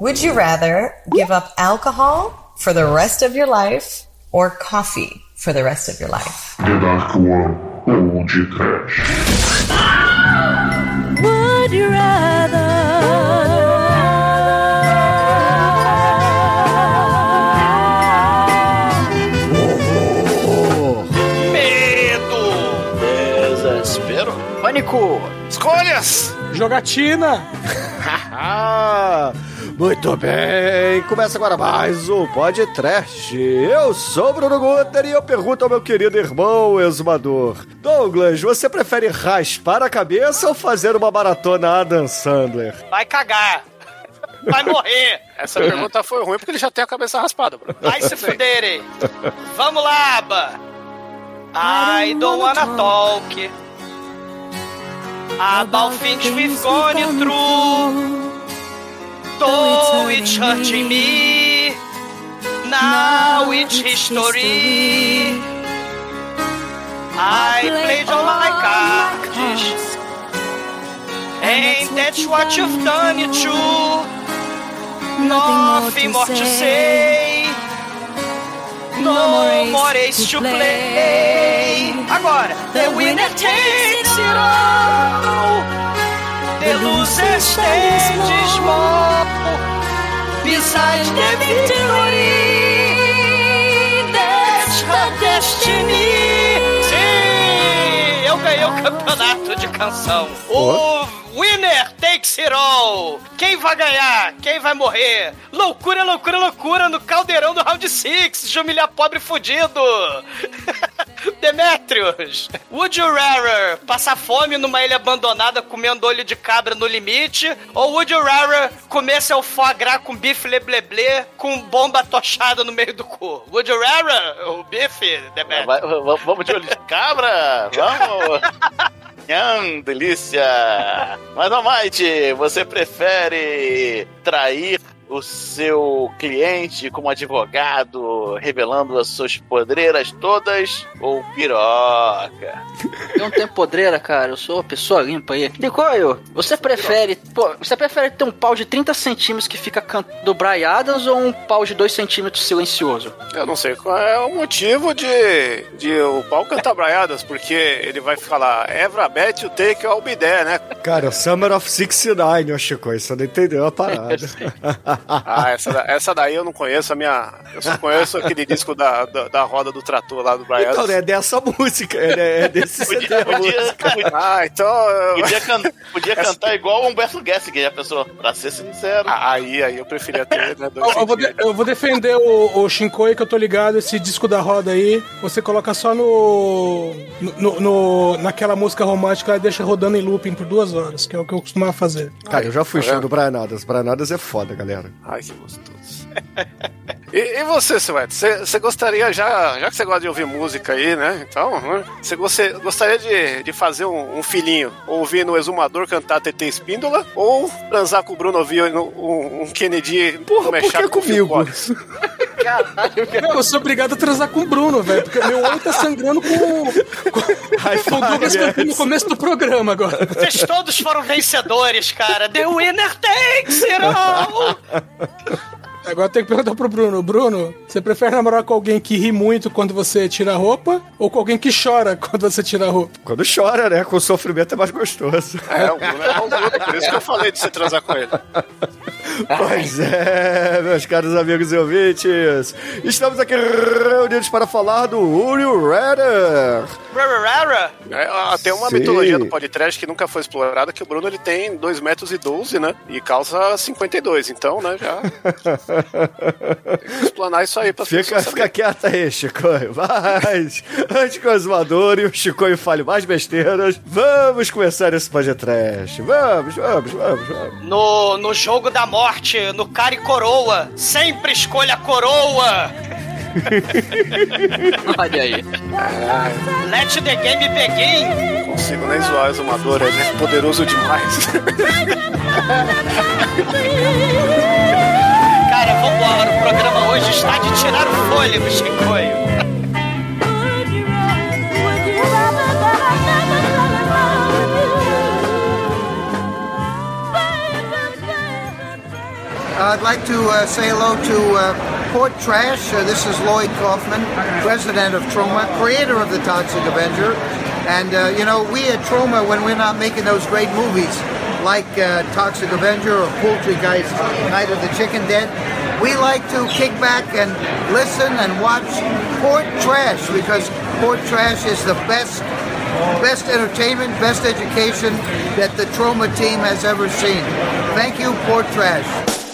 Would you rather give up alcohol for the rest of your life or coffee for the rest of your life? The Dark One ou de Trash. Would you Medo! Desespero! Pânico! Escolhas! Jogatina! Muito bem, começa agora mais um podcast. Eu sou o Bruno Guter e eu pergunto ao meu querido irmão exumador: Douglas, você prefere raspar a cabeça ou fazer uma maratona Adam Sandler? Vai cagar! Vai morrer! Essa pergunta foi ruim porque ele já tem a cabeça raspada, Bruno. Vai se fuderem! Vamos lá, Aba! I don't wanna talk about things we've gone through. Though it's hurting me, now it's history. I played all my cards, and that's what you've done, it too. Nothing more to say, no more ace to play. Agora, the winner takes it all. The loser stands small beside the victory. That's her destiny. Sim, eu ganhei o campeonato de canção. O winner takes it all. Quem vai ganhar? Quem vai morrer? Loucura, loucura, loucura no caldeirão do Round 6 de humilhar pobre fudido. Demetrius, would you rather passar fome numa ilha abandonada comendo olho de cabra no limite? Ou would you rather comer seu foie gras com bife lebleble com bomba tochada no meio do cu? Would you rather o bife, Demetrius? Vamos de olho de cabra? Vamos! Nham, delícia! Mas, Almighty, você prefere trair o seu cliente como advogado, revelando as suas podreiras todas, ou piroca? Eu não tenho podreira, cara. Eu sou uma pessoa limpa aí. Nicoio, você prefere. Pô, você prefere ter um pau de 30 centímetros que fica cantando Brian Adams ou um pau de 2 centímetros silencioso? Eu não sei qual é o motivo de, de o pau cantar braiadas, porque ele vai falar Evra bet you take all be there, né? Cara, Summer of 69, ô Chico, você não entendeu a parada. Ah, essa, essa daí eu não conheço, a minha. Eu só conheço aquele disco da, da, da roda do trator lá do Brian. Então, é dessa música, é, é desse CD Podia, a podia, música. podia, Ah, então. podia can- podia cantar igual o Humberto Gessinger, já pensou? Pra ser sincero. Ah, Aí, aí eu preferia ter, né? Eu, eu vou de- eu vou defender o, o Shinkoi, que eu tô ligado, esse disco da roda aí. Você coloca só no, no, no- naquela música romântica e deixa rodando em looping por duas horas, que é o que eu costumava fazer. Cara, eu já fui Tá show do Branadas. Branadas é foda, galera. Ai, que gostoso. E, e você, Silvete? Você gostaria, já, já que você gosta de ouvir música aí, né? Então, né? você goste- gostaria de, de fazer um, um filhinho, ouvir no exumador cantar TT Espíndola, ou transar com o Bruno ouvir no- um, um Kennedy Porra, por que o comigo? Não, eu sou obrigado a transar com o Bruno, velho, porque meu olho tá sangrando com, com, com o Douglas cantando no começo do programa agora. Vocês todos foram vencedores, cara. The winner takes it all! Agora tem que perguntar pro Bruno. Bruno, você prefere namorar com alguém que ri muito quando você tira a roupa ou com alguém que chora quando você tira a roupa? Quando chora, né? Com sofrimento é mais gostoso. É, o Bruno é o Bruno, por isso que eu falei de você transar com ele. Pois é, meus caros amigos e ouvintes. Estamos aqui reunidos para falar do Uri Redder. Rara, É, ah, tem uma Sim. mitologia do podcast que nunca foi explorada, que o Bruno ele tem 2 metros e 12, né? E calça 52, então, né, já... tem que explanar isso aí pra Fica, fica quieto aí, Chicoio. Mas, antes que o exumador e o Chicoio fale mais besteiras, vamos começar esse podcast. Vamos, vamos, vamos, vamos. No, no jogo da morte, no cara e coroa, sempre escolha a coroa! Olha aí. Let the game begin! Não consigo nem zoar o exumador, ele é poderoso demais. Cara, vambora, o programa hoje está de tirar o fôlego, Chicoio. I'd like to uh, say hello to uh, Port Trash. Uh, this is Lloyd Kaufman, president of Troma, creator of the Toxic Avenger. And, uh, you know, we at Troma, when we're not making those great movies like uh, Toxic Avenger or Poultry Guys Night of the Chicken Dead, we like to kick back and listen and watch Port Trash because Port Trash is the best best entertainment, best education that the Troma team has ever seen. Thank you, Port Trash.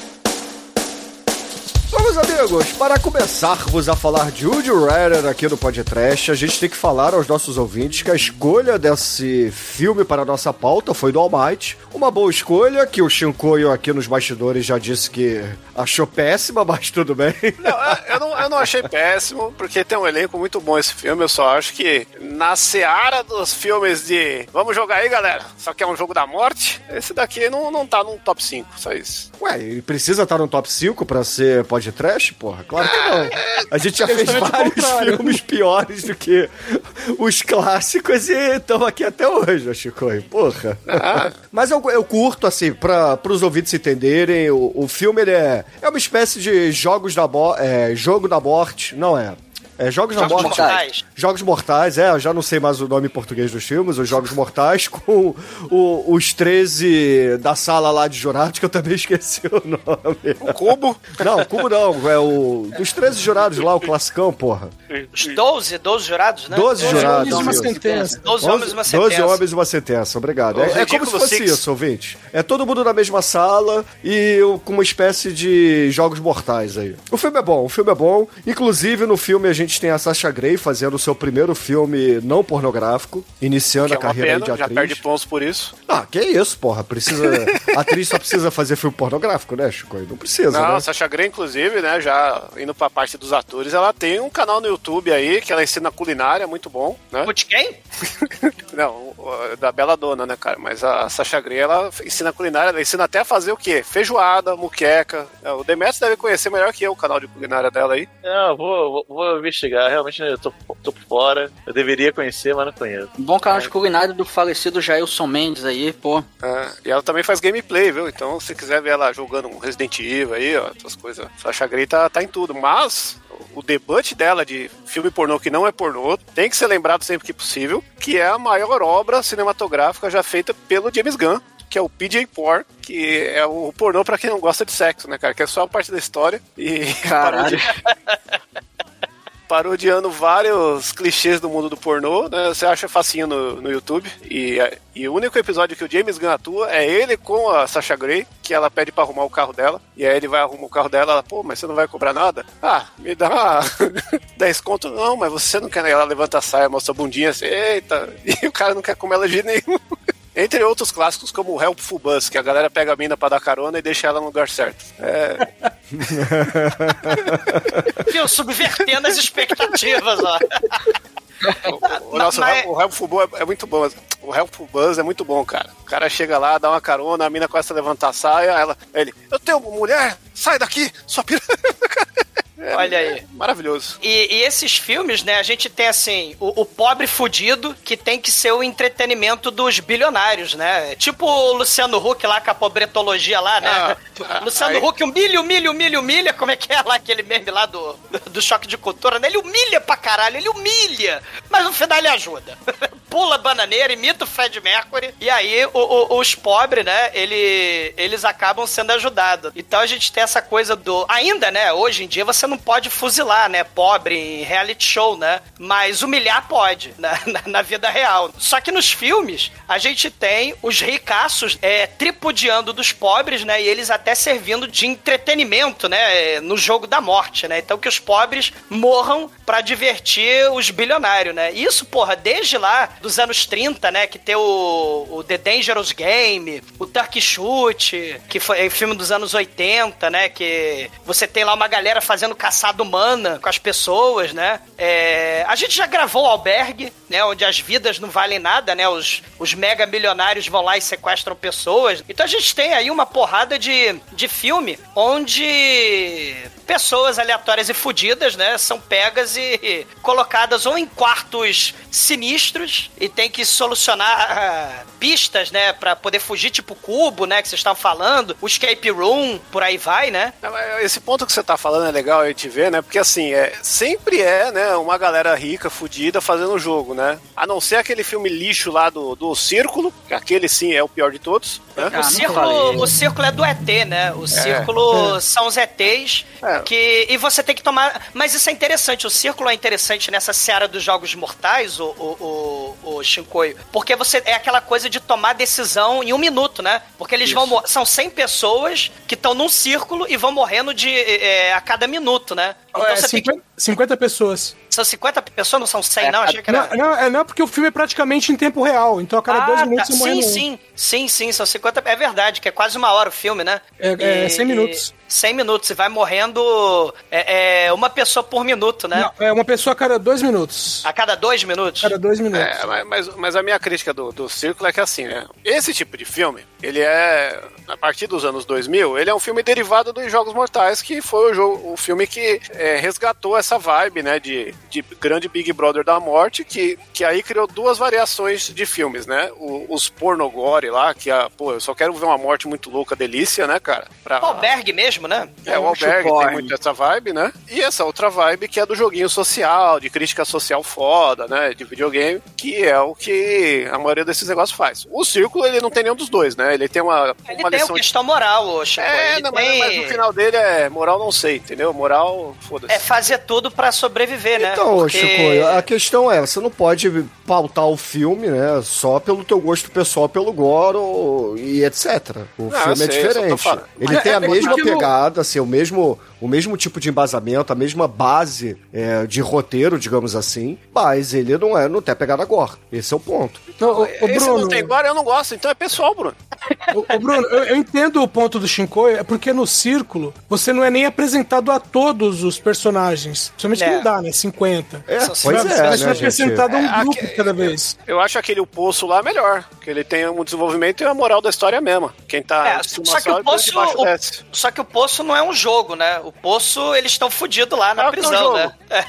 Vamos, amigos, para começarmos a falar de Woody Rider aqui no podcast, a gente tem que falar aos nossos ouvintes que a escolha desse filme para a nossa pauta foi do All Might. Uma boa escolha, que o Shinkoio aqui nos bastidores já disse que achou péssima, mas tudo bem. Não, eu não, eu não achei péssimo, porque tem um elenco muito bom esse filme. Eu só acho que na seara dos filmes de vamos jogar aí, galera, só que é um jogo da morte, esse daqui não, não tá num top 5, só isso. Ué, ele precisa estar no top 5 para ser podcast trash? Porra, claro que não. A gente já fez Justamente o vários filmes piores do que os clássicos e estamos aqui até hoje, Chico. Porra. Mas eu, eu curto, assim, para os ouvintes entenderem, o, o filme é, é uma espécie de jogos da é, jogo da morte, não é? É Jogos, Jogos Morte. Mortais. Jogos Mortais, é, eu já não sei mais o nome em português dos filmes, os Jogos Mortais, com o- os 13 da sala lá de jurados, que eu também esqueci o nome. O Cubo, Não, o Cubo não, é o. Dos 13 jurados lá, o classicão, porra. Os 12, 12 jurados, né? 12 jurados. Homens e uma sentença. 12 homens e uma 12 sentença. homens e uma sentença, obrigado. É, é como se fosse Six. isso, ouvinte. É todo mundo na mesma sala e eu- com uma espécie de jogos mortais aí. O filme é bom, o filme é bom. Inclusive, no filme a gente tem a Sasha Grey fazendo o seu primeiro filme não pornográfico, iniciando que é a uma carreira aí pena, de já atriz. perde pontos por isso. Ah, que isso, porra. Precisa. a atriz só precisa fazer filme pornográfico, né, Chico? Não precisa, Não, né? Sasha Grey, inclusive, né, já indo pra parte dos atores, ela tem um canal no YouTube aí que ela ensina culinária, muito bom, né? Putz, quem? Não, da Bela Dona, né, cara? Mas a Sasha Grey, ela ensina culinária, ela ensina até a fazer o quê? Feijoada, muqueca. É, O Demetrius deve conhecer melhor que eu o canal de culinária dela aí. Não, eu vou, vou, vou investigar. Realmente eu tô, tô por fora. Eu deveria conhecer, mas não conheço. Um bom canal de culinária do falecido Jailson Mendes aí, pô. É, e ela também faz gameplay, viu? Então, se quiser ver ela jogando um Resident Evil aí, ó, essas coisas. Sasha Grey tá, tá em tudo. Mas o debate dela de filme pornô que não é pornô tem que ser lembrado sempre que possível, que é a maior obra cinematográfica já feita pelo James Gunn. Que é o PJ Por, que é o pornô pra quem não gosta de sexo, né, cara? Que é só a parte da história. E Caralho. Parodiando vários clichês do mundo do pornô, né? Você acha facinho no, no YouTube. E, e o único episódio que o James Gunn atua é ele com a Sasha Grey, que ela pede pra arrumar o carro dela. E aí ele vai arrumar o carro dela, ela, pô, mas você não vai cobrar nada? Ah, me dá 10 conto. Não, mas você não quer. Ela levanta a saia, mostra a bundinha assim, eita. E o cara não quer comer ela de nenhum. Entre outros clássicos como o Helpful Bus, que a galera pega a mina pra dar carona e deixa ela no lugar certo. É, Viu? Subvertendo as expectativas, ó. O, nosso Mas- o Helpful Buzz é, é muito bom. O Helpful Buzz é muito bom, cara. O cara chega lá, dá uma carona, a mina começa a levantar a saia, ela, ele, eu tenho mulher, sai daqui, sua pira. É, Olha aí. Maravilhoso. E, e esses filmes, né, a gente tem assim, o, o pobre fudido que tem que ser o entretenimento dos bilionários, né? Tipo o Luciano Huck lá com a pobretologia lá, né? Ah, Luciano aí- Huck humilha, humilha, humilha, humilha, como é que é lá aquele meme lá do, do choque de cultura, né? Ele humilha pra caralho, ele humilha, mas no final ele ajuda. Pula a bananeira, imita o Fred Mercury, e aí o- o- os pobres, né, ele, eles acabam sendo ajudados. Então a gente tem essa coisa do... Ainda, né, hoje em dia você não pode fuzilar, né, pobre em reality show, né? Mas humilhar pode, na, na, na vida real. Só que nos filmes, a gente tem os ricaços é, tripudiando dos pobres, né? E eles até servindo de entretenimento, né? No jogo da morte, né? Então que os pobres morram pra divertir os bilionários, né? Isso, porra, desde lá dos anos 30, né? Que tem o, o The Dangerous Game, o Turkey Shoot, que foi filme dos anos 80, né? Que você tem lá uma galera fazendo caçada humana com as pessoas, né? É, a gente já gravou o Albergue, né? Onde as vidas não valem nada, né? Os, os mega milionários vão lá e sequestram pessoas. Então a gente tem aí uma porrada de, de filme onde pessoas aleatórias e fodidas, né? São pegas e colocadas ou em quartos sinistros e tem que solucionar ah, pistas, né? Pra poder fugir, tipo cubo, né? Que vocês estavam falando, o escape room, por aí vai, né? Esse ponto que você tá falando é legal a gente ver, né? Porque assim, é, sempre é, né, uma galera rica, fudida, fazendo o jogo, né? A não ser aquele filme lixo lá do, do Círculo, que aquele sim é o pior de todos, né? O círculo, o círculo é do ET, né? O círculo são os ETs É. que. E você tem que tomar. Mas isso é interessante. O círculo é interessante nessa seara dos jogos mortais, o, o, o, o Shinkoio. Porque você é aquela coisa de tomar decisão em um minuto, né? Porque eles vão. mo- São 100 pessoas que estão num círculo e vão morrendo de, é, a cada minuto, né? Então É, você tem que. 50, 50 pessoas. São 50 pessoas, não são 100, não? Achei que Não, era. não, é, não, porque o filme é praticamente em tempo real, então a cada dois Ah, minutos tá. você morre Sim, um. sim, sim, sim, são 50. É verdade, que é quase uma hora o filme, né? É- é 100 minutos. 100 minutos, e vai morrendo é, é, uma pessoa por minuto, né? Não, é uma pessoa a cada dois minutos. A cada dois minutos? A cada dois minutos. É, mas- mas, mas a minha crítica do, do Círculo é que assim, né? Esse tipo de filme, ele é, a partir dos anos 2000, ele é um filme derivado dos Jogos Mortais, que foi o, jogo, o filme que é, resgatou essa vibe, né, de, de grande Big Brother da morte, que, que aí criou duas variações de filmes, né? O- os pornogore lá, que, a, pô, eu só quero ver uma morte muito louca, delícia, né, cara? Pra, O albergue mesmo, né? é, o albergue tem muito essa vibe, né? E essa outra vibe que é do joguinho social, de crítica social foda, né? De videogame, que é o que a maioria desses negócios faz. O Círculo, ele não tem nenhum dos dois, né? Ele tem uma, Ele uma tem lição uma de... questão moral, ô, Chico. É, Ele não, mas, tem- mas no final dele é moral não sei, entendeu? Moral, foda-se. É fazer tudo pra sobreviver, né? Então, Porque- Chico, a questão é, você não pode pautar o filme, né, só pelo teu gosto pessoal, pelo gore ou- e etc. O Não, filme é sei, tô diferente. Ele É, tem é a mesma no- pegada, assim, o mesmo, o mesmo tipo de embasamento, a mesma base é, de roteiro, digamos assim, mas ele não é, não tem a pegada gore. Esse é o ponto. Então, ô, Esse Bruno, não tem gore, eu não gosto, então é pessoal, Bruno. ô, ô, Bruno, eu, eu entendo o ponto do Shinkoi, é porque no círculo você não é nem apresentado a todos os personagens. Principalmente que É. não dá, né? 50. É, Só- pois Você é, vai né, ser apresentado a um É, grupo de cada vez. Eu acho aquele O Poço lá melhor, que ele tem um desenvolvimento e a moral da história mesma. Quem tá É, só que o poço, o- só que o poço não é um jogo, né? O poço eles estão fudidos lá na É prisão, jogo. né?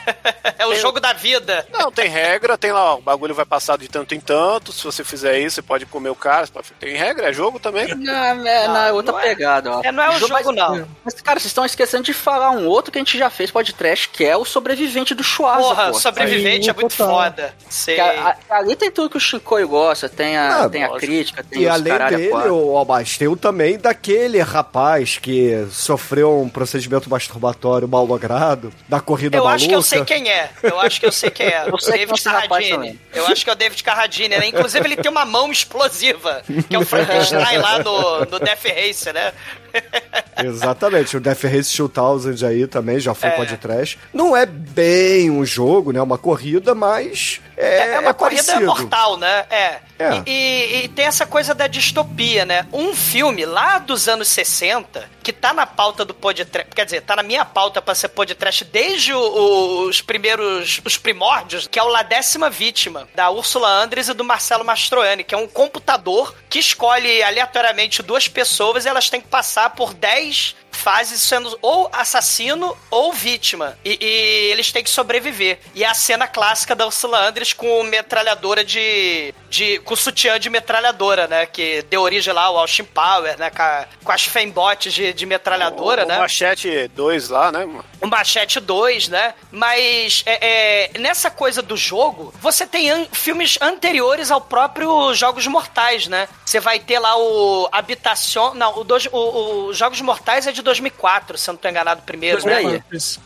É o Tem- jogo da vida. Não, tem regra, tem lá, o bagulho vai passar de tanto em tanto, se você fizer isso, você pode comer o cara, pode- tem regra, é jogo também. Não, é, não, é outra não é. pegada, ó. É, não é o jogo, mas, não. Mas, cara, vocês estão esquecendo de falar um outro que a gente já fez podcast, que é o sobrevivente do Schwarza, Porra, pô. sobrevivente Aí, é muito total. foda. Sei. A- a- ali tem tudo que o Shinkoi gosta, tem a, Ah, tem a lógico. crítica, tem E os além caralho a dele, o Albas, tem o também daquele rapaz que sofreu um procedimento masturbatório mal logrado, da corrida Eu maluca. acho que eu sei quem é. Eu acho que eu sei quem é. Eu sei David que é Carradine. Eu acho que é o David Carradine, né? Inclusive, ele tem uma mão explosiva, que é o Frankenstein lá no, no Death Race, né? Exatamente, o Death Race 2000 aí também já foi É. podcast. Não é bem um jogo, né? Uma corrida, mas é, É, uma corrida parecido. mortal, né? É. É. E, e- e tem essa coisa da distopia, né? Um filme lá dos anos 60, que tá na pauta do podcast, quer dizer, tá na minha pauta pra ser podcast desde o- o- os primeiros, os primórdios, que é o La Décima Vítima, da Úrsula Andres e do Marcelo Mastroianni, que é um computador que escolhe aleatoriamente duas pessoas e elas têm que passar por 10 fases sendo ou assassino ou vítima. E, e eles têm que sobreviver. E é a cena clássica da Ursula Andres com metralhadora de. de com sutiã de metralhadora, né? Que deu origem lá ao Austin Power, né? Com, a- com as fembotes de, de metralhadora, o, né? O Machete 2 lá, né, o Machete 2, né? Mas é, é, nessa coisa do jogo, você tem an- filmes anteriores ao próprio Jogos Mortais, né? Você vai ter lá o Habitação. Não, o, dois- o- o Jogos Mortais é de 2004, se eu não tô enganado primeiro, Por né? aí.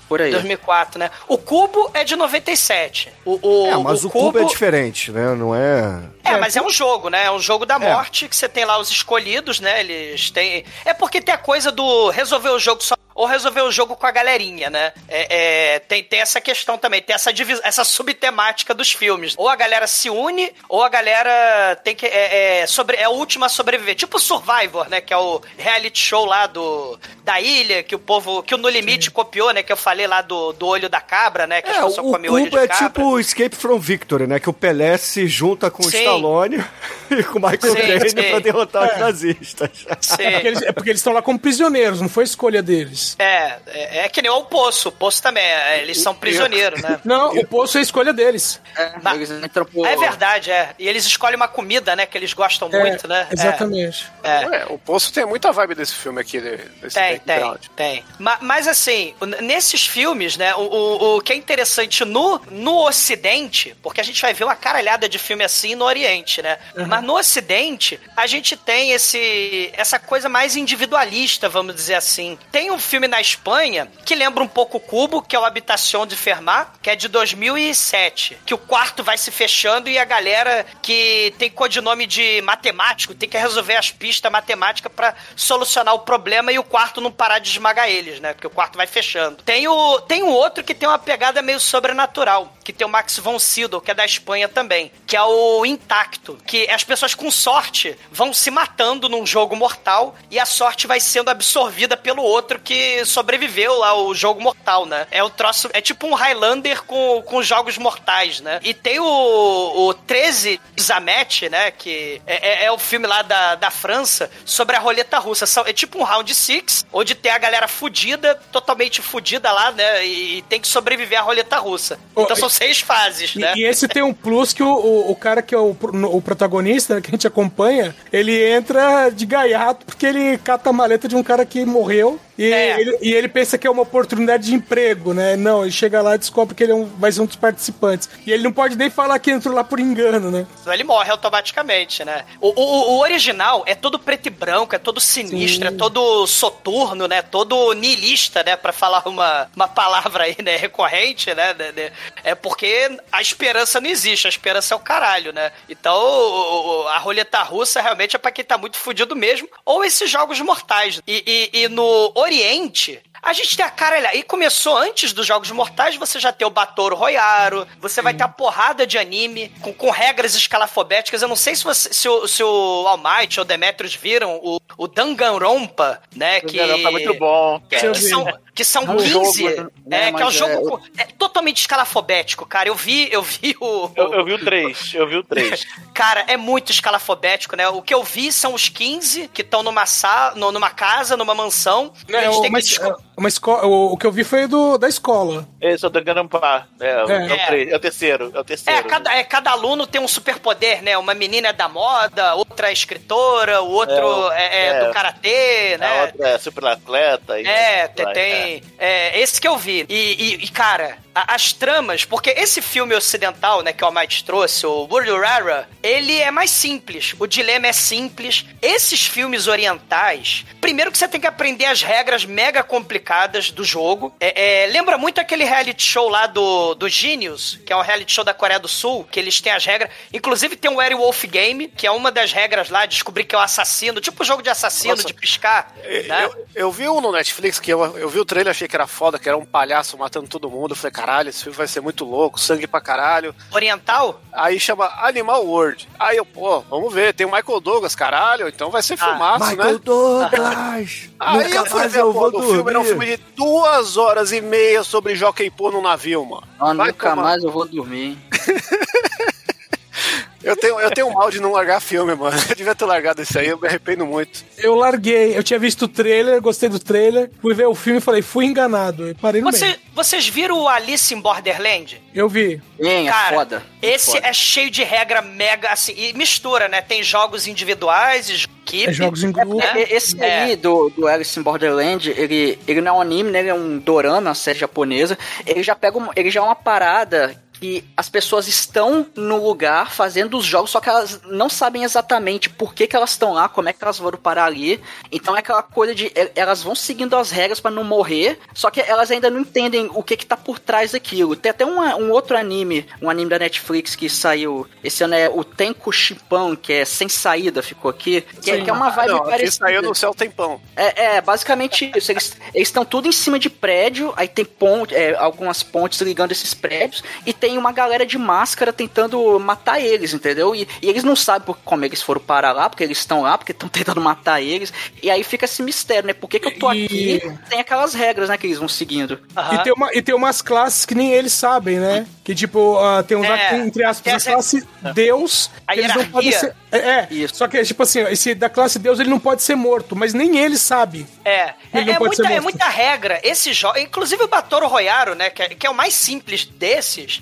Por aí. 2004, né? O Cubo é de 97. O, o, É, mas o, cubo... é diferente, né? Não é. é, mas é um jogo, né? É um jogo da morte que você tem lá os escolhidos, né? Eles têm. É porque tem a coisa do resolver o jogo só. Ou resolver o jogo com a galerinha, né? É, é, tem, tem essa questão também, tem essa, essa subtemática dos filmes. Ou a galera se une, ou a galera tem que. É, é, sobre... é a última a sobreviver. Tipo Survivor, né? Que é o reality show lá do, da ilha, que o povo. Que o No Limite copiou, né? Que eu falei lá do, do olho da cabra, né? Que as É, pessoas o comem olho de é cabra. tipo o Escape from Victory, né? Que o Pelé se junta com o Sim. Stallone. e com o Michael Sim, Caine sim. pra derrotar os nazistas. Sim. É porque eles, é porque eles estão lá como prisioneiros, não foi escolha deles. É, é, é que nem o Poço. O Poço também, é, eles são prisioneiros, né? Não, o poço é a escolha deles. É, Mas- por... É verdade, é. E eles escolhem uma comida, né? Que eles gostam É, muito, né? Exatamente. É. Ué, o Poço tem muita vibe desse filme aqui, de- desse Tem, tem, tem. Ma- Mas, assim, nesses filmes, né, o, o, o que é interessante no, no Ocidente, porque a gente vai ver uma caralhada de filme assim no Oriente, né? Mas no Ocidente, a gente tem esse essa coisa mais individualista, vamos dizer assim. Tem um filme na Espanha que lembra um pouco o Cubo, que é o Habitação de Fermat, que é de 2007, que o quarto vai se fechando e a galera que tem codinome de matemático tem que resolver as pistas matemáticas pra solucionar o problema e o quarto não parar de esmagar eles, né? Porque o quarto vai fechando. Tem o tem um outro que tem uma pegada meio sobrenatural, que tem o Max von Sydow, que é da Espanha também, que é o Intacto, que as pessoas com sorte vão se matando num jogo mortal e a sorte vai sendo absorvida pelo outro que sobreviveu ao jogo mortal, né? É o troço, é tipo um Highlander com, com jogos mortais, né? E tem o, o 13 Zamet, né? Que é, é- é o filme lá da, da França sobre a roleta russa. É tipo um Round Six, onde tem a galera fudida, totalmente fudida lá, né? E, tem que sobreviver à roleta russa. Oh, Então e- são seis fases, E, né? e esse tem um plus que o, o, o cara que é o, o protagonista, né, que a gente acompanha, ele entra de gaiato porque ele cata a maleta de um cara que morreu e, É. ele, e ele pensa que é uma oportunidade de emprego, né? Não, ele chega lá e descobre que ele é um- vai ser um dos participantes. E ele não pode nem falar que entrou lá por engano, né? Então ele morre automaticamente, né? O, o, o original é todo preto e branco, é todo sinistro, é todo soturno, né? Todo niilista, né? Pra falar uma, uma palavra aí, né? Recorrente, né? É porque a esperança não existe, a esperança é o caralho, né? Então a roleta russa realmente é pra quem tá muito fudido mesmo, ou esses jogos mortais. E, e- e no Oriente, mente a gente tem a cara. E começou antes dos Jogos Mortais, você já tem o Batoro Royaro, você vai ter a porrada de anime com, com regras escalafobéticas. Eu não sei se, você, se, o, se o All Might ou Demetrius viram o, o Danganronpa, né? Que, Tá muito bom. que, que são, que são É um 15. jogo, né, é, que é um mas jogo é- com- é totalmente escalafobético, cara. Eu vi, eu vi o. Eu, eu vi o 3, eu vi o 3. Cara, é muito escalafobético, né? O que eu vi são os 15 que estão numa sala, numa casa, numa mansão. Não, eles têm uma, escola, o, o que eu vi foi do, da escola. Esse é o Danganronpa. É, é. É. o três, é o terceiro, é o terceiro. É cada, é, cada aluno tem um superpoder, né? Uma menina é da moda, outra é escritora, o outro é, é é. do karatê, A né? outra é super atleta. e- É, tem. tem- é, esse que eu vi. E, e- e, cara, a- as tramas, porque esse filme ocidental, né, que o Almighty trouxe, o Rara, ele é mais simples. O dilema é simples. Esses filmes orientais, primeiro que você tem que aprender as regras mega complicadas do jogo. É, é, lembra muito aquele reality show lá do, do Genius, que é um reality show da Coreia do Sul, que eles têm as regras. Inclusive tem o Werewolf Game, que é uma das regras lá, descobrir que é o assassino, tipo jogo de assassino, Nossa. de piscar. né? Eu, eu vi um no Netflix que eu, eu vi o trailer, achei que era foda, que era um palhaço matando todo mundo. Eu falei, caralho, esse filme vai ser muito louco, sangue pra caralho. Oriental? Aí chama Animal World. Aí eu, pô, vamos ver, tem o Michael Douglas, caralho, então vai ser filmaço, Michael né? Douglas! Aí Nunca eu fui ver eu vou do filme, era um dormir. Filme de duas horas e meia sobre Jockey Pô no navio, mano. Ah, Vai nunca tomar- mais eu vou dormir. Eu tenho, eu tenho mal de não largar filme, mano. Eu devia ter largado esse aí, eu me arrependo muito. Eu larguei, eu tinha visto o trailer, gostei do trailer, fui ver o filme e falei, fui enganado. E parei no Você- meio. vocês viram o Alice in Borderland? Eu vi. Bem, é Cara, foda. esse Foda. é cheio de regra mega assim, e mistura, né? Tem jogos individuais e equipe. É jogos em grupo. É, é, Esse É. aí do, do Alice in Borderland, ele, ele não é um anime, né? Ele é um dorama, uma série japonesa. Ele já pega um- ele já é uma parada que as pessoas estão no lugar fazendo os jogos, só que elas não sabem exatamente por que, que elas estão lá, como é que elas foram parar ali. Então é aquela coisa de e- elas vão seguindo as regras pra não morrer, só que elas ainda não entendem o que que tá por trás daquilo. Tem até uma- um outro anime, um anime da Netflix que saiu esse ano é o Tenko Shippan, que é sem saída, ficou aqui, que, é, que é uma vibe Não, parecida. saiu no céu tempão. É, é, basicamente isso. Eles eles estão tudo em cima de prédio, aí tem ponte, é, algumas pontes ligando esses prédios, e tem tem uma galera de máscara tentando matar eles, entendeu? E, e eles não sabem por, como eles foram parar lá, porque eles estão lá, porque estão tentando matar eles. E aí fica esse mistério, né? Por que, que eu tô E- aqui? Tem aquelas regras, né, que eles vão seguindo. E tem, uma, e tem umas classes que nem eles sabem, né? Que tipo, ah, tem uns, É, entre aspas, tem a classe Deus. A eles não podem ser. É, é. só que, tipo assim, esse da classe Deus ele não pode ser morto, mas nem ele sabe. É, é, é pode ser muita, é muita regra. Esse jogo, inclusive o Batoro Royaro, né, que é, que é o mais simples desses,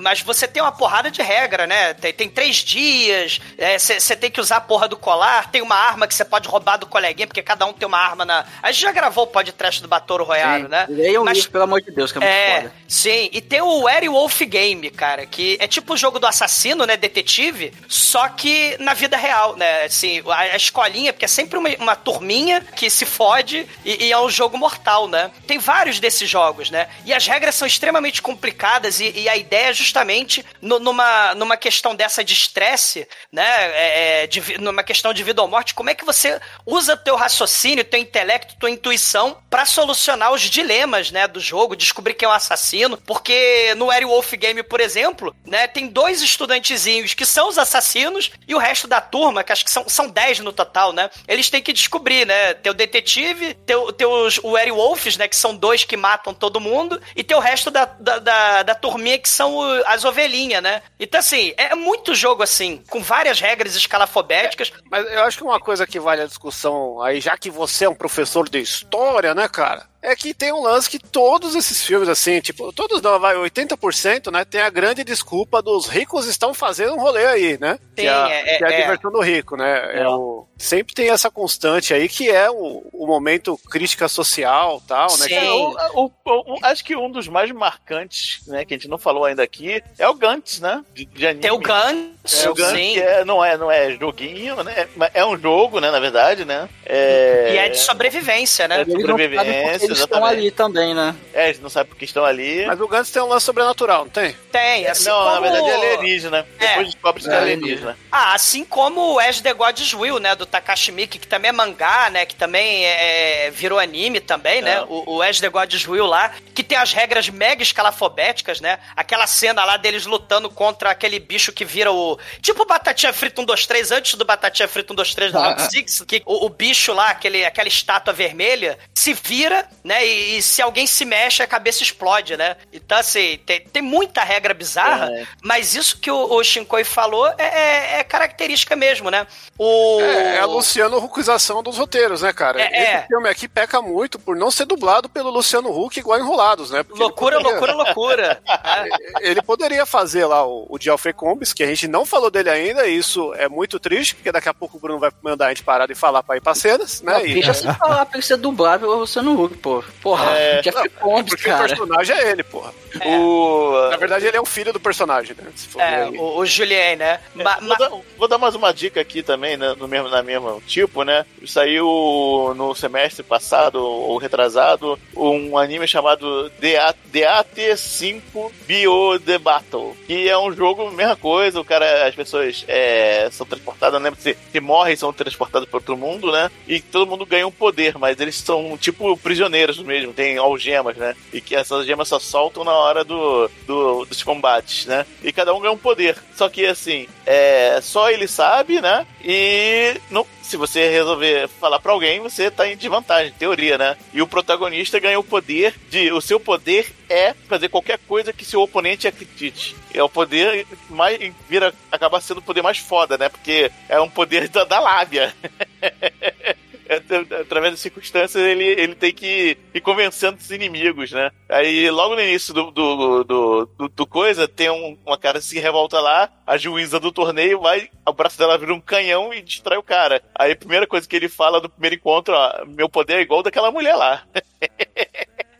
mas você tem uma porrada de regra, né? Tem, tem três dias, você tem que usar a porra do colar, tem uma arma que você pode roubar do coleguinha, porque cada um tem uma arma na. A gente já gravou o podcast do Batoro Royaro, Sim. né? Leiam o livro, pelo amor de Deus, que é muito É, foda. sim. E tem o Werewolf Game, cara, que é tipo o jogo do assassino, né, detetive, só que na vida real, né, assim, a, a escolinha, porque é sempre uma, uma turminha que se fode e, e é um jogo mortal, né. Tem vários desses jogos, né, e as regras são extremamente complicadas e, e a ideia é justamente no- numa, numa questão dessa de estresse, né, é, é, de numa questão de vida ou morte, como é que você usa teu raciocínio, teu intelecto, tua intuição pra solucionar os dilemas, né, do jogo, descobrir quem é o assassino, porque no Werewolf Game, por exemplo, né, tem dois estudantezinhos que são os assassinos e o resto da turma, que acho que são, são 10 no total, né, eles têm que descobrir, né, teu detetive, teu, teus Werewolves, né, que são dois que matam todo mundo, e teu resto da, da, da, da turminha que são o- as ovelhinhas, né. Então, assim, é muito jogo, assim, com várias regras escalafobéticas, Mas eu acho que uma coisa que vale a discussão aí, já que você é um professor de história, né, cara? É que tem um lance que todos esses filmes, assim, tipo, todos não, vai, 80%, né? Tem a grande desculpa dos ricos estão fazendo um rolê aí, né? que Tem, é, a- é- que é a é. diversão do rico, né? É. o, sempre tem essa constante aí que é o, o momento crítica social tal, né? Sim. Que É, o- o- o- acho que um dos mais marcantes, né, que a gente não falou ainda aqui, é o Gantz, né? De, de anime. Tem o Gantz, É, o Gantz sim. que é, não, é, não é joguinho, né? Mas É um jogo, né, na verdade, né? É, E é de sobrevivência, né? É de sobrevivência, estão ali também, né? É, eles não sabem porque estão ali. Mas o Gantz tem um lance sobrenatural, não tem? Tem, assim não, como... na verdade é alienígena. É. Depois descobre que é É, alienígena. Ah, assim como o As the God's Will, né, do Takashi Miike, que também é mangá, né, que também é, virou anime também, né, É. o, o As the God's Will lá, que tem as regras mega escalafobéticas, né, aquela cena lá deles lutando contra aquele bicho que vira o... Tipo o Batatinha Frita 1, 2, 3, antes do Batatinha Frita 1, 2, 3 do Ah, Round ah. 6, que o, o bicho lá, aquele, aquela estátua vermelha, se vira, né, e, e se alguém se mexe, a cabeça explode, né. Então, assim, tem, tem muita regra bizarra, É. mas isso que o, o Shinkoi falou é, é- é característica mesmo, né? O... É, é a Luciano Huckização dos roteiros, né, cara? É, Esse é. filme aqui peca muito por não ser dublado pelo Luciano Huck igual Enrolados, né? Porque Loucura, poderia- loucura, loucura. É. Ele poderia fazer lá o, o Geoffrey Combs, que a gente não falou dele ainda, e isso é muito triste, porque daqui a pouco o Bruno vai mandar a gente parar de falar pra ir pra cenas, né? Não, E- deixa falar pra ele ser dublado pelo Luciano Huck, pô. Porra, É, Jeff Combs, porque o cara. personagem é ele, porra. O... Na verdade, ele é o filho do personagem, né? Se for É, ver o, o Julien, né? Ma- vou, ma- dar, vou dar mais uma dica aqui também, né, no mesmo, na mesma tipo, né? Saiu no semestre passado, ou retrasado, um anime chamado DA DAT5 Bio The Battle. Que é um jogo, mesma coisa, o cara, as pessoas é, são transportadas, não lembro se, se morrem são transportadas para outro mundo, né? E todo mundo ganha um poder, mas eles são tipo prisioneiros mesmo, tem algemas, né? E que essas algemas só soltam na hora do, do- dos combates, né? E cada um ganha um poder. Só que assim, é, só ele sabe, né? E se você resolver falar pra alguém, você tá em desvantagem, em teoria, né? E o protagonista ganha o poder de. O seu poder é fazer qualquer coisa que seu oponente acredite. É o poder mais. vira. acaba sendo o poder mais foda, né? Porque é um poder da, da lábia. É, através das circunstâncias, ele, ele tem que ir convencendo os inimigos, né? Aí, logo no início do, do, do, do- do coisa, tem um- uma cara que se revolta lá, a juíza do torneio vai, o braço dela vira um canhão e distrai o cara. Aí, a primeira coisa que ele fala do primeiro encontro, ó, meu poder é igual daquela mulher lá.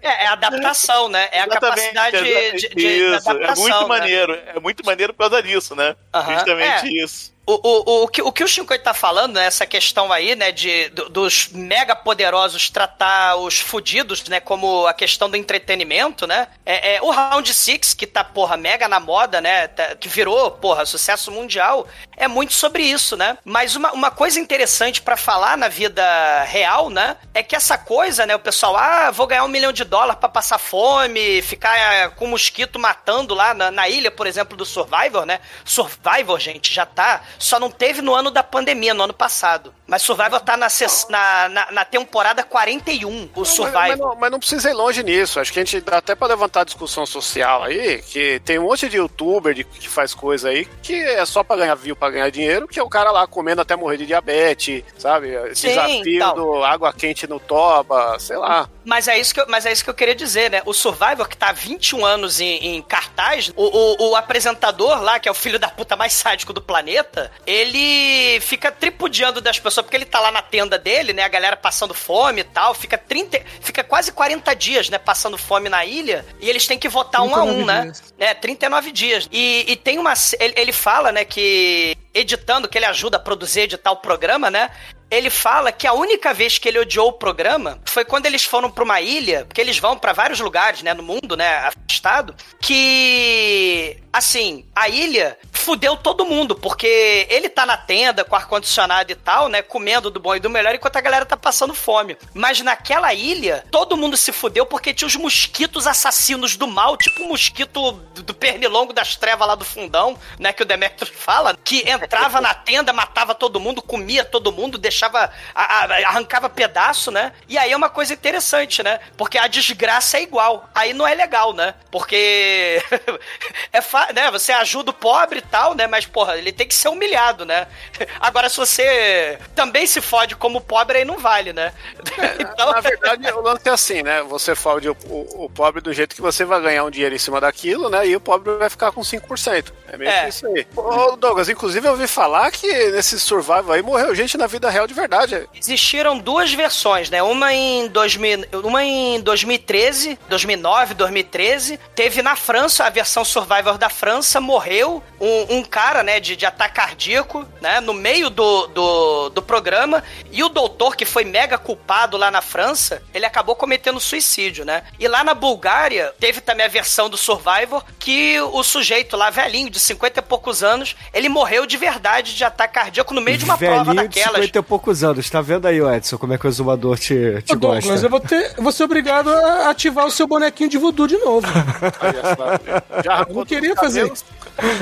É, é adaptação, né? É a Exatamente, capacidade de, de, de Isso, adaptação. é muito né? maneiro. É muito maneiro por causa disso, né? Justamente É. isso. O, o, o, que, o que o Shinkoi tá falando, né, essa questão aí, né, de, do- dos mega poderosos tratar os fudidos, né, como a questão do entretenimento, né, é, é o Round Six que tá, porra, mega na moda, né, tá- que virou, porra, sucesso mundial, é muito sobre isso, né, mas uma, uma coisa interessante pra falar na vida real, né, é que essa coisa, né, o pessoal, ah, vou ganhar um milhão de dólares pra passar fome, ficar é, com mosquito matando lá na, na ilha, por exemplo, do Survivor, né, Survivor, gente, já tá, só não teve no ano da pandemia, no ano passado, mas Survivor tá na, na, na, na temporada 41, o Mas, Survivor. mas não, mas não precisa ir longe nisso. Acho que a gente dá até pra levantar a discussão social aí, que tem um monte de youtuber de- que faz coisa aí que é só pra ganhar view, pra ganhar dinheiro, que é o cara lá comendo até morrer de diabetes, sabe? Sim, Desafio então. do água quente no toba, sei lá. Mas é isso que eu, mas é isso que eu queria dizer, né? O Survivor, que tá há 21 anos em, em cartaz, o, o, o apresentador lá, que é o filho da puta mais sádico do planeta, ele fica tripudiando das pessoas, porque ele tá lá na tenda dele, né? A galera passando fome e tal, fica 30, fica quase 40 dias, né? Passando fome na ilha, e eles têm que votar um a um, 39 né? dias. É, 39 dias. E, e tem uma. Ele, ele fala, né, que editando, que ele ajuda a produzir, editar o programa, né? Ele fala que a única vez que ele odiou o programa foi quando eles foram pra uma ilha, porque eles vão pra vários lugares, né, no mundo, né, afastado, que assim, a ilha fudeu todo mundo, porque ele tá na tenda com ar condicionado e tal, né, comendo do bom e do melhor enquanto a galera tá passando fome. Mas naquela ilha, todo mundo se fudeu porque tinha os mosquitos assassinos do mal, tipo o mosquito do pernilongo das trevas lá do fundão, né, que o Demetrius fala, que entrava na tenda, matava todo mundo, comia todo mundo, deixava, a- a- arrancava pedaço, né? E aí é uma coisa interessante, né? Porque a desgraça é igual. Aí não é legal, né? Porque é né? Você ajuda o pobre e tal, né? Mas, porra, ele tem que ser humilhado, né? Agora, se você também se fode como pobre, aí não vale, né? Então, Na verdade, o lance é assim, né? Você fode o, o- o pobre do jeito que você vai ganhar um dinheiro em cima daquilo, né? E o pobre vai ficar com 5%. É meio É. que isso aí. Ô, Douglas, inclusive eu ouvi falar que nesse survival aí morreu gente na vida real de verdade. Existiram duas versões, né? Uma em, 2000, uma em 2013, 2009, 2013. Teve na França, a versão Survivor da França, morreu um, um cara, né, de, de ataque cardíaco, né, no meio do, do, do programa. E o doutor, que foi mega culpado lá na França, ele acabou cometendo suicídio, né? E lá na Bulgária, teve também a versão do Survivor, que o sujeito lá, velhinho, de 50 e poucos anos, ele morreu de verdade de ataque cardíaco no meio de uma prova Velhinho de daquelas. 50 e poucos anos. Tá vendo aí, Edson, como é que o exumador te, te Ô, Douglas, gosta? eu vou, ter, eu vou ser obrigado a ativar o seu bonequinho de voodoo de novo. Já Eu não queria fazer isso.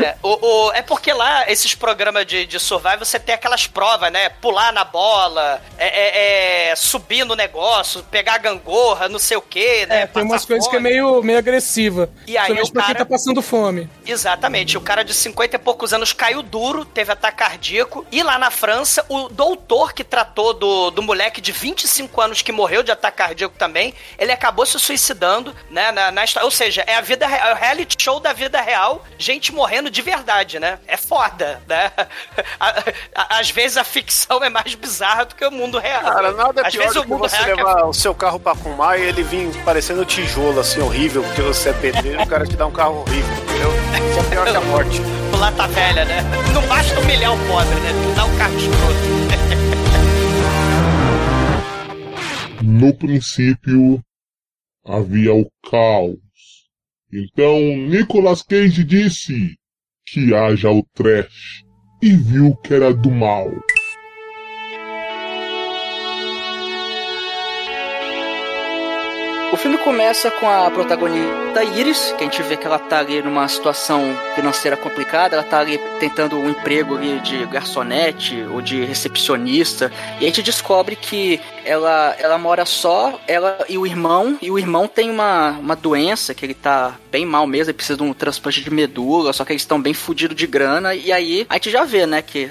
É, o, o- é porque lá, esses programas de, de survival, você tem aquelas provas, né? Pular na bola, é, é- é subir no negócio, pegar gangorra, não sei o quê, né? É, tem umas coisas que é meio, meio agressiva. E aí o pra quem cara- tá passando fome. Exatamente. O cara de 50 e poucos anos caiu duro, teve ataque cardíaco. E lá na França, o doutor que tratou do, do moleque de 25 anos que morreu de ataque cardíaco também, ele acabou se suicidando, né? Na, na. Ou seja, é a vida re- é o reality show da vida real, gente morrendo de verdade, né? É foda, né? Às vezes a ficção é mais bizarra do que o mundo real. Cara, nada é Às pior vezes do o que mundo você real é que é levar o seu carro pra fumar e ele vir parecendo tijolo, assim, horrível, porque você é pedreiro e o cara te dá um carro horrível, entendeu? Isso é pior que a morte. Lata velha, né? Não basta humilhar o pobre, né? Dar um carro escroto. No princípio, havia o caos. Então Nicolas Cage disse que haja o trash e viu que era do mal. O filme começa com a protagonista Iris, que a gente vê que ela tá ali numa situação financeira complicada, ela tá ali tentando um emprego ali de garçonete ou de recepcionista, e a gente descobre que ela, ela mora só, ela e o irmão, e o irmão tem uma, uma doença que ele tá bem mal mesmo, ele precisa de um transplante de medula, só que eles estão bem fudidos de grana, e aí a gente já vê, né, que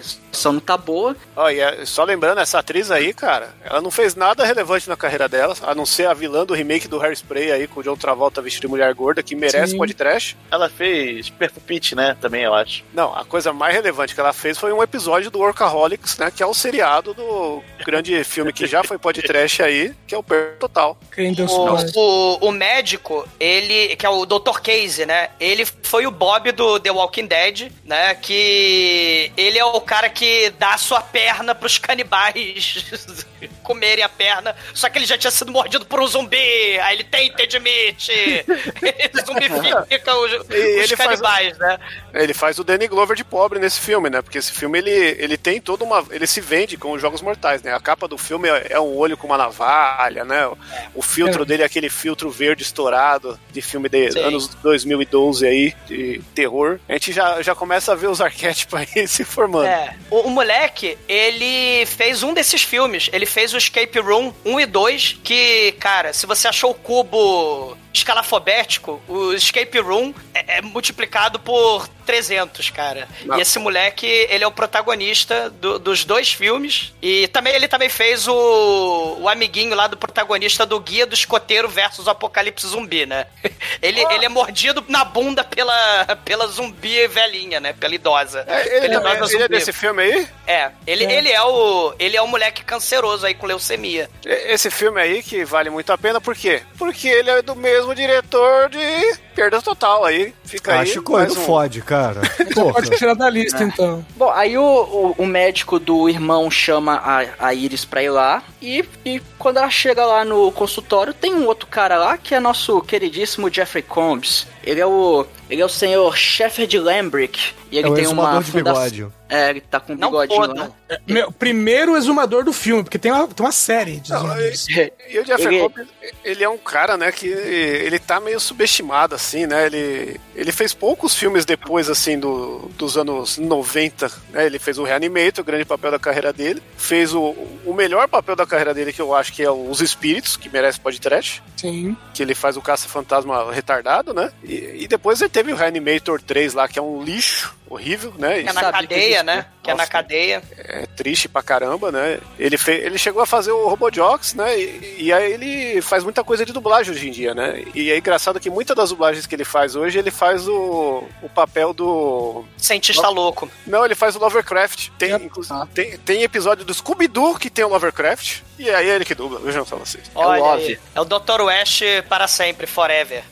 não tá boa. Olha, só lembrando, essa atriz aí, cara, ela não fez nada relevante na carreira dela, a não ser a vilã do remake do Hairspray aí, com o John Travolta vestido de mulher gorda, que merece Sim. podcast. Ela fez Perfect Pitch, né? Também, eu acho. Não, a coisa mais relevante que ela fez foi um episódio do Workaholics, né? Que é o seriado do grande filme que já foi podcast aí, que é o Per Total. Quem deu O, o, o médico, ele, que é o Dr. Casey, né? Ele foi o Bob do The Walking Dead, né? Que ele é o cara que dá a sua perna pros canibais comerem a perna, só que ele já tinha sido mordido por um zumbi, aí ele tem Tedmite, ele zumbifica os, os ele canibais, né? Ele faz o Danny Glover de pobre nesse filme, né? Porque esse filme ele, ele tem toda uma. Ele se vende com os jogos mortais, né? A capa do filme é, é um olho com uma navalha, né? O, o filtro É. dele é aquele filtro verde estourado de filme de Sim. anos 2012 aí, de terror. A gente já, já começa a ver os arquétipos aí se formando. É. O, o moleque, ele fez um desses filmes. Ele fez o Escape Room 1 e 2, que, cara, se você achou o cubo escalafobético, o Escape Room é, é multiplicado por 300, cara. Não. E esse moleque, ele é o protagonista do- dos dois filmes. E também ele também fez o, o amiguinho lá do protagonista do Guia do Escoteiro versus o Apocalipse Zumbi, né? Ele, ele é mordido na bunda pela, pela zumbi velhinha, né? Pela idosa. É, ele, Pela também- idosa ele é desse filme aí? É, ele é. ele é o ele é o moleque canceroso aí com leucemia. Esse filme aí que vale muito a pena, por quê? Porque ele é do mesmo diretor de Perda Total aí. Fica Ah, aí. Chico, mais não um- fode, cara. Pode tirar da lista, então. Bom, aí o, o, o médico do irmão chama a, a Iris pra ir lá. E, e quando ela chega lá no consultório, tem um outro cara lá que é nosso queridíssimo Jeffrey Combs. Ele é o. Ele é o senhor Shepard Lambrick. E ele É tem uma exumador de fundação- bigode. É, ele tá com um Não bigodinho lá. Meu, primeiro exumador do filme, porque tem uma, tem uma série de Não, exumadores. E o Jeffrey Ele- Combs, ele é um cara, né, que ele tá meio subestimado, assim, né, ele, ele fez poucos filmes depois, assim, do, dos anos 90, né, ele fez o Reanimator, o grande papel da carreira dele, fez o, o melhor papel da carreira dele, que eu acho que é Os Espíritos, que merece podcast, Sim. que ele faz o caça-fantasma retardado, né, e, e depois ele teve o Reanimator 3 lá, que é um lixo horrível, né, Que é na sabe que cadeia, existe, né? Que é na cadeia. é triste pra caramba, né? Ele, fe... ele chegou a fazer o Robojox, né? E, e aí ele faz muita coisa de dublagem hoje em dia, né? E é engraçado que muitas das dublagens que ele faz hoje, ele faz o, o papel do. Cientista louco. Não, ele faz o Lovecraft. Tem, Yep. inclusive, tem, tem episódio do Scooby-Doo que tem o Lovecraft. E aí é ele que dubla, vejam só vocês. Olha Love. aí. É o Dr. West para sempre, forever.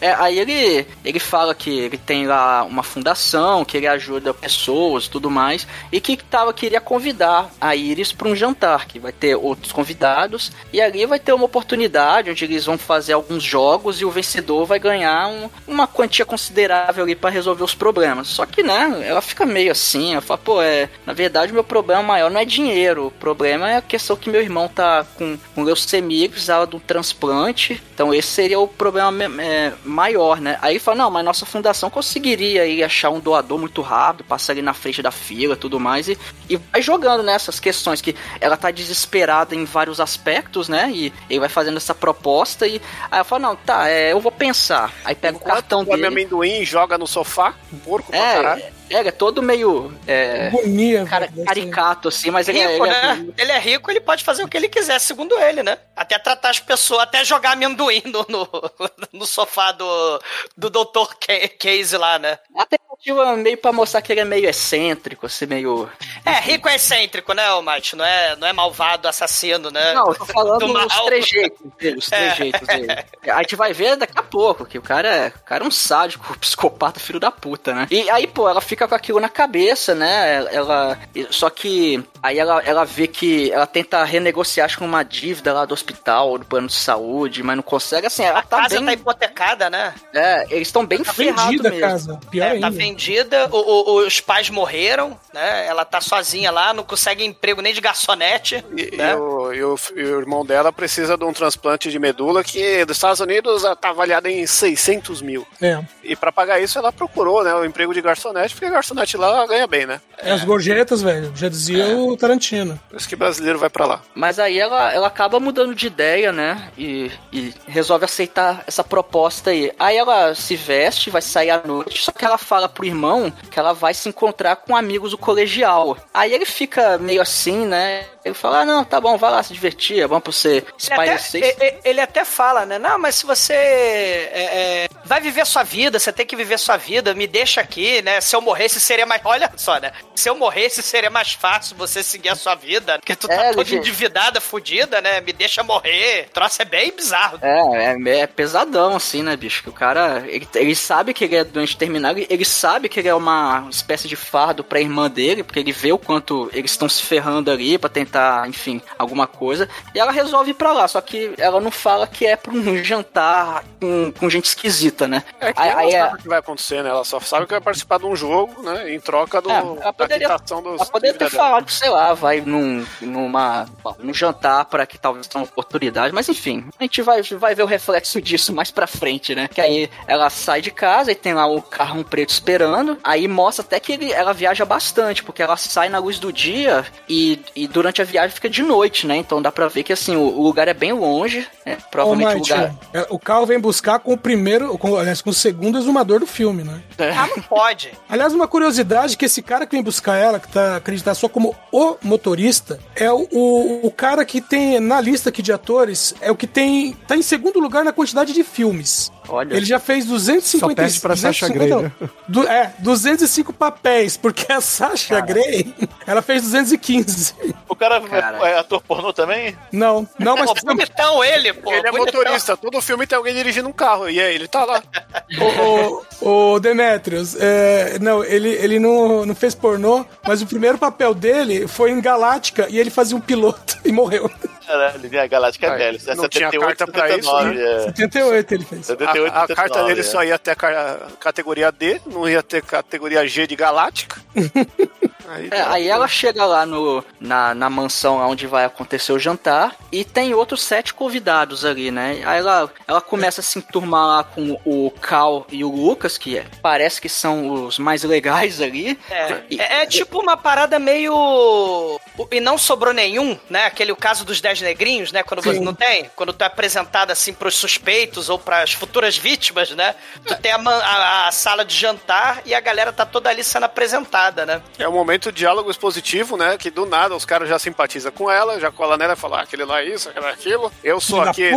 É, aí ele, ele fala que ele tem lá uma fundação, que ele ajuda pessoas tudo mais, e que tava, queria convidar a Iris para um jantar, que vai ter outros convidados, e ali vai ter uma oportunidade onde eles vão fazer alguns jogos e o vencedor vai ganhar um- uma quantia considerável ali para resolver os problemas. Só que, né, ela fica meio assim, ela fala, pô, é, na verdade meu problema maior não é dinheiro, o problema é a questão que meu irmão tá com, com leucemia, precisava de um transplante, então esse seria o problema é, maior, né? Aí fala, não, mas nossa fundação conseguiria aí achar um doador muito rápido, passar ali na frente da fila tudo mais, e, e vai jogando nessas questões que ela tá desesperada em vários aspectos, né? E ele vai fazendo essa proposta e aí ela fala, não, tá, é, eu vou pensar. Aí pega o cartão Come dele. amendoim, joga no sofá, porco pra caralho. É, é, é todo meio é, Agonia, cara, velho, caricato, assim, mas ele, é- Rico, ele é- né? Ele é rico, ele pode fazer o que ele quiser, segundo ele, né? Até tratar as pessoas, até jogar amendoim no, no, no sofá do, do Dr. Ca- Case lá, né? A tentativa meio pra mostrar que ele é meio excêntrico, assim, meio. É, rico é excêntrico, né, o Mate? Não é, não é malvado, assassino, né? Não, eu tô falando Do dos mal. trejeitos dele, os É. trejeitos dele. A gente vai ver daqui a pouco, que o cara é, o cara é um sádico, psicopata, filho da puta, né? E aí, pô, ela fica com aquilo na cabeça, né? Ela. Só que aí ela, ela vê que ela tenta renegociar acho que uma dívida lá do hospital, do plano de saúde, mas não consegue. Assim, ela A tá casa bem. tá hipotecada, né? É, eles estão bem Tá ferrados vendida a mesmo. casa. Pior É, ainda. tá vendida, o- o- os pais morreram, né? Ela tá sozinha lá, não consegue emprego nem de garçonete. E, né? e o, e o- e o irmão dela precisa de um transplante de medula que dos Estados Unidos tá avaliado em 600 mil. É. E pra pagar isso ela procurou, né, o emprego de garçonete, porque garçonete lá ganha bem, né? É as gorjetas, velho. Já dizia o do Tarantino. Por isso que brasileiro vai pra lá. Mas aí ela, ela acaba mudando de ideia, né? E, e resolve aceitar essa proposta aí. Aí ela se veste, vai sair à noite, só que ela fala pro irmão que ela vai se encontrar com amigos do colegial. Aí ele fica meio assim, né? Ele fala, ah, não, tá bom, vai lá se divertir, vamos pro você ele até, ele, ele até fala, né? Não, mas se você é, é, vai viver sua vida, você tem que viver sua vida, me deixa aqui, né? Se eu morresse, seria mais. Olha só, né? Se eu morresse, seria mais fácil você seguir a sua vida, porque tu tá é, toda endividada, fudida, né? Me deixa morrer. O troço é bem bizarro. É, é, é, pesadão, assim, né, bicho? Que o cara, ele, ele sabe que ele é doente terminal, ele sabe que ele é uma espécie de fardo pra irmã dele, porque ele vê o quanto eles estão se ferrando ali pra tentar tentar, enfim, alguma coisa. E ela resolve ir pra lá, só que ela não fala que é pra um jantar com, com gente esquisita, né? É que aí, ela aí sabe é... o que vai acontecer, né? Ela só sabe que vai participar de um jogo, né? Em troca do, é, ela poderia, da quitação dos... Ela poderia ter falado, sei lá, vai num, numa, num jantar para que talvez tenha uma oportunidade, mas enfim, a gente vai, vai ver o reflexo disso mais pra frente, né? Que aí ela sai de casa e tem lá o carro preto esperando, aí mostra até que ele, ela viaja bastante, porque ela sai na luz do dia e, e durante a viagem fica de noite, né? Então dá pra ver que assim, o, o lugar é bem longe, né? Provavelmente Ô, o lugar. É, o carro vem buscar com o primeiro, com, aliás, com o segundo exumador do filme, né? É. Ah, não pode. Aliás, uma curiosidade que esse cara que vem buscar ela, que tá acreditado só como o motorista, é o, o, o, cara que tem na lista aqui de atores, é o que tem. tá em segundo lugar na quantidade de filmes. Olha. Ele já fez 250 Só pede pra 250, Sasha Grey, né? do, É, 205 papéis, porque a Sasha. Grey, ela fez 215. O cara, cara. é ator pornô também? Não, não, mas... Pô, bonitão ele, pô. Ele é bonitão. motorista, todo filme tem alguém dirigindo um carro, e aí, ele tá lá. o, o, o Demetrius, é, não, ele, ele não, não fez pornô, mas o primeiro papel dele foi em Galáctica, e ele fazia um piloto e morreu. Caralho, a Galáctica é velho. Isso é 78, 79. Isso, né? é. 78 ele fez. 78, a, a carta dele é. só ia até a categoria D, não ia ter categoria G de Galáctica. Aí, é, aí ela chega lá no, na, na mansão onde vai acontecer o jantar e tem outros sete convidados ali, né? Aí ela, ela começa a se enturmar lá com o Cal e o Lucas, que é, parece que são os mais legais ali. É, e, é, é tipo uma parada meio. E não sobrou nenhum, né? Aquele caso dos dez negrinhos, né? Quando Sim. você não tem, quando tu é apresentado assim pros suspeitos ou pras futuras vítimas, né? Tu tem a, a, a sala de jantar e a galera tá toda ali sendo apresentada, né? É o momento muito diálogo expositivo, né? Que do nada os caras já simpatizam com ela, já cola nela e fala, ah, aquele lá é isso, aquele é aquilo. Eu sou aqui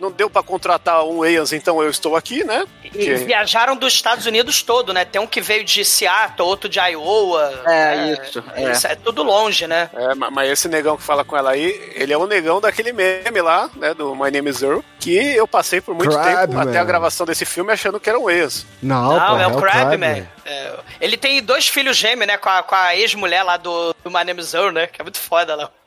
não deu para contratar um Wayans, então eu estou aqui, né? E que... viajaram dos Estados Unidos todo, né? Tem um que veio de Seattle, outro de Iowa. É, né? isso. É. isso. É. tudo longe, né? É, mas esse negão que fala com ela aí, ele é o negão daquele meme lá, né? Do My Name is Earl, que eu passei por muito Crab, tempo, até a gravação desse filme, achando que era um Wayans. Não, não é, o Crabman. É, ele tem dois filhos gêmeos, né? Com a, com a ex-mulher lá do, do My Name is Earl, né? Que é muito foda lá.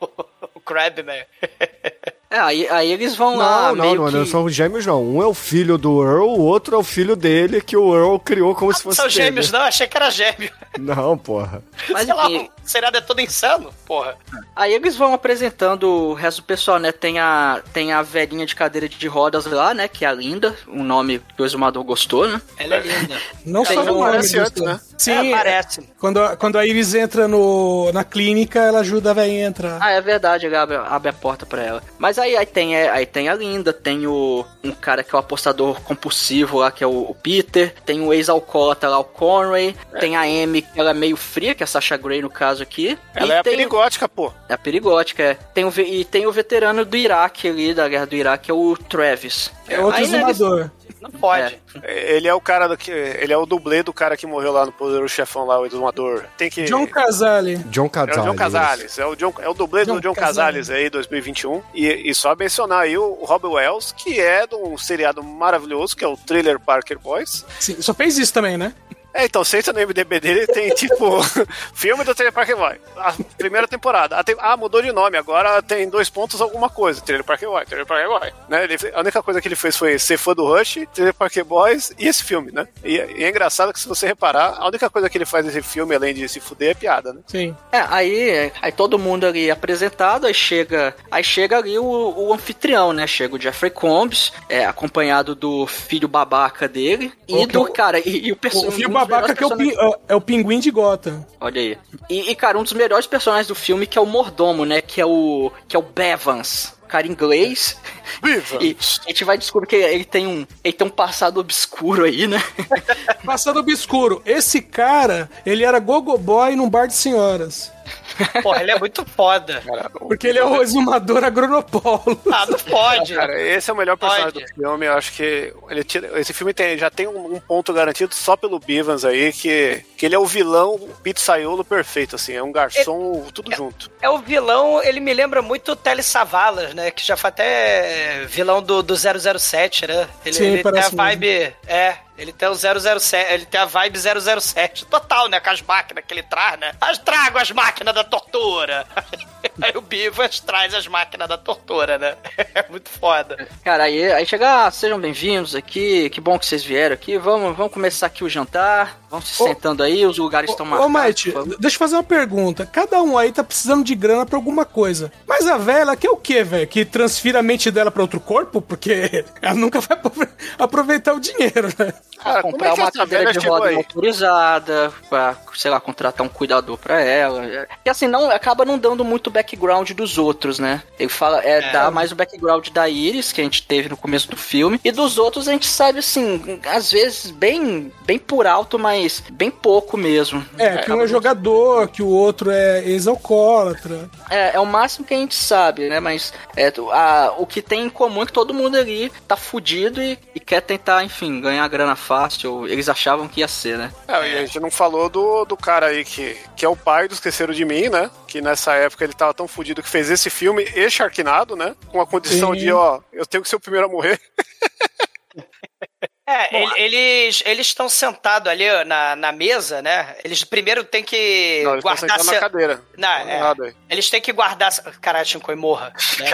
o Crabman. É, aí, aí eles vão não, lá. Não, não, que... não são gêmeos, não. Um é o filho do Earl, o outro é o filho dele que o Earl criou como ah, se fosse. São gêmeos, não? Achei que era gêmeo. Não, porra. Mas o seriado é todo insano, porra. Aí eles vão apresentando o resto do pessoal, né? Tem a, tem a velhinha de cadeira de rodas lá, né? Que é a Linda, um nome que o exumador gostou, né? Ela é linda. Não só o nome, antes, né? Sim, é, parece. Quando, quando a Iris entra no, na clínica, ela ajuda a velhinha a entrar. Ah, é verdade, ele abre, abre a porta pra ela. Mas aí, aí tem, é, aí tem a Linda, tem o um cara que é o apostador compulsivo lá, que é o, o Peter, tem o ex-alcoólatra lá, o Conway, é. tem a Amy, que ela é meio fria, que é a Sasha Grey no caso aqui. Ela é a perigótica, pô. É a perigótica, é. Tem o, e tem o veterano do Iraque ali, da guerra do Iraque, que é o Travis. É outro exumador. Não pode. É. Ele é o cara do que. Ele é o dublê do cara que morreu lá no Poderoso Chefão lá, o exumador. Tem que. John Casale. John Casale. É o John Casales. É o, John, é o dublê John do John Casales aí, 2021. E, e só mencionar aí o Rob Wells, que é de um seriado maravilhoso, que é o Thriller Parker Boys. Sim, só fez isso também, né? É, então, você entra no MDB dele, tem tipo filme do Trailer Park Boy. A primeira temporada. Ah, mudou de nome, agora tem dois pontos alguma coisa. Trailer Park Boy, Trailer Park Boy. Né? Ele, a única coisa que ele fez foi ser fã do Rush, Trailer Park Boys e esse filme, né? E, e, é engraçado que se você reparar, a única coisa que ele faz nesse filme, além de se fuder, é piada, né? Sim. É, aí, aí todo mundo ali apresentado, aí chega, aí chega ali o, o anfitrião, né? Chega o Jeffrey Combs, é, acompanhado do filho babaca dele e do, cara, e, e o, filho babaca que é o, pin, é o pinguim de Gotham. Olha aí. E, e, cara, um dos melhores personagens do filme que é o mordomo, né? Que é o. que é o Bevans cara inglês. Viva. E a gente vai descobrir que ele tem um, ele tem um passado obscuro aí, né? passado obscuro. Esse cara, ele era gogo boy num bar de senhoras. Porra, ele é muito foda. Porque ele é o exumador agronopolo. Ah, não pode. Cara, esse é o melhor personagem pode. do filme. Eu acho que ele tira, esse filme tem, já tem um, um, ponto garantido só pelo Bivans aí, que, que ele é o vilão pizzaiolo perfeito, assim. É um garçom, ele, tudo é, junto. É o vilão, ele me lembra muito o Tele Savalas, né? Que já foi até vilão do, do 007, né? Ele, Sim, ele tem a vibe. Mesmo. É, ele tem o 007, ele tem a vibe 007 total, né? Com as máquinas que ele traz, né? As trago as máquinas da tortura. aí o Bivas traz as máquinas da tortura, né? É muito foda. Cara, aí, aí chega, ah, sejam bem-vindos aqui, que bom que vocês vieram aqui. Vamos, vamos começar aqui o jantar. Vamos se ô, sentando aí, os lugares estão marcados. Ô, Mike, deixa eu fazer uma pergunta. Cada um aí tá precisando de grana pra alguma coisa. Mas a velha quer o quê, velho? Que transfira a mente dela pra outro corpo? Porque ela nunca vai aproveitar o dinheiro, né? Cara, comprar é uma cadeira de roda motorizada, pra, sei lá, contratar um cuidador pra ela. E assim, não, acaba não dando muito background dos outros, né? Ele fala, é, é. dá mais o background da Iris, que a gente teve no começo do filme, e dos outros a gente sabe, assim, às vezes bem, bem por alto, mas bem pouco mesmo. É, que um é jogador, que o outro é ex-alcoólatra. É, é o máximo que a gente sabe, né? Mas é, a, o que tem em comum é que todo mundo ali tá fudido e, e quer tentar, enfim, ganhar grana fácil, eles achavam que ia ser, né? É, e a gente não falou do, do cara aí que, que é o pai do Esqueceram de Mim, né? Que nessa época ele tava tão fudido que fez esse filme e Sharknado, né? Com a condição Sim. de, ó, eu tenho que ser o primeiro a morrer. É, Bom, eles eles estão sentados ali na, na mesa, né? Eles primeiro têm que não, eles guardar se... na cadeira. Não, é, eles têm que guardar. Caralho, Shinkoi morra. Né?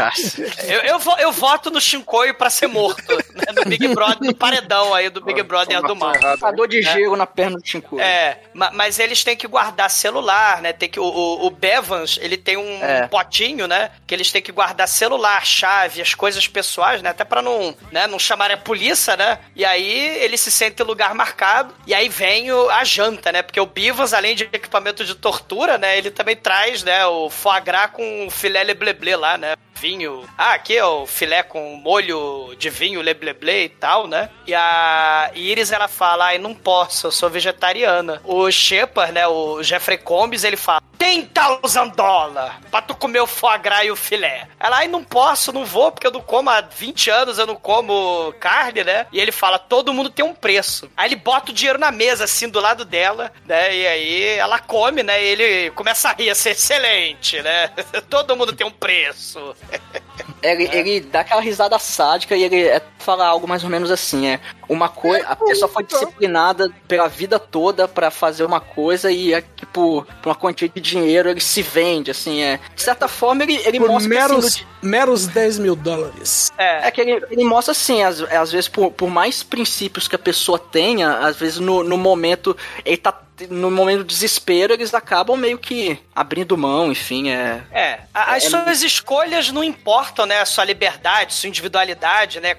eu, eu, eu, voto no Shinkoi pra ser morto. Né? No Big Brother, no paredão aí do Big Brother do mal. Dor de né? gelo na perna do Shinkoi. É, mas eles têm que guardar celular, né? Tem que, o, o, o Bevans, ele tem um é. potinho, né? Que eles têm que guardar celular, chave, as coisas pessoais, né? Até pra não, né, não chamarem a polícia, né? E aí aí ele se sente em lugar marcado, e aí vem o, a janta, né? Porque o Bivas, além de equipamento de tortura, né? Ele também traz, né, o foie gras com filé lebleble lá, né? vinho. Ah, aqui é o filé com molho de vinho, lebleble e tal, né? E a Iris, ela fala, ai, não posso, eu sou vegetariana. O Shepard, né, o Jeffrey Combs, ele fala, 10,000 dólares pra tu comer o foie gras e o filé. Ela, ai, não posso, não vou, porque eu não como há 20 anos, eu não como carne, né? E ele fala, todo mundo tem um preço. Aí ele bota o dinheiro na mesa, assim, do lado dela, né? E aí ela come, né? E ele começa a rir, assim, excelente, né? todo mundo tem um preço. Ele, é. ele dá aquela risada sádica e ele é, fala algo mais ou menos assim: é uma coisa. A pessoa foi disciplinada pela vida toda para fazer uma coisa e é, tipo, por uma quantia de dinheiro ele se vende, assim, é. De certa forma, ele, ele por mostra meros, assim, meros 10 mil dólares. É, é que ele, ele mostra assim, às, às vezes, por, por mais princípios que a pessoa tenha, às vezes no, no momento ele tá no momento do desespero, eles acabam meio que abrindo mão, enfim, é... É, as é, suas é... escolhas não importam, né, a sua liberdade, sua individualidade, né,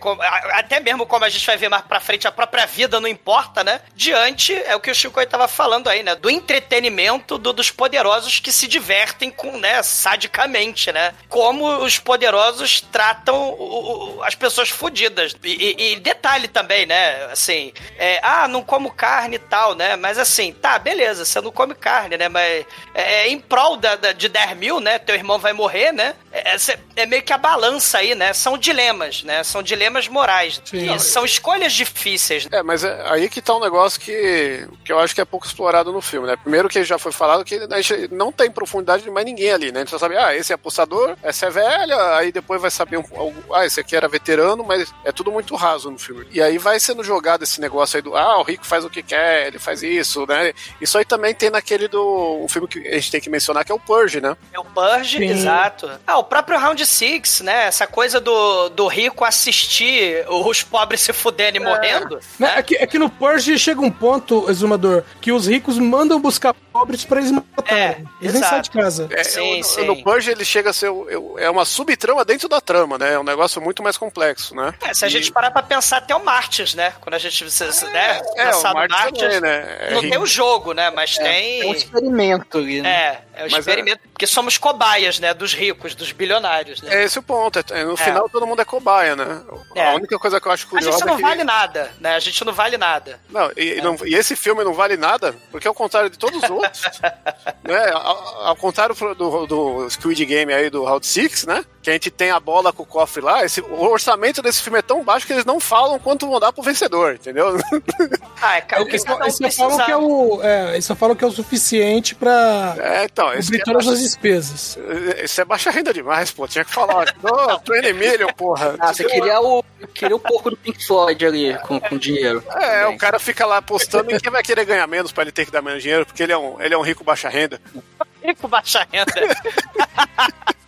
até mesmo como a gente vai ver mais pra frente, a própria vida não importa, né, diante, é o que o Chico tava falando aí, né, do entretenimento do, dos poderosos que se divertem com, né, sadicamente, né, como os poderosos tratam o, o, as pessoas fodidas. E, e, e, detalhe também, né, assim, é, ah, não como carne e tal, né, mas assim, tá tá, beleza, você não come carne, né? Mas é, é em prol da, da, de 10 mil, né? Teu irmão vai morrer, né? É, é, é, meio que a balança aí, né? São dilemas, né? São dilemas morais. Sim. E são escolhas difíceis. É, mas é aí que tá um negócio que, que eu acho que é pouco explorado no filme, né? Primeiro que já foi falado que a gente não tem profundidade de mais ninguém ali, né? A gente só sabe, ah, esse é apostador, essa é velha, aí depois vai saber um, ah, esse aqui era veterano, mas é tudo muito raso no filme. E aí vai sendo jogado esse negócio aí do, ah, o rico faz o que quer, ele faz isso, né? Isso aí também tem naquele do. Um filme que a gente tem que mencionar que é o Purge, né? É o Purge, Sim. exato. Ah, o próprio Round Six, né? Essa coisa do, do rico assistir os pobres se fudendo e morrendo. Né, É, que, é que no Purge chega um ponto, exumador, que os ricos mandam buscar pobres pra eles matarem. É, eles nem exato. saem de casa. É, Sim, o- sim. No Purge ele chega a ser. o- eu- É uma subtrama dentro da trama, né? É um negócio muito mais complexo, né? É, se a gente parar pra pensar até o Martyrs, né? Quando a gente, se- se- né? É, o lançado Martyrs Martyrs, também, né? É Não rico. tem o jogo, né? Mas É um tem... experimento ali, né? É, é o Mas experimento. Porque somos cobaias, né? Dos ricos, dos bilionários, né? É esse o ponto. é- No final todo mundo é cobaia, né? É. A única coisa que eu acho A curiosa gente não é que... vale nada, né? A gente não vale nada. Não, e, não- e esse filme não vale nada, porque ao contrário de todos os outros, né? Ao, ao contrário do, do Squid Game aí do Round Six, né? Que a gente tem a bola com o cofre lá, esse, o orçamento desse filme é tão baixo que eles não falam quanto vão dar pro vencedor, entendeu? Ah, é, o que Eles só, um eles só falam que é o, é, eles só falam que é o suficiente pra É, então, esse cobrir é todas baixa- as despesas. Isso é baixa renda demais, pô. Tinha que falar. Ô, 20 million, porra. Ah, você queria o, queria o porco do Pink Floyd ali, com, com dinheiro. É, Também. o cara fica lá apostando em quem vai querer ganhar menos pra ele ter que dar menos dinheiro, porque ele é um, ele é um rico baixa renda. Rico baixa renda.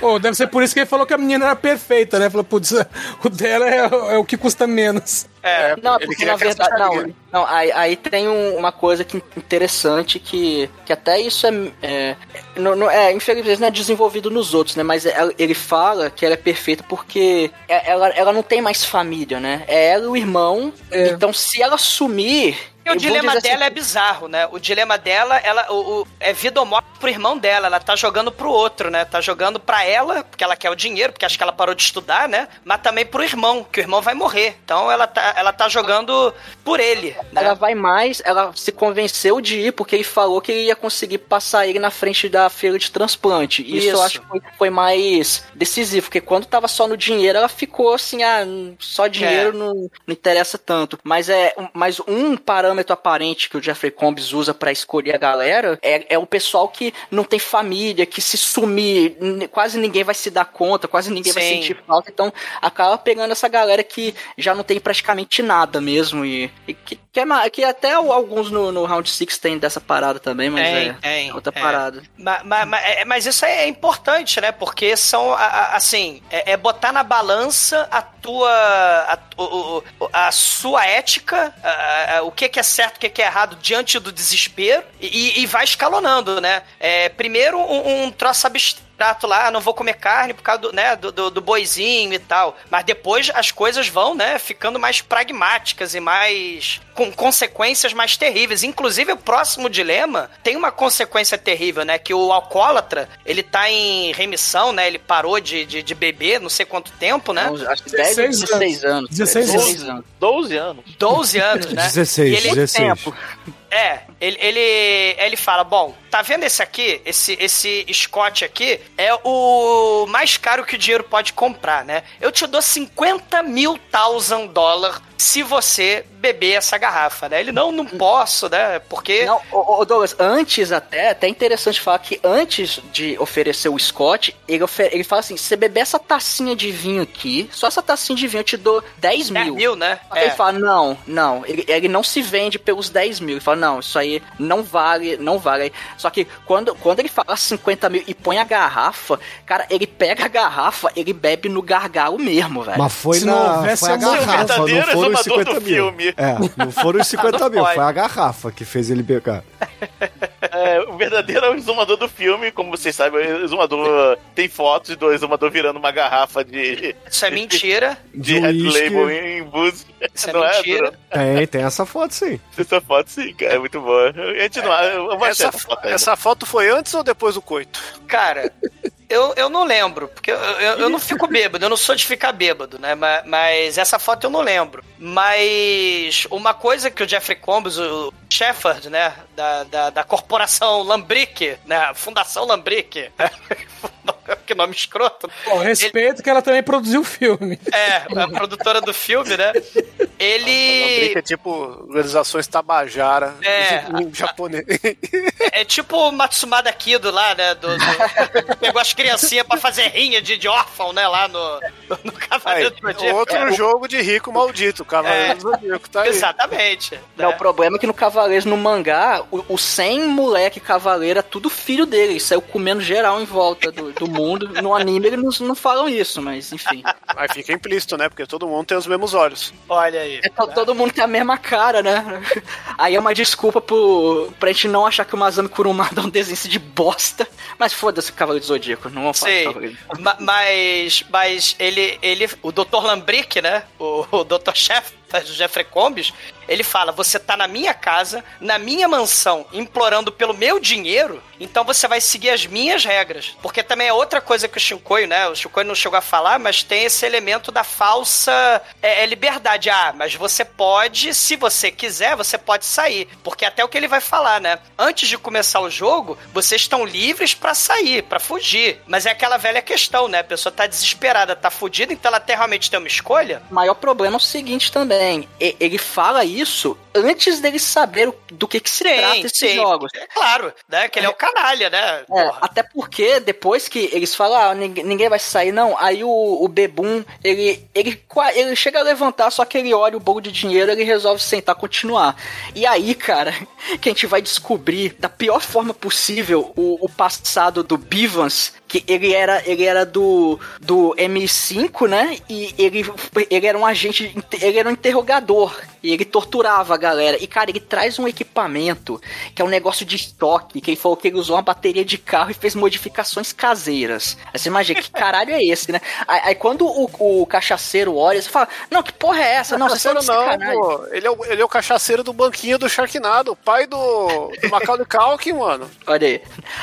Pô, deve ser por isso que ele falou que a menina era perfeita, né? Falou, putz, o dela é, é o que custa menos. É, Não, é Ele porque na verdade. Não, não aí, aí tem um- uma coisa que interessante que, que até isso é. é, não, não- é infelizmente não é desenvolvido nos outros, né? Mas é- ele fala que ela é perfeita porque é- ela, ela não tem mais família, né? É ela e o irmão. Então se ela sumir. O eu dilema dizer dela assim, é bizarro, né? O dilema dela, ela, o, o- é vida ou morte pro irmão dela. Ela tá jogando pro outro, né? Tá jogando pra ela, porque ela quer o dinheiro, porque acho que ela parou de estudar, né? Mas também pro irmão, que o irmão vai morrer. Então ela tá, ela tá jogando por ele, né? Ela vai mais, ela se convenceu de ir porque ele falou que ele ia conseguir passar ele na frente da feira de transplante. Isso, eu Isso. acho que foi, foi mais decisivo, porque quando tava só no dinheiro, ela ficou assim, ah, só dinheiro É. não, não interessa tanto. Mas é mas um parâmetro aparente que o Jeffrey Combs usa pra escolher a galera é, é o pessoal que não tem família, que se sumir, quase ninguém vai se dar conta, quase ninguém vai Sim. sentir falta. Então acaba pegando essa galera que já não tem praticamente nada mesmo. E, e que, que, é, que até alguns no, no Round 6 tem dessa parada também, mas é outra é. parada. Ma- ma- ma- é- Mas, isso é importante, né? Porque são, assim, é, é botar na balança a tua, a, o- a sua ética, a- a- o que que é certo, o que é errado diante do desespero e, e vai escalonando, né? É, primeiro um, um troço abstrato lá, ah, não vou comer carne por causa do, né, do, do, do boizinho e tal. Mas depois as coisas vão, né, ficando mais pragmáticas e mais com consequências mais terríveis. Inclusive o próximo dilema tem uma consequência terrível, né, que o alcoólatra, ele tá em remissão, né, ele parou de, de, de beber não sei quanto tempo, né? Acho que 10 ou 16 anos. 16 16 anos. 12 anos. 12 anos, né? 16, E ele- 16. Tempo. É, ele, ele, ele fala, bom, tá vendo esse aqui? Esse, esse Scott aqui é o mais caro que o dinheiro pode comprar, né? Eu te dou 50 mil thousand dólares se você beber essa garrafa, né? Ele, não, não posso, né? Porque... Não, ô, ô, Douglas, antes até, até é interessante falar que antes de oferecer o Scott, ele, ofe- ele fala assim: se você beber essa tacinha de vinho aqui, só essa tacinha de vinho eu te dou 10 10 mil. mil, né? Aí ele É. fala, não, não, ele, ele não se vende pelos 10 mil. Ele fala, não, isso aí não vale, não vale. Só que quando, quando ele fala 50 mil e põe a garrafa, cara, ele pega a garrafa, ele bebe no gargalo mesmo, velho. Mas foi Se não na houvesse foi a garrafa, não verdadeiro foram os exumador 50 do mil. filme. É, não foram os 50 mil, foi a garrafa que fez ele pegar. É, o verdadeiro exumador do filme, como vocês sabem, o exumador tem fotos do exumador virando uma garrafa de, Isso é mentira. de De Red. Label em bus. Isso é Não mentira. Tem, tem essa foto sim. Essa foto sim, cara, é muito boa. A gente não. Eu vou Essa, essa foto essa foto foi antes ou depois do coito? Cara, eu, eu não lembro, porque eu, eu, eu não fico bêbado, eu não sou de ficar bêbado, né? Mas, mas essa foto eu não lembro. Mas uma coisa que o Jeffrey Combs, o Shepard, né? Da, da, da corporação Lambrick, né? Fundação Lambrick. que nome escroto. Bom, respeito que ela também produziu o filme. É, a produtora do filme, né? ele. É tipo organizações Tabajara É. em japonês. É tipo o Matsumada Kido lá, né? Do, do- pegou as criancinhas pra fazer rinha de, de órfão, né? Lá no, no Aí, Cavaleiro do Zodíaco. outro jogo de rico maldito, Cavaleiro É. do Zodíaco, tá aí. Exatamente. Não, né? o problema é que no Cavaleiros, no mangá, o, o 100 moleque cavaleiro é tudo filho dele. Ele saiu comendo geral em volta do, do mundo. No anime eles não, não falam isso, mas enfim. Aí fica implícito, né? Porque todo mundo tem os mesmos olhos. Olha aí. É to- todo mundo tem a mesma cara, né? Aí é uma desculpa pro, pra gente não achar que o Masami Kurumada é um desenho de bosta. Mas foda-se o Cavaleiro do Zodíaco, não vamos falar Sim, Cavaleiro. ma- mas, mas ele, ele, o Dr. Lambrick, né? O, o Dr. Chef, faz o Jeffrey Combs, ele fala: você tá na minha casa, na minha mansão, implorando pelo meu dinheiro, então você vai seguir as minhas regras. Porque também é outra coisa que o Shinkoio, né? O Shinkoio não chegou a falar, mas tem esse elemento da falsa é, é, liberdade. Ah, mas você pode, se você quiser, você pode sair. Porque até o que ele vai falar, né? Antes de começar o jogo, vocês estão livres pra sair, pra fugir. Mas é aquela velha questão, né? A pessoa tá desesperada, tá fudida, então ela até realmente tem uma escolha. O maior problema é o seguinte também. Ele fala isso antes dele saber do que, que se trata esses jogos. É claro, né? Que ele é o canalha, né? É, até porque depois que eles falam, ah, ninguém, vai sair, não, aí o, o Bebum, ele, ele, ele chega a levantar, só que ele olha o bolo de dinheiro ele resolve sentar e continuar. E aí, cara, que a gente vai descobrir da pior forma possível o, o passado do Bivans, que ele era, ele era do, do M5, né? E ele, ele era um agente, ele era um interrogador. E ele torturava a galera. E, cara, ele traz um equipamento que é um negócio de estoque. Que ele falou que ele usou uma bateria de carro e fez modificações caseiras. Aí você imagina, que caralho é esse, né? Aí, aí quando o, o cachaceiro olha, você fala: Não, que porra é essa? Não, você Não, tá não, pô. Ele é, o, ele é o cachaceiro do banquinho do Sharknado, pai do, do Macaulay Culkin, mano. Olha aí.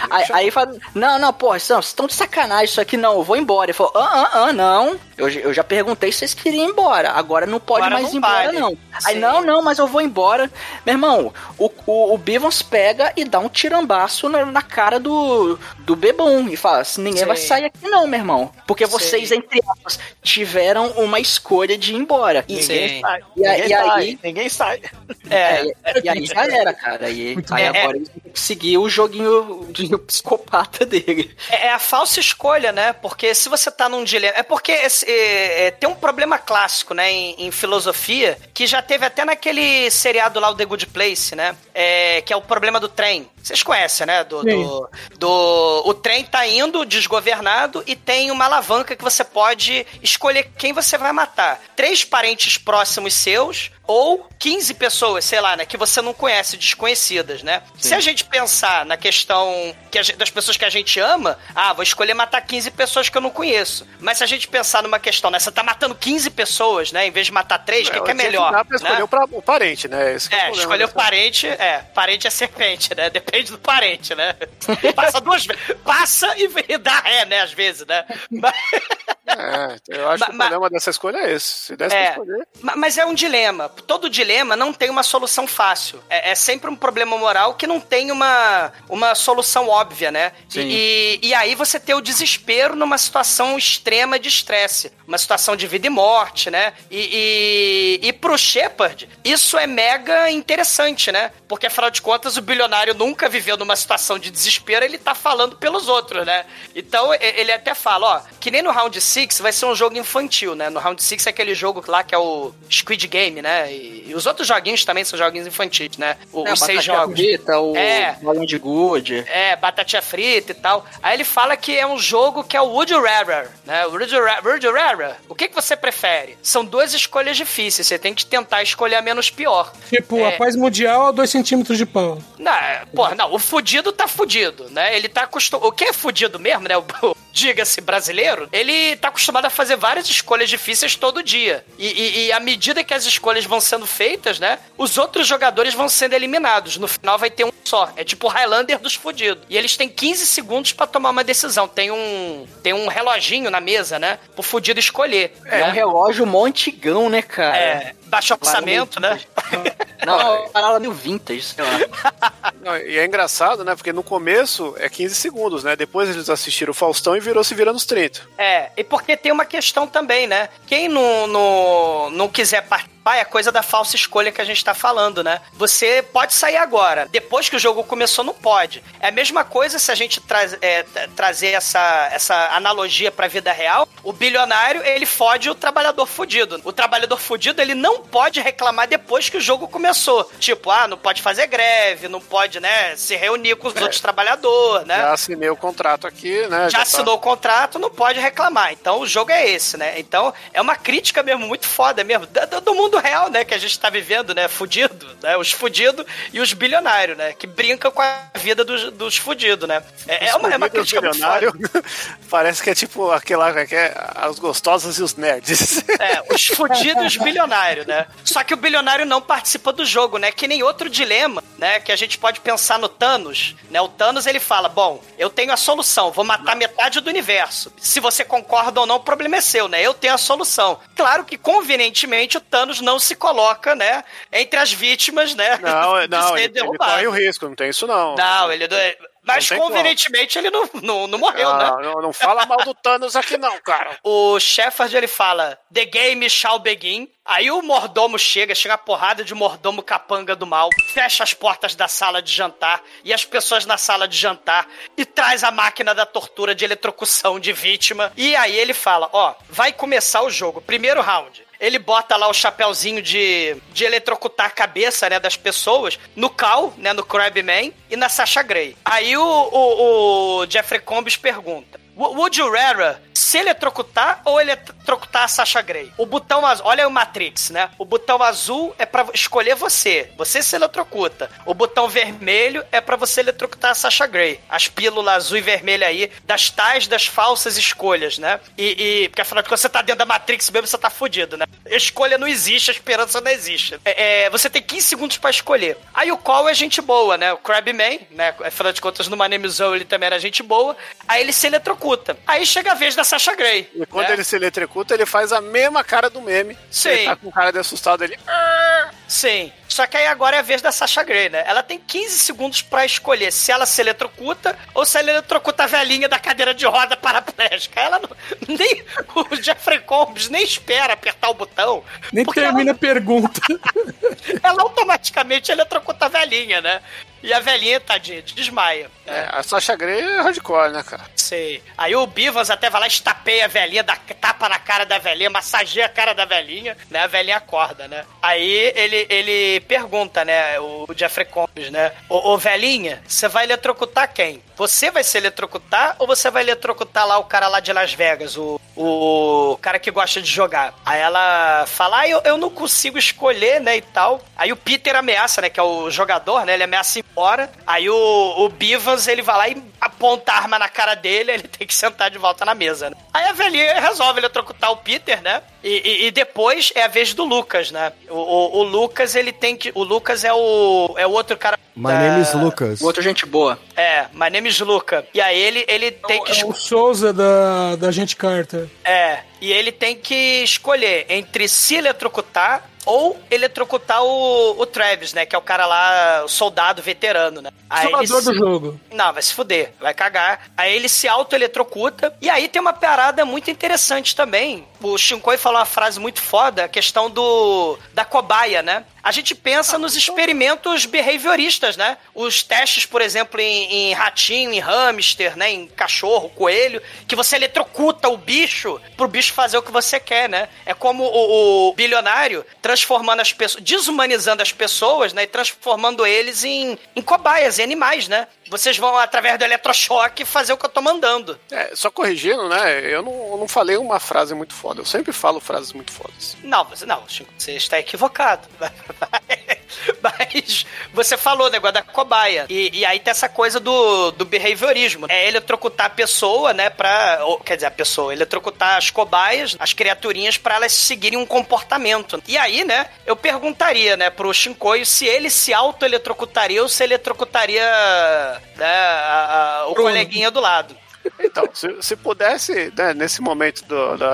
Aí, aí fala, não, não, porra, vocês estão de sacanagem isso aqui, não, eu vou embora. Ele falou, ah, ah, ah, não. Eu, eu já perguntei se vocês queriam ir embora. Agora não pode Agora mais não ir embora, vale. não. Aí, Sim. não, não, mas eu vou embora. Meu irmão, o, o, o Bivons pega e dá um tirambaço na, na cara do, do Bebum e fala, assim, ninguém Sim. vai sair aqui não, meu irmão. Porque vocês, entre aspas, tiveram uma escolha de ir embora. E, Sim. Sai. E aí- ninguém e aí- sai. Ninguém sai. é, e aí já era, cara. E aí bem. agora eles têm que seguir o joguinho do psicopata dele. É é a falsa escolha, né? Porque se você tá num dilema. É porque esse, é, é, tem um problema clássico, né, em, em filosofia, que já teve até naquele seriado lá, o The Good Place, né? É, que é o problema do trem. Vocês conhecem, né? Do, do, do- o trem tá indo desgovernado e tem uma alavanca que você pode escolher quem você vai matar. Três parentes próximos seus ou 15 pessoas, sei lá, né, que você não conhece, desconhecidas, né? Se a gente pensar na questão que gente- das pessoas que a gente ama, ah, vou escolher matar 15 pessoas que eu não conheço. Mas se a gente pensar numa questão, né, você tá matando 15 pessoas, né, em vez de matar três, o que, que é melhor? Dá pra né? escolher o, pra- o parente, né? Esse é, É, escolher o dessa- parente, é, parente é serpente, né? Depende do parente, né? Passa duas vezes. Passa e e dá ré, né, às vezes, né? Mas, É, eu acho que o ma- problema dessa escolha é esse. Se desse É. pra escolher. ma- mas é um dilema. Todo dilema não tem uma solução fácil. É, é sempre um problema moral que não tem uma, uma solução óbvia, né? E, e, e aí você ter o desespero numa situação extrema de estresse. Uma situação de vida e morte, né? E, e, e pro Shepard, isso é mega interessante, né? Porque afinal de contas, o bilionário nunca viveu numa situação de desespero, ele tá falando pelos outros, né? Então ele até fala, ó, que nem no Round 6 vai ser um jogo infantil, né? No Round 6 é aquele jogo lá que é o Squid Game, né? E, e os outros joguinhos também são joguinhos infantis, né? O- É, os seis jogos. Frita, o É. Balão de Good. É, batatinha frita e tal. Aí ele fala que é um jogo que é o Would You Rather, né? Would You Ra- Would You Rather. O que, que você prefere? São duas escolhas difíceis, você tem que tentar escolher a menos pior. Tipo, É. a paz mundial a 2 centímetros de pau. Não, é, porra, não, o fudido tá fudido, né? Ele tá acostumado. O que é fudido mesmo, né? O, o- Diga-se brasileiro, ele tá acostumado a fazer várias escolhas difíceis todo dia. E, e- e à medida que as escolhas vão sendo feitas, né? Os outros jogadores vão sendo eliminados. No final vai ter um só. É tipo o Highlander dos fudidos. E eles têm 15 segundos pra tomar uma decisão. Tem um, tem um reloginho na mesa, né? Pro fudido escolher. É, né? um relógio mó antigão, né, cara? É, baixo orçamento, né? Não, é parada meio vintage, sei lá. Não, e é engraçado, né? Porque no começo é 15 segundos, né? Depois eles assistiram o Faustão e virou se vira nos 30. É, e porque tem uma questão também, né? Quem não, não, não quiser participar Pai, é coisa da falsa escolha que a gente tá falando, né? Você pode sair agora. Depois que o jogo começou, não pode. É a mesma coisa se a gente é, trazer essa, essa analogia pra vida real. O bilionário, ele fode o trabalhador fudido. O trabalhador fudido, ele não pode reclamar depois que o jogo começou. Tipo, ah, não pode fazer greve, não pode, né, se reunir com os é. outros trabalhadores, né? Já assinei o contrato aqui, né? Já, já tá. assinou tá... o contrato, não pode reclamar. Então o jogo é esse, né? Então é uma crítica mesmo muito foda mesmo do, do mundo real, né, que a gente tá vivendo, né, fudido, né? Os fudidos e os bilionários, né, que brincam com a vida dos, dos fudidos, né? É, é uma, é uma crítica bilionário parece que é tipo aquela que é os gostosos e os nerds. É, os fudidos bilionários, né? Só que o bilionário não participa do jogo, né? Que nem outro dilema, né, que a gente pode pensar no Thanos, né? O Thanos ele fala: "Bom, eu tenho a solução, vou matar metade do universo. Se você concorda ou não, o problema é seu, né? Eu tenho a solução". Claro que convenientemente o Thanos não se coloca, né, entre as vítimas, né? Não, não, ele, ele corre o risco, não tem isso não. Não, ele mas convenientemente ele não, não, não morreu, ah, né? Não, não fala mal do Thanos aqui não, cara. o Shepard ele fala: The game shall begin. Aí o mordomo chega, chega a porrada de mordomo capanga do mal, fecha as portas da sala de jantar e as pessoas na sala de jantar e traz a máquina da tortura de eletrocução de vítima. E aí ele fala: Ó, vai começar o jogo, primeiro round. Ele bota lá o chapéuzinho de, de eletrocutar a cabeça, né, das pessoas no Cal, né, no Crabman e na Sasha Grey. Aí o, o, o Jeffrey Combs pergunta: Would you rather se eletrocutar ou eletrocutar a Sasha Grey? O botão azul, olha o Matrix, né? O botão azul é para escolher você. Você se eletrocuta. O botão vermelho é para você eletrocutar a Sasha Grey. As pílulas azul e vermelha aí das tais das falsas escolhas, né? E, e porque afinal de contas você tá dentro da Matrix mesmo, você tá fudido, né? Escolha não existe, a esperança não existe. É, é, você tem 15 segundos para escolher. Aí o Call é gente boa, né? O Crabman, né? Afinal de contas, no Name ele também era gente boa. Aí ele se eletrocuta. Aí chega a vez da Sasha Grey. E quando né? ele se eletrocuta, ele faz a mesma cara do meme. Sim. Ele tá com cara de assustado, ele... Sim. Só que aí agora é a vez da Sasha Grey, né? Ela tem 15 segundos para escolher se ela se eletrocuta ou se ela eletrocuta a velhinha da cadeira de roda paraplégica. Ela não, nem o Jeffrey Combs nem espera apertar o botão. Nem termina ela, a pergunta. ela automaticamente eletrocuta a velhinha, né? E a velhinha, tadinha, desmaia. É, a Sasha Grey é hardcore, né, cara? Sei. Aí o Bivas até vai lá, estapeia a velhinha, dá tapa na cara da velhinha, massageia a cara da velhinha, né? A velhinha acorda, né? Aí ele, ele pergunta, né, o Jeffrey Combs, né? Ô, ô velhinha, você vai eletrocutar quem? Você vai se eletrocutar ou você vai eletrocutar lá o cara lá de Las Vegas, o, o cara que gosta de jogar? Aí ela fala, ah, eu, eu não consigo escolher, né, e tal. Aí o Peter ameaça, né, que é o jogador, né, ele ameaça embora. Aí o, o Bivas, ele vai lá e aponta a arma na cara dele, ele tem que sentar de volta na mesa, né? Aí a velhinha resolve eletrocutar o Peter, né? E, e, e, depois é a vez do Lucas, né? O, o, o, Lucas, ele tem que. O Lucas é o. É o outro cara. My da... name is Lucas. O outro gente boa. É, My name is Luca. E aí ele, ele tem que. É o Souza da, da gente Carter. É. E ele tem que escolher entre se eletrocutar ou eletrocutar o, o Travis, né? Que é o cara lá, o soldado veterano, né? Aí Salvador do jogo. Não, vai se fuder, vai cagar. Aí ele se auto-eletrocuta. E aí tem uma parada muito interessante também. O Shinkoi falou uma frase muito foda, a questão do da cobaia, né? A gente pensa nos experimentos behavioristas, né? Os testes, por exemplo, em, em ratinho, em hamster, né? Em cachorro, coelho, que você eletrocuta o bicho pro bicho fazer o que você quer, né? É como o, o bilionário transformando as pessoas, desumanizando as pessoas, né? E transformando eles em, em cobaias, em animais, né? Vocês vão, através do eletrochoque, fazer o que eu tô mandando. É, só corrigindo, né? Eu não, eu não falei uma frase muito foda. Eu sempre falo frases muito fodas. Não, você não, você está equivocado. Mas você falou o negócio da cobaia. E, e, aí tem essa coisa do, do behaviorismo. É eletrocutar a pessoa, né? Pra. Ou, quer dizer, a pessoa, eletrocutar as cobaias, as criaturinhas, para elas seguirem um comportamento. E aí, né? Eu perguntaria, né, pro Shinkoi se ele se auto-eletrocutaria ou se eletrocutaria né, a, a, o coleguinha do lado. Então, se, se pudesse, né, nesse momento do, do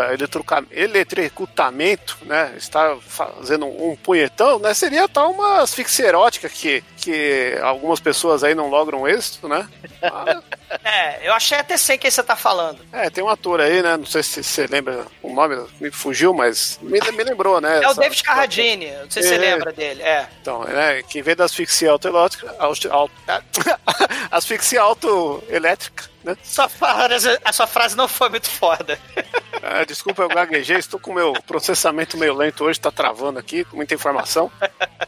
eletrocutamento, né, estar fazendo um, um punhetão, né, seria tal uma asfixia erótica que, que algumas pessoas aí não logram êxito, né? Mas... É, eu achei até sem quem você tá falando. É, tem um ator aí, né, não sei se você lembra, o nome me fugiu, mas me, me lembrou, né? É o David Carradine, não sei se você É. lembra dele. É. Então, né, que vem da asfixia autoelétrica, auto, auto, asfixia autoelétrica, né? Sua frase, a sua frase não foi muito foda. Ah, desculpa, eu gaguejei, estou com o meu processamento meio lento hoje, tá travando aqui, com muita informação.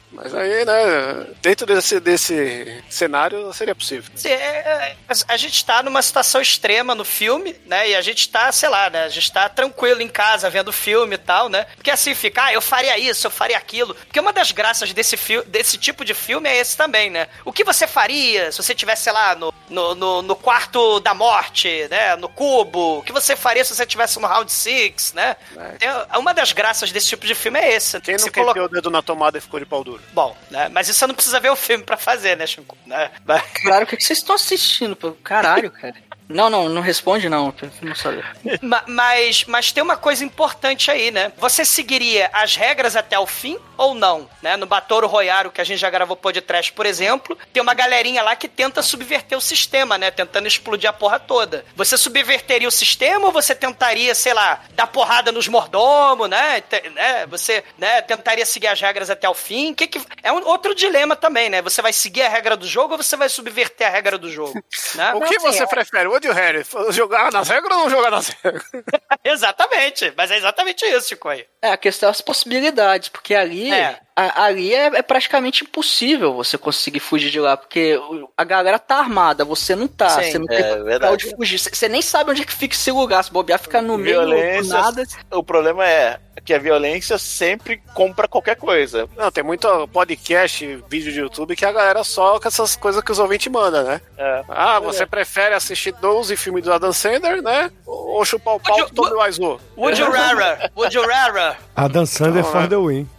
Mas aí, né, dentro desse, desse cenário seria possível. Sim, é, é, a gente tá numa situação extrema no filme, né? E a gente tá, sei lá, né? A gente tá tranquilo em casa vendo filme e tal, né? Porque assim fica, ah, eu faria isso, eu faria aquilo. Porque uma das graças desse, desse tipo de filme é esse também, né? O que você faria se você tivesse, sei lá, no, no, no, no quarto da morte, né? No cubo? O que você faria se você tivesse no Round Six, né? É, uma das graças desse tipo de filme é esse. Quem não coloca- o dedo na tomada e ficou de pau duro? Bom, né? Mas isso você não precisa ver o filme pra fazer, né, Chico? Né? Mas- Claro, o que que vocês estão assistindo? pô? Caralho, cara. Não, não, não responde não, não saber. Ma- mas, mas tem uma coisa importante aí, né? Você seguiria as regras até o fim ou não? Né? No Batoro Royaro, que a gente já gravou podcast, por exemplo, tem uma galerinha lá que tenta subverter o sistema, né? Tentando explodir a porra toda. Você subverteria o sistema ou você tentaria, sei lá, dar porrada nos mordomos, né? Né? Você né, tentaria seguir as regras até o fim? Que que... É um outro dilema também, né? Você vai seguir a regra do jogo ou você vai subverter a regra do jogo? né? O que você prefere? Woody Harry? Jogar nas regras ou não jogar nas regras? Exatamente, mas é exatamente isso, Chico aí. É, a questão é as possibilidades, porque ali, É. a- ali é, é praticamente impossível você conseguir fugir de lá, porque a galera tá armada, você não tá, Sim, você não é tem verdade. onde fugir, você nem sabe onde é que fica esse lugar, se bobear, fica no meio do Violência. nada. O problema é que a violência sempre compra qualquer coisa. Não, tem muito podcast, vídeo de YouTube que a galera só com essas coisas que os ouvintes mandam, né? É. Ah, você prefere assistir 12 filmes do Adam Sandler, né? Ou chupar o pau do Tommy Wiseau? Would you rather? Would you rather? Adam Sandler Não, for né? the win.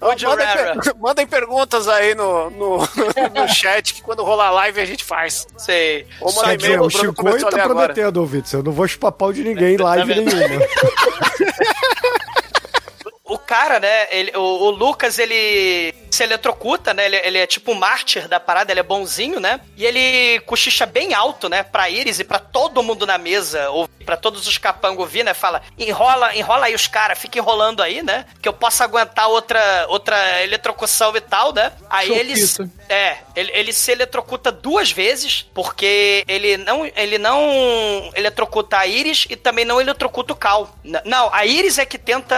Mandem, mandem perguntas aí no, no, no chat que quando rolar live a gente faz. Sei. Ou Quer e-mail, o Chico tá agora. prometendo, ouvintes. Eu não vou chupar pau de ninguém em live vendo? nenhuma. o cara, né? Ele, o, o Lucas, ele se eletrocuta, né? Ele, ele é tipo um mártir da parada, ele é bonzinho, né? E ele cochicha bem alto, né? Pra Iris e pra todo mundo na mesa, ou pra todos os capangos ouvir, né? Fala, enrola, enrola aí os caras, fica enrolando aí, né? Que eu possa aguentar outra, outra eletrocução e tal, né? Aí ele, Chupito. é, ele, ele se eletrocuta duas vezes, porque ele não, ele não eletrocuta a Iris e também não eletrocuta o Cal. Não, a Iris é que tenta.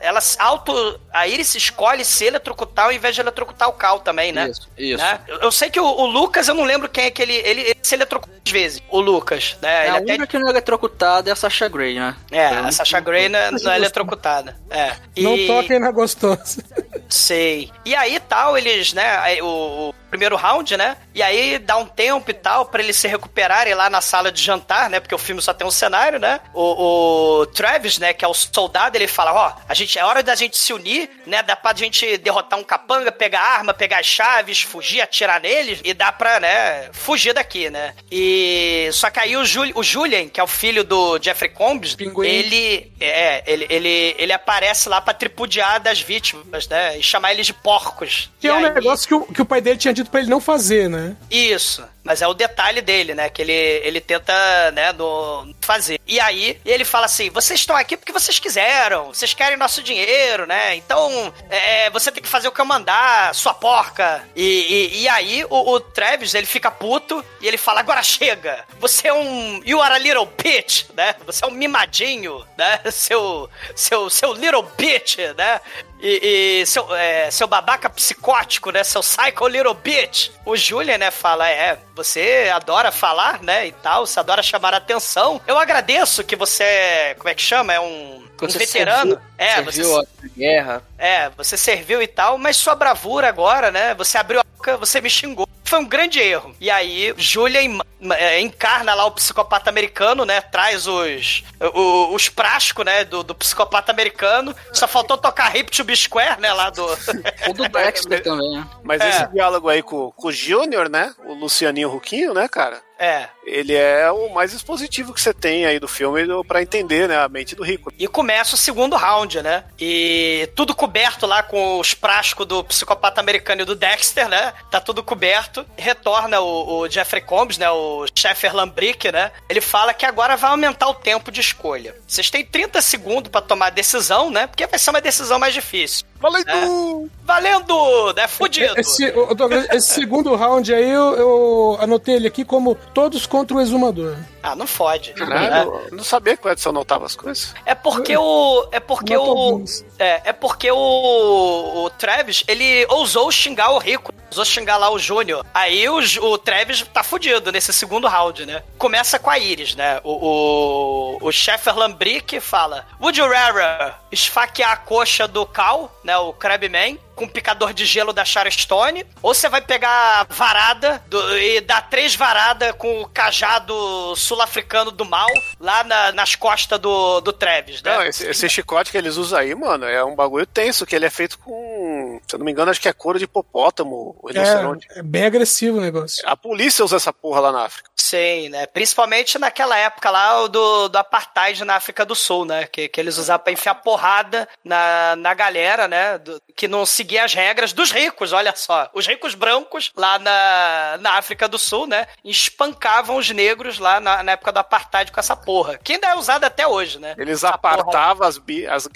Ela se auto. A Iris escolhe se eletrocutar invés de eletrocutar o Cal também, né? Isso, isso. Né? Eu, eu sei que o, o Lucas, eu não lembro quem é que ele. Ele, ele se eletrocuta duas vezes. O Lucas, né? É, a Ele única que não é eletrocutada é a Sasha Grey, né? É, a Sasha Grey não, é- não é eletrocutada. É. Não E- toquem na gostosa. Sei. E aí tal, eles, né, o, o primeiro round, né? E aí dá um tempo e tal pra eles se recuperarem lá na sala de jantar, né? Porque o filme só tem um cenário, né? O, o Travis, né, que é o soldado, ele fala, ó, a gente é hora da gente se unir, né? Dá pra gente derrotar um capanga, pegar arma, pegar as chaves, fugir, atirar neles e dá pra, né, fugir daqui, né? E só que aí o, Jul, o Julian, que é o filho do Jeffrey Combs, Pinguim. ele é, ele, ele, ele aparece lá pra tripudiar das vítimas, né? Chamar eles de porcos. Que E é um aí- negócio que o, que o pai dele tinha dito pra ele não fazer, né? Isso. Mas é o detalhe dele, né? Que ele, ele tenta, né, no, fazer. E aí, ele fala assim: vocês estão aqui porque vocês quiseram, vocês querem nosso dinheiro, né? Então, é, você tem que fazer o que eu mandar, sua porca. E, e, e aí, o, o Travis, ele fica puto e ele fala: agora chega! Você é um. You are a little bitch, né? Você é um mimadinho, né? Seu. Seu, seu little bitch, né? E, e seu, é, seu babaca psicótico, né? Seu psycho little bitch. O Julian, né, fala: é, você adora falar, né? E tal, você adora chamar a atenção. Eu agradeço que você. Como é que chama? É um. um veterano. serviu- é, serviu você. a guerra. É, você serviu e tal, mas sua bravura agora, né? Você abriu a boca, você me xingou. Foi um grande erro. E aí, Julia é, encarna lá o psicopata americano, né? Traz os o- os frascos, né? Do, do psicopata americano. Só faltou tocar Hip to be Square, né? Lá do. O do Dexter também, né? Mas É. esse diálogo aí com, com o Júnior, né? O Lucianinho Ruquinho, né, cara? É. Ele é o mais expositivo que você tem aí do filme para entender, né, a mente do rico. E começa o segundo round, né? E tudo coberto lá com os frascos do psicopata americano e do Dexter, né? Tá tudo coberto. Retorna o, o Jeffrey Combs, né? O Sheffer Lambrick, né? Ele fala que agora vai aumentar o tempo de escolha. Vocês têm 30 segundos para tomar a decisão, né? Porque vai ser uma decisão mais difícil. Valendo! É. Valendo! É fudido! Esse, esse segundo round aí eu, eu, anotei ele aqui como todos contra o exumador. Ah, não fode. Caralho, né? não sabia que o Edson notava as coisas. É porque o. É porque o. É, é porque o, o Travis, ele ousou xingar o Rico. Ousou xingar lá o Júnior. Aí o, o Travis tá fudido nesse segundo round, né? Começa com a Iris, né? O, o, o Sheffer Lambrick fala: Would you rather esfaquear a coxa do Cal, né? O Crabman, com picador de gelo da Stone, ou você vai pegar a varada do, e dar três varadas com o cajado sul-africano do mal lá na, nas costas do, do Travis, né? Não, esse, esse, chicote que eles usam aí, mano, é um bagulho tenso, que ele é feito com, se eu não me engano, acho que é couro de hipopótamo, é, é bem agressivo o negócio. A polícia usa essa porra lá na África. Sim, né? Principalmente naquela época lá do, do apartheid na África do Sul, né? Que, que eles usavam pra enfiar porrada na, na galera, né? Do, que não seguia as regras dos ricos, olha só. Os ricos brancos lá na, na África do Sul, né? Espancavam os negros lá na, na época do apartheid com essa porra. Que ainda é usada até hoje, né? Eles apartavam as, as,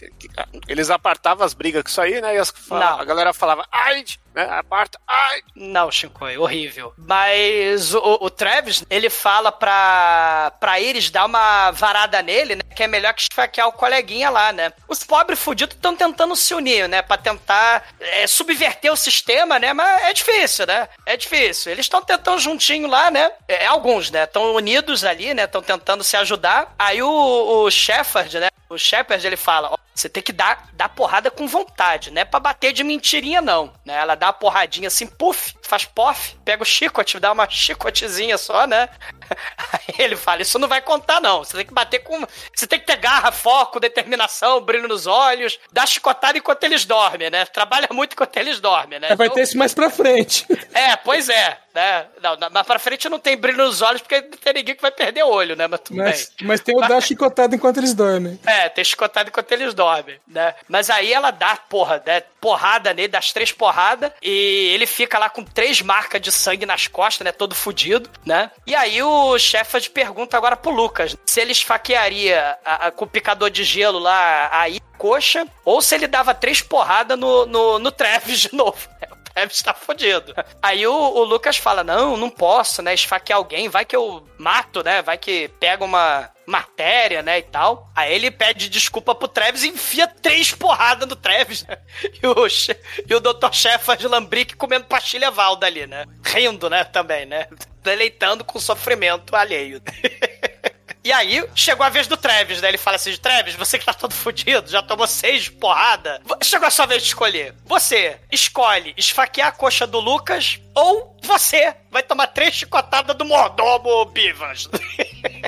Eles apartavam as brigas com isso aí, né? E as, a galera falava, ai, né? Aparta, ai. Não, Shinkoi, horrível. Mas o, o Travis, ele fala pra, pra eles dar uma varada nele, né? Que é melhor que esfaquear o coleguinha lá, né? Os pobres fudidos estão tentando se unir, né? Pra tentar é, subverter o sistema, né? Mas é difícil, né? É difícil. Eles estão tentando juntinho lá, né? É, alguns, né? Estão unidos ali, né? Estão tentando se ajudar. Aí o, o Shepard, né? O Shepard, ele fala, você tem que dar, dar porrada com vontade, não é pra bater de mentirinha, não. Né? Ela dá uma porradinha assim, puf, faz pof, pega o chicote, dá uma chicotezinha só, né? Aí ele fala, isso não vai contar, não. Você tem que bater com... Você tem que ter garra, foco, determinação, brilho nos olhos, dar chicotada enquanto eles dormem, né? Trabalha muito enquanto eles dormem, né? Vai então... ter isso mais pra frente. É, pois é. Né? Não, mas pra frente não tem brilho nos olhos porque não tem ninguém que vai perder o olho, né? Mas tudo mas, bem. Mas tem o mas... dar chicotada enquanto eles dormem. É, tem chicotado enquanto eles dormem, né? Mas aí ela dá, porra, né? porrada nele, das três porradas, e ele fica lá com três marcas de sangue nas costas, né? Todo fudido, né? E aí o Shepard pergunta agora pro Lucas se ele esfaquearia a, a, com o picador de gelo lá aí coxa, ou se ele dava três porradas no, no, no Travis de novo. Travis tá fodido. Aí o, o, Lucas fala: Não, não posso, né? Esfaquear alguém, vai que eu mato, né? Vai que pega uma matéria, né? E tal. Aí ele pede desculpa pro Travis e enfia três porradas no Travis, né? E o, e o Dr. Shefard Lambrick comendo pastilha Valda ali, né? Rindo, né? Também, né? Deleitando com sofrimento alheio. E aí, chegou a vez do Travis, né? Ele fala assim: Travis, você que tá todo fudido, já tomou seis porrada. Chegou a sua vez de escolher. Você escolhe esfaquear a coxa do Lucas ou você vai tomar três chicotadas do mordomo Bivas.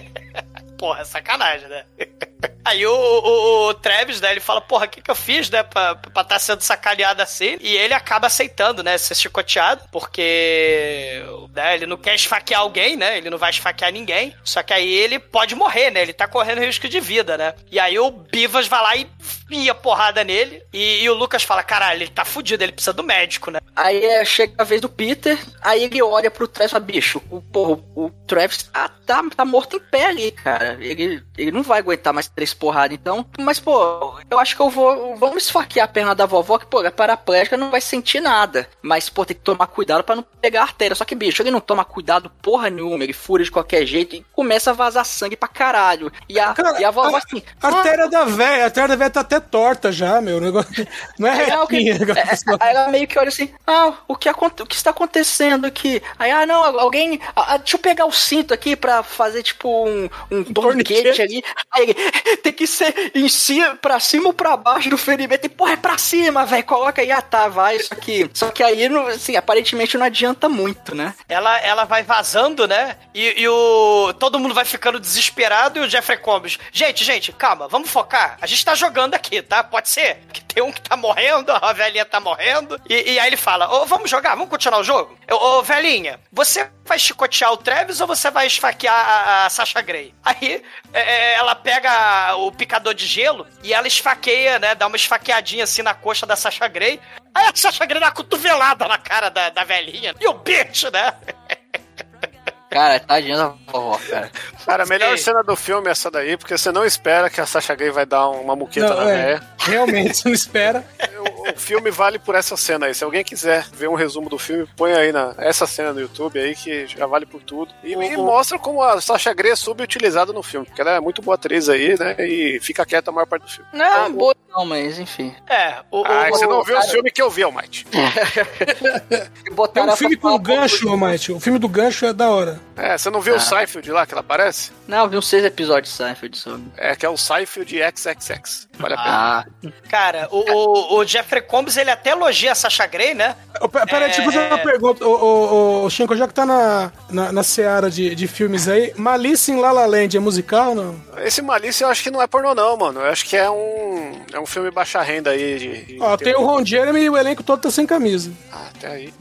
Porra, sacanagem, né? Aí o, o, o, Travis, né, ele fala, porra, o que que eu fiz, né, pra estar tá sendo sacaneado assim? E ele acaba aceitando, né, ser chicoteado, porque né, ele não quer esfaquear alguém, né, ele não vai esfaquear ninguém, só que aí ele pode morrer, né, ele tá correndo risco de vida, né. E aí o Bivas vai lá e enfia porrada nele, e, e, o Lucas fala, caralho, ele tá fudido, ele precisa do médico, né. Aí é, chega a vez do Peter, aí ele olha pro Travis e fala, bicho, o, porra, o Travis tá, tá, tá morto em pé ali, cara, ele, ele não vai aguentar mais três porrada, então. Mas, pô, eu acho que eu vou. Vamos esfaquear a perna da vovó, que, pô, é paraplégica, não vai sentir nada. Mas, pô, tem que tomar cuidado para não pegar a artéria. Só que, bicho, ele não toma cuidado porra nenhuma, ele fura de qualquer jeito e começa a vazar sangue pra caralho. E a, Cara, e a vovó, assim. A artéria ah, da véia, a artéria da véia tá até torta já, meu. Negócio, não é retinha. É, é, aí ela meio que olha assim: ah, o que, o que está acontecendo aqui? Aí, ah, não, alguém. Ah, deixa eu pegar o cinto aqui pra fazer, tipo, um, um torniquete ali. Aí ele, tem que ser em cima, pra cima ou pra baixo do ferimento. E, porra, é pra cima, velho. Coloca aí, ah, tá, vai. Só que, só que aí, assim, aparentemente não adianta muito, né? Ela, ela vai vazando, né? E, e o. Todo mundo vai ficando desesperado e o Jeffrey Combs. Gente, gente, calma, vamos focar. A gente tá jogando aqui, tá? Pode ser? Que tem um que tá morrendo, a velhinha tá morrendo. E, e aí ele fala: Ô, vamos jogar, vamos continuar o jogo? Ô, ô, velhinha, você vai chicotear o Travis ou você vai esfaquear a, a Sasha Grey? Aí é, é, ela pega o picador de gelo e ela esfaqueia, né? Dá uma esfaqueadinha assim na coxa da Sasha Grey. Aí a Sasha Grey dá uma cotovelada na cara da, da velhinha. E o bitch, né? Cara, tadinha da vovó, cara. Cara, a melhor Sim. cena do filme é essa daí, porque você não espera que a Sasha Grey vai dar uma muqueta Não, na é. véia. Realmente, você não espera. O, o filme vale por essa cena aí. Se alguém quiser ver um resumo do filme, põe aí na, essa cena no YouTube aí, que já vale por tudo. E, e mostra como a Sasha Grey é subutilizada no filme, porque ela é muito boa atriz aí, né? E fica quieta a maior parte do filme. Não, é boa não, mas enfim. É, o. Ah, o- você não viu o filme que eu vi, Almighty. É um filme com gancho, Almighty. O filme do gancho é da hora. É, você não viu o Ah. Seinfeld lá, que ela aparece? Não, eu vi uns seis episódios de Seinfeld sobre. É, que é o Seinfeld XXX. Vale a pena. Ah, Cara, o, o, o Jeffrey Combs, ele até elogia a Sasha Grey, né? Peraí, deixa eu fazer uma pergunta. Ô, ô, ô, Shinko, já que tá na, na, na seara de, de filmes aí, Malice em La La Land é musical ou não? Esse Malícia eu acho que não é pornô, não, mano. Eu acho que é um. É um filme baixa renda aí. De, de- Ó, tem o Ron Jeremy e o elenco todo tá sem camisa. Ah, até aí.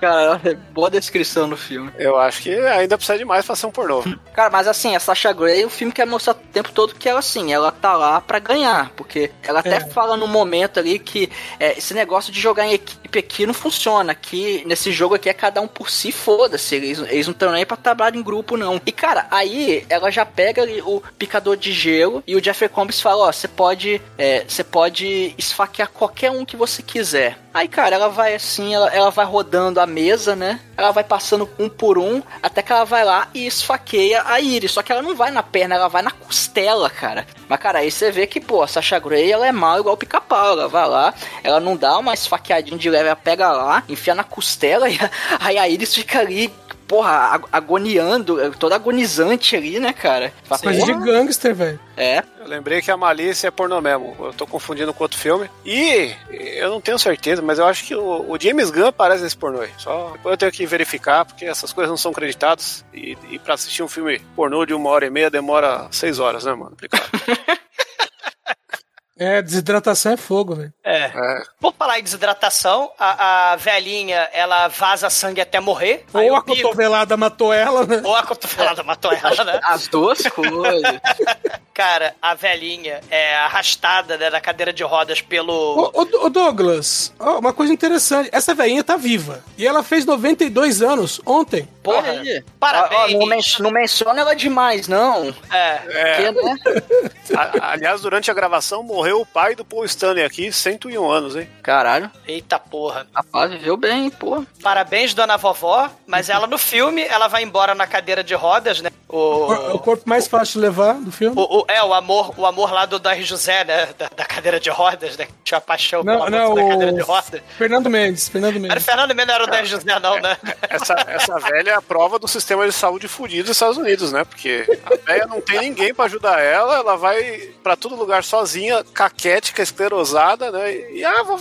cara, é boa descrição do filme. Eu acho que ainda precisa de mais pra ser um pornô. Cara, mas assim, a Sasha Grey, o filme quer mostrar o tempo todo que ela, assim, ela tá lá pra ganhar. Porque ela até É. fala no momento ali que é, esse negócio de jogar em equipe aqui não funciona. Aqui, nesse jogo aqui, é cada um por si, foda-se. Eles, eles não estão nem pra trabalhar em grupo, não. E, cara, aí ela já pega ali o picador de gelo e o Jeffrey Combs fala, ó, você pode, é, você pode esfaquear qualquer um que você quiser. Aí, cara, ela vai assim, ela, ela vai rodando a mesa, né? Ela vai passando um por um, até que ela vai lá e esfaqueia a Iris. Só que ela não vai na perna, ela vai na costela, cara. Mas, cara, aí você vê que, pô, a Sasha Grey, ela é mal igual o pica-pau. Ela vai lá, ela não dá uma esfaqueadinha de leve, ela pega lá, enfia na costela e aí a Iris fica ali, porra, ag- agoniando, toda agonizante ali, né, cara? Fala, Coisa de gangster, velho. É. Eu lembrei que a Malícia é pornô mesmo. Eu tô confundindo com outro filme. E eu não tenho certeza, mas eu acho que o, o James Gunn aparece nesse pornô aí. Só depois eu tenho que verificar, porque essas coisas não são creditadas. E, e pra assistir um filme pornô de uma hora e meia demora seis horas, né, mano? Complicado. É, desidratação é fogo, velho. É. É. Por falar em desidratação, a, a velhinha, ela vaza sangue até morrer. Ou a Pico- cotovelada matou ela, né? Ou a cotovelada matou ela, né? As duas coisas. Cara, a velhinha é arrastada né, na cadeira de rodas pelo. Ô, ô, ô, Douglas, ó, uma coisa interessante. Essa velhinha tá viva. E ela fez 92 anos ontem. Porra, aí. parabéns. Ó, ó, não, men- não menciona ela demais, não. É. Porque, né? A- aliás, durante a gravação morreu o pai do Paul Stanley aqui, 101 anos, hein? Caralho, Eita porra. rapaz, viveu bem, pô. Parabéns, dona vovó. Mas ela no filme, ela vai embora na cadeira de rodas, né? O, o O. corpo mais fácil de levar do filme. o- o- é, o amor, o amor lá do Dar José, né? Da, da cadeira de rodas, né? Tinha paixão Não, pela não, da cadeira o- de rodas. Fernando Mendes, Fernando Era o Mendes. Fernando Mendes, não era o Dar José, não, né? Essa, essa velha é a prova do sistema de saúde fudido dos Estados Unidos, né? Porque a velha não tem ninguém pra ajudar ela, ela vai pra todo lugar sozinha, caquética, esclerosada, né? E, ah, vou,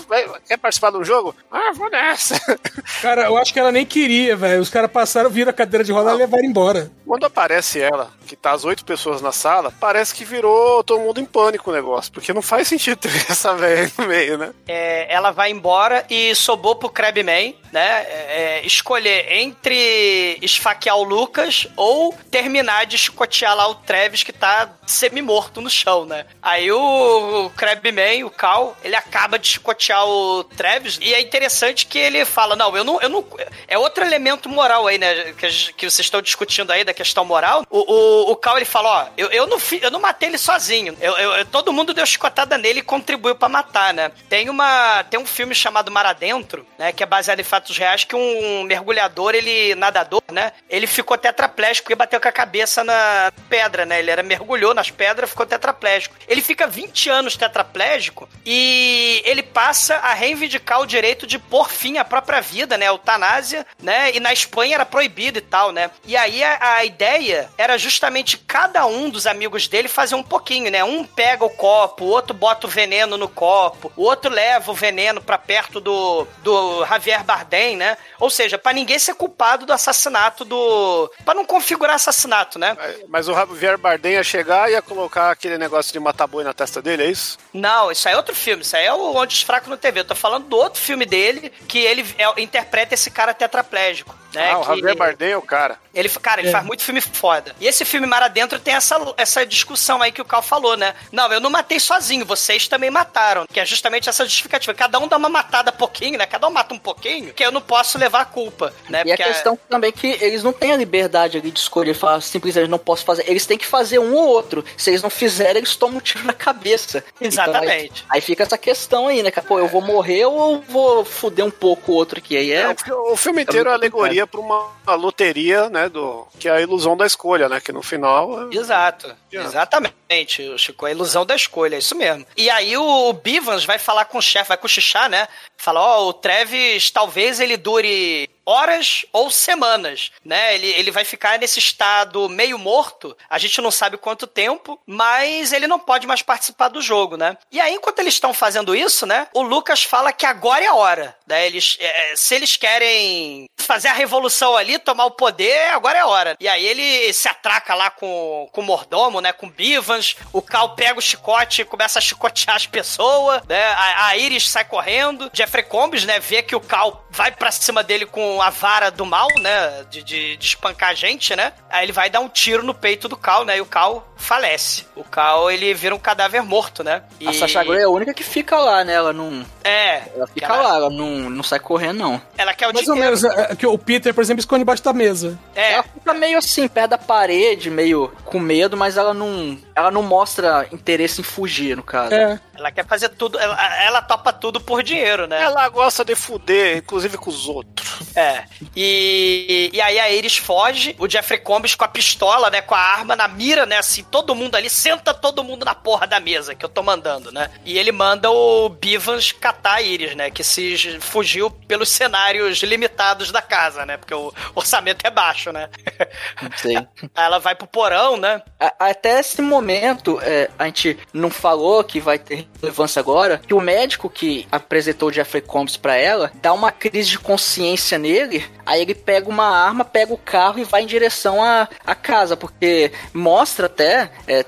quer participar de um jogo? Ah, vou nessa. Cara, eu acho que ela nem queria, velho. Os caras passaram, viram a cadeira de roda e levaram embora. Quando aparece ela, que tá as oito pessoas na sala, parece que virou todo mundo em pânico o negócio, porque não faz sentido ter essa velha no meio, né? É, ela vai embora e sobrou pro Crabman, né? é, escolher entre esfaquear o Lucas ou terminar de chicotear lá o Travis que tá semi-morto no chão, né? Aí o, o Crabman, o Cal, ele acaba de chicotear o Travis e é interessante que ele fala: Não, eu não. Eu não é outro elemento moral aí, né? Que, que vocês estão discutindo aí da questão moral. O, o, o Cal ele fala: Ó, eu, eu, não, eu não matei ele sozinho. Eu, eu- todo mundo deu chicotada nele e contribuiu pra matar, né? Tem uma. Tem um filme chamado Mar Adentro, né? Que é baseado em fatos reais, que um mergulhador, ele, nadador, né? Ele ficou tetraplégico e bateu com a cabeça na pedra, né? Ele era mergulhou nas pedras, ficou tetraplégico. Ele fica 20 anos tetraplégico e ele passa a reivindicar o direito de pôr fim à própria vida, né? Eutanásia, né? E na Espanha era proibido e tal, né? E aí a, a ideia era justamente justamente cada um dos amigos dele fazer um pouquinho, né? Um pega o copo, o outro bota o veneno no copo, o outro leva o veneno para perto do, do Javier Bardem, né? Ou seja, para ninguém ser culpado do assassinato do. para não configurar assassinato, né? Mas o Javier Bardem ia chegar e ia colocar aquele negócio de matar boi na testa dele, é isso? Não, isso aí é outro filme. Isso aí é o Onde os Fracos no TV. Eu tô falando do outro filme dele, que ele é, interpreta esse cara tetraplégico. Né, ah, o Javier Bardem é o cara. Ele, cara, ele é. faz muito filme foda. E esse filme Mar Adentro tem essa, essa discussão aí que o Cal falou, né? Não, eu não matei sozinho, vocês também mataram. Que é justamente essa justificativa. Cada um dá uma matada pouquinho, né? Cada um mata um pouquinho, que eu não posso levar a culpa, né? E a questão a... também é que eles não têm a liberdade ali de escolher, falar simplesmente não posso fazer. Eles têm que fazer um ou outro. Se eles não fizerem, eles tomam um tiro na cabeça. Exatamente. Então, aí, aí, fica essa questão aí, né? Que, pô, eu vou morrer ou vou fuder um pouco o outro aqui. Aí é... é o filme inteiro é, é alegoria pra uma loteria, né? Do, que é a ilusão da escolha, né? Que no final. É... Exato. Exatamente, Chico. A ilusão da escolha, é isso mesmo. E aí o Bivans vai falar com o chefe, vai cochichar, né? Fala, ó, oh, o Treves talvez ele dure horas ou semanas, né? Ele, ele vai ficar nesse estado meio morto, a gente não sabe quanto tempo, mas ele não pode mais participar do jogo, né? E aí, enquanto eles estão fazendo isso, né? O Lucas fala que agora é a hora, né? Eles, é, se eles querem fazer a revolução ali, tomar o poder, agora é a hora. E aí ele se atraca lá com, com o mordomo, né? Com Bivans, o Cal pega o chicote e começa a chicotear as pessoas, né? A, a Iris sai correndo, Jeffrey Combs, né? Vê que o Cal vai pra cima dele com a vara do mal, né? De, de, de, espancar a gente, né? Aí ele vai dar um tiro no peito do Cal, né? E o Cal falece. O Cal, ele vira um cadáver morto, né? E... A Sasha Grey é a única que fica lá, né? Ela não... É. Ela fica ela... lá, ela não, não sai correndo, não. Ela quer o Mais ou menos, é, é, que o Peter, por exemplo, esconde embaixo da mesa. É. Ela fica meio assim, perto da parede, meio com medo, mas ela não... Ela não mostra interesse em fugir, no caso. É. Ela quer fazer tudo, ela, ela topa tudo por dinheiro, né? Ela gosta de fuder, inclusive com os outros. É. E, e aí a Iris foge, o Jeffrey Combs com a pistola, né, com a arma na mira, né, assim, todo mundo ali, senta todo mundo na porra da mesa que eu tô mandando, né? E ele manda o Bivans catar a Iris, né, que se fugiu pelos cenários limitados da casa, né, porque o orçamento é baixo, né? Sim. Ela vai pro porão, né? Até esse momento, é, a gente não falou que vai ter relevância agora, que o médico que apresentou o Jeffrey Combs para ela dá uma crise de consciência nele, aí ele pega uma arma, pega o carro e vai em direção à, à casa, porque mostra até, é,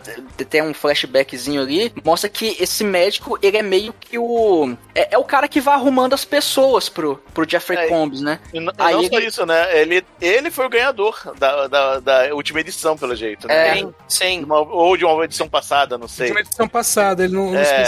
tem um flashbackzinho ali, mostra que esse médico, ele é meio que o... É, é o cara que vai arrumando as pessoas pro, pro Jeffrey é, Combs, né? E não, aí não ele... só isso, né? Ele, ele foi o ganhador da, da, da última edição, pelo jeito, né? É, sim, sim. Uma, ou de uma edição passada, não sei. De uma edição passada, ele não... É,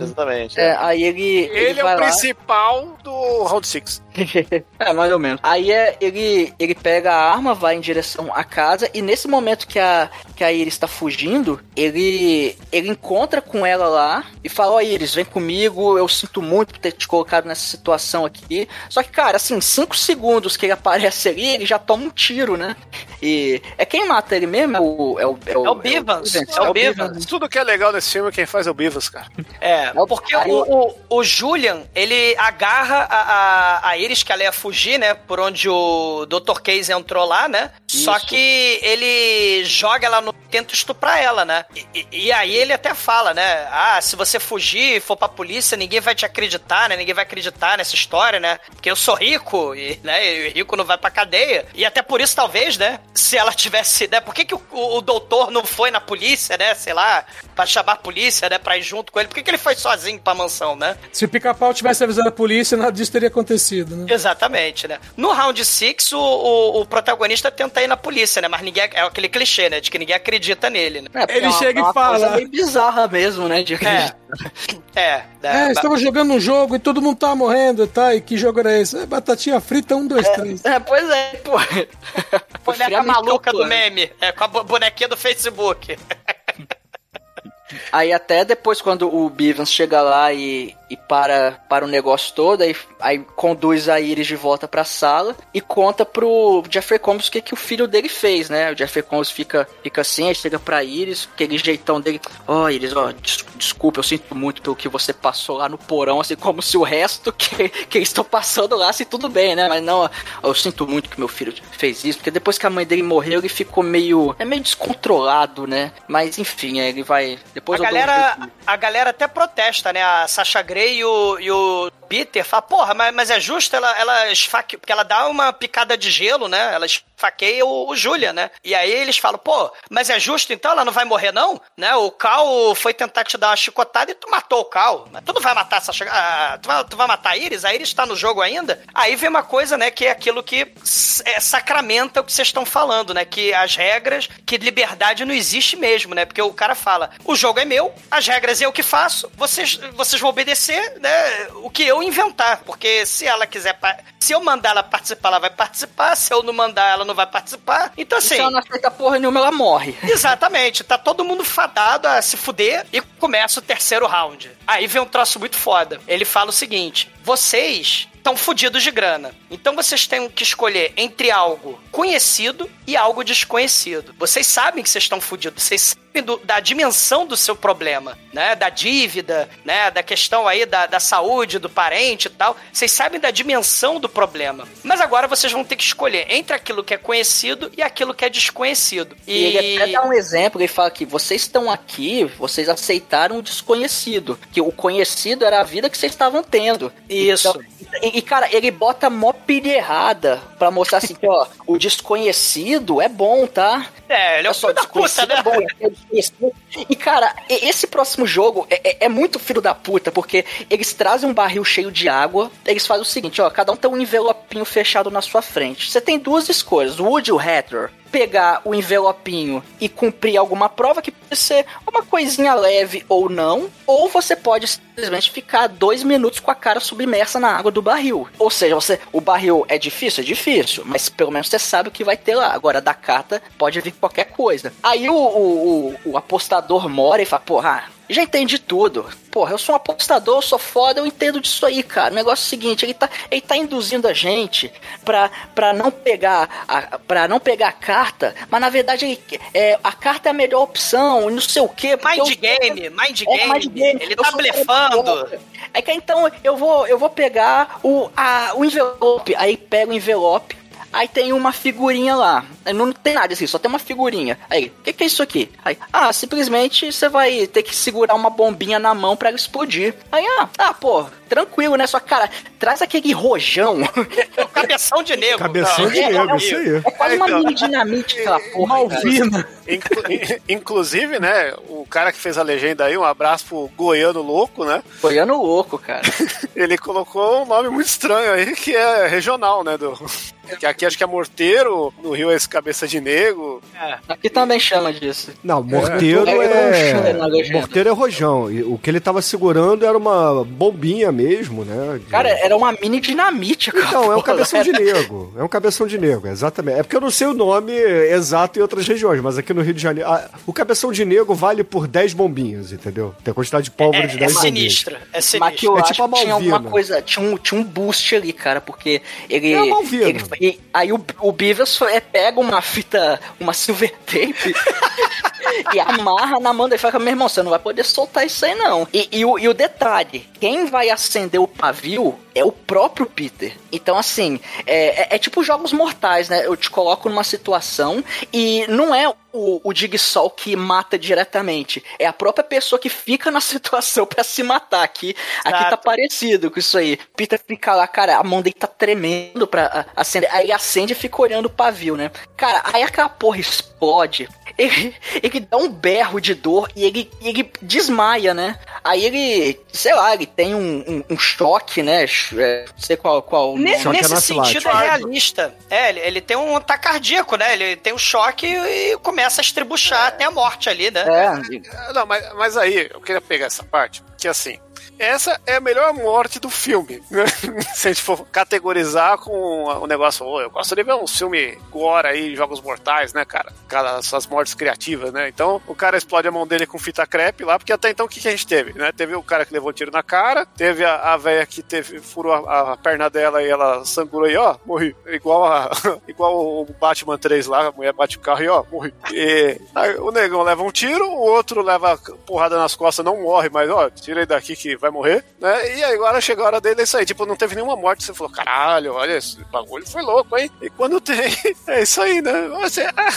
exatamente. É, aí ele. Ele, ele é o lá... principal do Round 6. é, mais ou menos. Aí é, ele, ele pega a arma, vai em direção à casa, e nesse momento que a, que a Iris está fugindo, ele, ele encontra com ela lá e fala: Ó, oh, Iris, vem comigo, eu sinto muito por ter te colocado nessa situação aqui. Só que, cara, assim, cinco segundos que ele aparece ali, ele já toma um tiro, né? E é quem mata ele mesmo? É o, é o, é o, é o Bivans. É o, é o Bivans. Tudo que é legal nesse filme, quem faz é o Bivans, cara. É, é porque o, o, o Julian, ele agarra a, a, a Iris, que ela ia fugir, né? Por onde o Dr. Case entrou lá, né? Isso. Só que ele joga ela no. tenta estuprar ela, né? E, e, aí ele até fala, né? Ah, se você fugir e for pra polícia, ninguém vai te acreditar, né? Ninguém vai acreditar nessa história, né? Porque eu sou rico, e, né? E rico não vai pra cadeia. E até por isso, talvez, né? Se ela tivesse. Né? Por que, que o, o, o doutor não foi na polícia, né? Sei lá, pra chamar a polícia, né? Pra ir junto com ele? Por que, que ele foi sozinho pra mansão, né? Se o pica-pau tivesse avisado a polícia, nada disso teria acontecido, né? Exatamente, né? No round 6, o, o, o, protagonista tenta ir na polícia, né? Mas ninguém. É aquele clichê, né? De que ninguém acredita nele, né? É, ele é uma, chega uma e fala. Coisa meio bizarra mesmo, né? De é. é. É, estamos jogando um jogo e todo mundo tá morrendo, tá? E que jogo era esse? É batatinha frita 1, 2, 3. É, pois é, pô. Boneca maluca do meme. É, com a bonequinha do Facebook. Aí até depois, quando o Bivens chega lá e e para, para o negócio todo, aí, aí conduz a Iris de volta pra sala e conta pro Jeffrey Combs o que, que o filho dele fez, né? O Jeffrey Combs fica, fica assim, aí chega pra Iris, aquele jeitão dele, ó, oh, Iris, ó, des desculpa, eu sinto muito pelo que você passou lá no porão, assim, como se o resto que, que eles estão passando lá, se tudo bem, né? Mas não, eu sinto muito que meu filho fez isso, porque depois que a mãe dele morreu, ele ficou meio, é meio descontrolado, né? Mas enfim, ele vai, depois a galera, a galera até protesta, né? A Sasha Grey e o, e o Peter fala, porra, mas, mas é justo ela, ela esfaque... Porque ela dá uma picada de gelo, né? Ela esfaqueia o, o Julia, né? E aí eles falam, pô, mas é justo então? Ela não vai morrer, não? Né? O Cal foi tentar te dar uma chicotada e tu matou o Cal. Mas tu não vai matar essa... Ah, tu, vai, tu vai matar a Iris? A Iris tá no jogo ainda? Aí vem uma coisa, né? Que é aquilo que é, sacramenta o que vocês estão falando, né? Que as regras, que liberdade não existe mesmo, né? Porque o cara fala, o jogo é meu, as regras eu que faço, vocês, vocês vão obedecer, né? O que eu inventar, porque se ela quiser, se eu mandar ela participar, ela vai participar, se eu não mandar, ela não vai participar. Então assim. Se ela não aceita porra nenhuma, ela morre. Exatamente, tá todo mundo fadado a se fuder e começa o terceiro round. Aí vem um troço muito foda. Ele fala o seguinte: vocês estão fodidos de grana. Então vocês têm que escolher entre algo conhecido e algo desconhecido. Vocês sabem que vocês estão fodidos, vocês sabem do, da dimensão do seu problema, né? Da dívida, né? Da questão aí da, da saúde, do parente e tal. Vocês sabem da dimensão do problema. Mas agora vocês vão ter que escolher entre aquilo que é conhecido e aquilo que é desconhecido. E, e ele até dá um exemplo, ele fala que vocês estão aqui, vocês aceitaram o desconhecido. Que o conhecido era a vida que vocês estavam tendo. Isso. Então, e, e, cara, ele bota mó pilha errada pra mostrar assim, que, ó, o desconhecido é bom, tá? É, ele é o filho da puta, né? É bom, é e, cara, esse próximo jogo é, é, é, muito filho da puta, porque eles trazem um barril cheio de água, eles fazem o seguinte, ó, cada um tem um envelopinho fechado na sua frente. Você tem duas escolhas, o Wood e o Hatter pegar o envelopinho e cumprir alguma prova que pode ser uma coisinha leve ou não, ou você pode simplesmente ficar dois minutos com a cara submersa na água do barril. Ou seja, você, o barril é difícil, é difícil, mas pelo menos você sabe o que vai ter lá. Agora da carta pode vir qualquer coisa. Aí o, o, o, o apostador mora e fala, porra, já entendi tudo. Porra, eu sou um apostador, eu sou foda, eu entendo disso aí, cara. O negócio é o seguinte, ele tá, ele tá induzindo a gente pra, pra não pegar a, pra não pegar a carta, mas na verdade ele, é, a carta é a melhor opção, não sei o quê. Mind eu, game, mind, é, game. mind game. Ele tá blefando. É que então eu vou, eu vou pegar o, a, o envelope, aí pega o envelope, Aí tem uma figurinha lá. Não tem nada assim, só tem uma figurinha. Aí, o que, que, é isso aqui? Aí, ah, simplesmente você vai ter que segurar uma bombinha na mão para ela explodir. Aí, ah, ah, pô, tranquilo, né? Só, cara, traz aquele rojão. Cabeção de negro. Cabeção de é, negro, é, isso aí. É quase uma mini dinamite aquela porra. Malvina. Inclusive, né, o cara que fez a legenda aí, um abraço pro Goiano Louco, né? Goiano Louco, cara. Ele colocou um nome muito estranho aí, que é regional, né? Do... Que aqui acho que é morteiro, no Rio é esse cabeça de negro. É. Aqui também chama disso. Não, morteiro é. é... Morteiro é rojão. O que ele tava segurando era uma bombinha mesmo, né? De... Cara, era uma mini dinamite, cara. Então, é um cabeção de negro. É um cabeção de negro, exatamente. É porque eu não sei o nome exato em outras regiões, mas aqui no Rio de Janeiro. A... o cabeção de negro vale por 10 bombinhas, entendeu? Tem a quantidade de pólvora é, de 10 é bombinhas. Sinistra, é sinistra. Mas que eu é tipo acho tinha uma coisa, tinha um, tinha um boost ali, cara, porque ele. É a Malvina. Ele, e aí o, o Beavis é, pega uma fita, uma silver tape e amarra na mão dele e fala, meu irmão, você não vai poder soltar isso aí não. E, e, o, e o detalhe, quem vai acender o pavio é o próprio Peter. Então, assim, é, é, é, tipo jogos mortais, né? Eu te coloco numa situação e não é o, o Digsol que mata diretamente. É a própria pessoa que fica na situação para se matar. Aqui, aqui tá parecido com isso aí. Peter fica lá, cara, a mão dele tá tremendo pra acender. Aí acende e fica olhando o pavio, né? Cara, aí aquela porra explode. Ele, ele dá um berro de dor e ele, ele desmaia, né? Aí ele, sei lá, ele tem um, um, um choque, né? É, não sei qual. qual nesse sentido é realista. É, ele, ele tem um ataque cardíaco, né? Ele tem um choque e começa a estribuchar até a morte ali, né? É. Não, mas, mas aí, eu queria pegar essa parte, que assim, essa é a melhor morte do filme. né? Se a gente for categorizar com o negócio, "Ô, eu gosto de ver um filme gore aí, Jogos Mortais, né, cara? Essas mortes criativas, né? Então, o cara explode a mão dele com fita crepe lá, porque até então o que, que a gente teve, né? Teve o cara que levou um tiro na cara, teve a, a velha que teve, furou a, a perna dela e ela sangrou aí, ó, morri. Igual, a, igual o Batman 3 lá, a mulher bate o carro e ó, morri. E aí, o negão leva um tiro, o outro leva porrada nas costas, não morre, mas ó, tira ele daqui que vai morrer, né? E aí agora chegou a hora dele, é isso aí. Tipo, não teve nenhuma morte. Você falou, caralho, olha, esse bagulho foi louco, hein? E quando tem, é isso aí, né? Você, ah,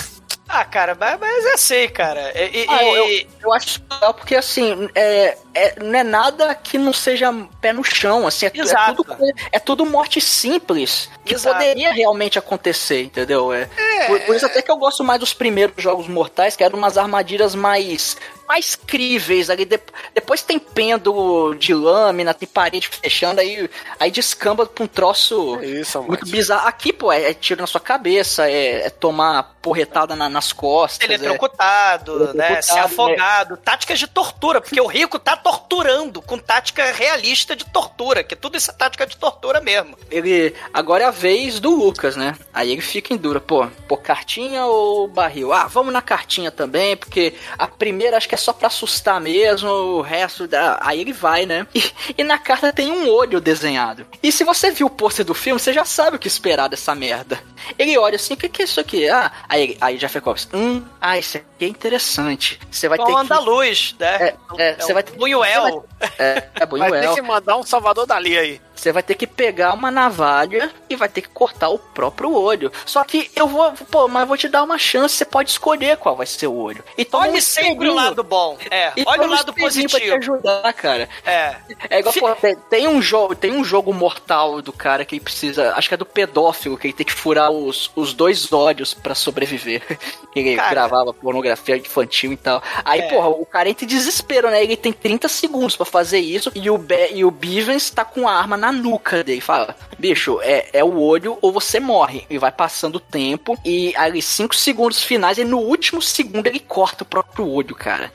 Ah, cara, mas, mas é assim, cara. E, Ah, eu, e- eu acho legal porque, assim, é, é- não é nada que não seja pé no chão, assim, é, é tudo, é tudo morte simples, que Exato. poderia realmente acontecer, entendeu? É, por, por isso até que eu gosto mais dos primeiros jogos mortais, que eram umas armadilhas mais mais críveis ali, de- depois tem pêndulo de lâmina, tem parede fechando, aí, aí descamba pra um troço é isso, muito bizarro. Aqui, pô, é, é tiro na sua cabeça, é, é tomar porretada na- nas costas. é- Eletrocutado, né? Eletrocutado, Ser afogado, táticas de tortura, porque o rico tá torturando com tática realista de tortura, que tudo isso é tática de tortura mesmo. ele agora é a vez do Lucas, né? Aí ele fica em dura, pô, pô, cartinha ou barril? Ah, vamos na cartinha também, porque a primeira acho que é só pra assustar mesmo, o resto da. Aí ele vai, né? E, e na carta tem um olho desenhado. E se você viu o pôster do filme, você já sabe o que esperar dessa merda. Ele olha assim, o que, que é isso aqui? Ah, aí, aí Jeff Cobbs, hum, ah, isso aqui é interessante. Você vai ter que. andaluz, né? É, é, você vai ter- Buñuel. É, é Vai ter que mandar um Salvador Dali aí. Você vai ter que pegar uma navalha e vai ter que cortar o próprio olho. Só que eu vou, pô, mas eu vou te dar uma chance, você pode escolher qual vai ser o olho. E Olhe um sempre o lado bom. É, E olha o lado espelhinho Pra te positivo. ajudar, cara. É. É igual, pô, tem, tem um jogo, tem um jogo mortal do cara que ele precisa, acho que é do pedófilo, que ele tem que furar os, os dois olhos pra sobreviver. ele Cara. gravava pornografia infantil e tal. Aí, É. porra, o cara entra em desespero, né? Ele tem 30 segundos pra fazer isso e o, Be e o Bivens tá com a arma na nuca dele. Fala, bicho, é, é o olho ou você morre. E vai passando o tempo e ali 5 segundos finais e no último segundo ele corta o próprio olho, cara.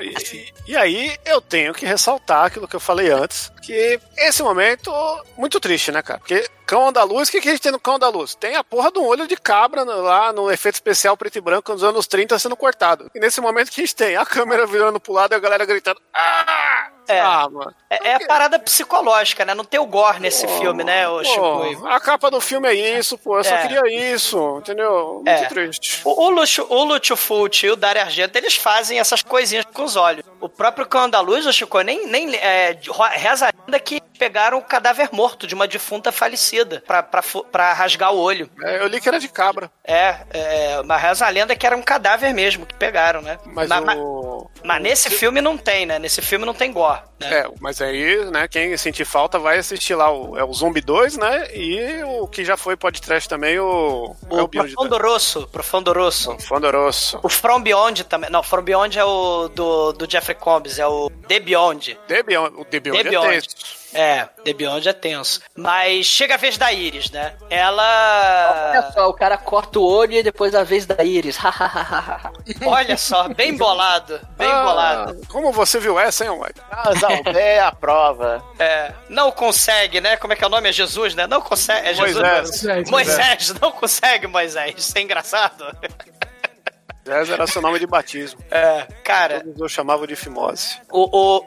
E, e- aí eu tenho que ressaltar aquilo que eu falei antes, que esse momento muito triste, né, cara? Porque Cão da Luz, o que, que a gente tem no Cão da Luz? Tem a porra de um olho de cabra lá no efeito especial preto e branco nos anos 30 sendo cortado. E nesse momento que a gente tem a câmera virando pro lado e a galera gritando. Ah! É. Ah, mano. É, é a parada psicológica, né? Não tem o gore nesse filme, né, Pô, Chico? a capa do filme é isso, pô. Eu só É. queria isso, entendeu? Muito É. triste. O, o, Lucio, o Lúcio Fulci e o Dario Argento, eles fazem essas coisinhas com os olhos. O próprio Cão Andaluz, o Chico, nem, nem é, reza a lenda que pegaram o cadáver morto de uma defunta falecida pra, pra, fu- pra rasgar o olho. É, eu li que era de cabra. É, é, mas reza a lenda que era um cadáver mesmo que pegaram, né? Mas Ma- ma- o. mas nesse filme não tem, né? Nesse filme não tem gore. Né? É, mas aí, né, quem sentir falta vai assistir lá o, é o Zombie 2, né? E o que já foi podcast também, o. é O Beyond Profundo Rosso, Profundo Rosso. the- Fondoroso. O From Beyond também. Não, From Beyond é o do, do Jeffrey Combs, é o The Beyond. The Beyond, o The Beyond The é Beyond. tenso. É, The Beyond é tenso. Mas chega a vez da Iris, né? Ela. Olha só, o cara corta o olho e depois a vez da íris. Olha só, bem bolado. Bem Ah, bolado. Como você viu essa, hein? Ah, Zalbé é a prova. É, não consegue, né? Como é que é o nome? É Jesus, né? Não consegue. É Jesus. Moisés. Moisés. Moisés, não consegue, Moisés. Isso é engraçado. Essa era seu nome de batismo. É, cara, Todos eu chamavam de Fimose. o. o...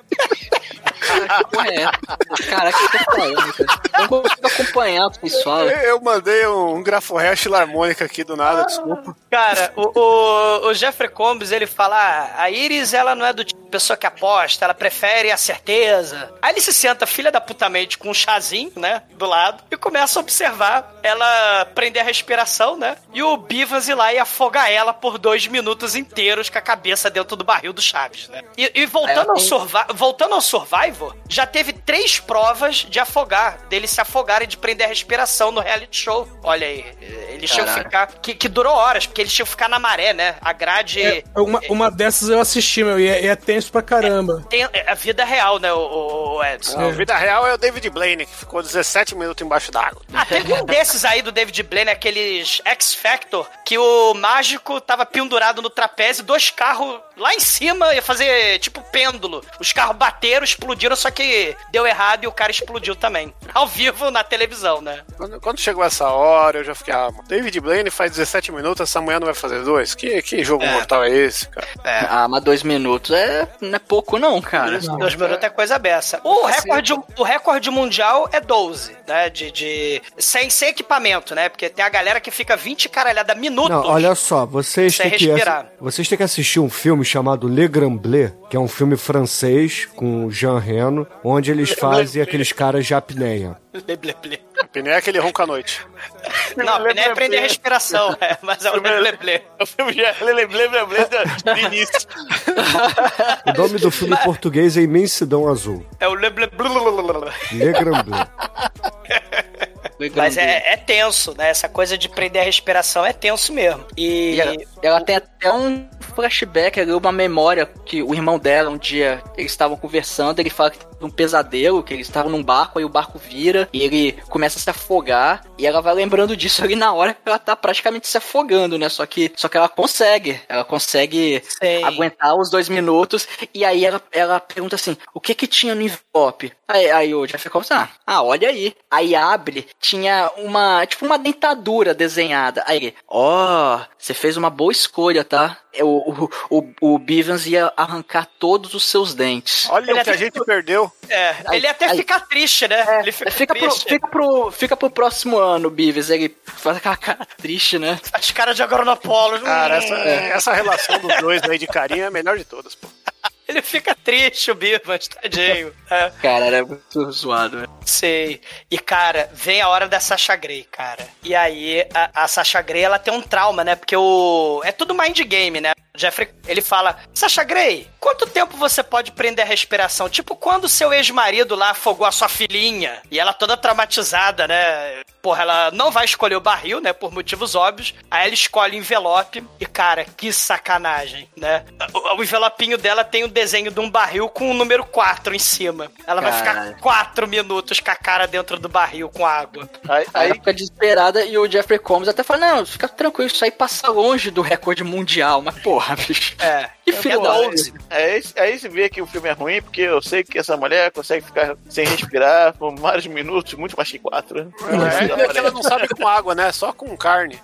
Cara, que porra é essa? Cara, que eu tô falando, cara? Eu não consigo acompanhar o pessoal. Eu mandei um graforresh harmônica aqui do nada, desculpa. Cara, o, o, o Jeffrey Combs, ele fala, ah, a Iris, ela não é do tipo de pessoa que aposta, ela prefere a certeza. Aí ele se senta filha da putamente com um chazinho, né, do lado, e começa a observar ela prender a respiração, né, e o Bivas ir lá e afogar ela por dois minutos inteiros com a cabeça dentro do barril do Chaves, né. E, e voltando, Ela ao Survi- voltando ao Survivor, já teve três provas de afogar, dele se afogar e de prender a respiração no reality show. Olha aí, eles tinham que ficar, que, que durou horas, porque eles tinham que ficar na maré, né, a grade... É, uma, uma dessas eu assisti, meu, e é, e é tenso pra caramba. Tem a vida real, né, o, o- o Edson? A vida real é o David Blaine, que ficou 17 minutos embaixo d'água. Ah, teve um desses aí do David Blaine, aqueles X Factor, que o mágico tava pendurado no trapézio, dois carros lá em cima, ia fazer tipo pêndulo. Os carros bateram, explodiram, só que deu errado e o cara explodiu também. Ao vivo na televisão, né? Quando, quando chegou essa hora, eu já fiquei, ah, David Blaine faz 17 minutos, essa mulher não vai fazer dois? Que, que jogo É. mortal é esse, cara? É. Ah, mas dois minutos é, não é pouco não, cara. Dois minutos é coisa beça. O recorde, o recorde mundial é 12, né? De, de, sem, sem equipamento, né? Porque tem a galera que fica 20 caralhada minutos. Não, olha só, vocês têm, que, vocês têm que assistir um filme chamado Le Grand Bleu, que é um filme francês com Jean Reno, onde eles fazem aqueles caras de apneia. Blé, blé. Pneu é aquele ronca à noite. Não, nem é prender a respiração, é, mas é o blé. O filme já é blé do Vinícius. O nome do filme em português é Imensidão Azul. É o blé, blé, blé, blé, blé, blé. Le Grand Bleu. Mas é, é tenso, né? Essa coisa de prender a respiração é tenso mesmo. E. E ela, ela tem até um flashback ali, uma memória que o irmão dela, um dia, eles estavam conversando, ele fala que um pesadelo, que eles estavam num barco, aí o barco vira e ele começa a se afogar, e ela vai lembrando disso ali na hora que ela tá praticamente se afogando, né? Só que, só que ela consegue, ela consegue Sim. aguentar os dois minutos, e aí ela, ela pergunta assim, o que que tinha no envelope? Aí, aí o Jeff Combs, ah, ah, olha aí. Aí abre, tinha uma, tipo uma dentadura desenhada. Aí ele, ó, você fez uma boa escolha, tá? É, O, o, o, o Bivens ia arrancar todos os seus dentes. Olha Ele o que a gente perdeu. É, ele até aí- fica triste, né? ele fica, Fica pro, triste. fica, pro, fica pro próximo ano, Bivens. Ele faz aquela cara triste, né? As caras de Agronopolo. Cara, hum, essa, essa relação dos dois aí de carinho é a melhor de todas, pô. Ele fica triste, o Bivas, tadinho. É, Cara, era muito zoado, né? sei. E, cara, vem a hora da Sasha Grey, cara. E aí, a, a Sasha Grey, ela tem um trauma, né? Porque o... É tudo mind game, né? Jeffrey, ele fala, Sasha Grey, quanto tempo você pode prender a respiração? Tipo, quando seu ex-marido lá afogou a sua filhinha, e ela toda traumatizada, né? Porra, ela não vai escolher o barril, né? Por motivos óbvios. Aí ela escolhe o envelope. E, cara, que sacanagem, né? O, o envelopinho dela tem o desenho de um barril com o número 4 em cima. Ela vai ficar 4 minutos com a cara dentro do barril com água. Aí, Aí ela fica desesperada e o Jeffrey Combs até fala: Não, fica tranquilo, isso aí passa longe do recorde mundial. Mas porra, bicho. É. Que filho da aí, aí você vê que o filme é ruim, porque eu sei que essa mulher consegue ficar sem respirar por vários minutos, muito mais que quatro. É, é que ela não sabe com água, né? Só com carne.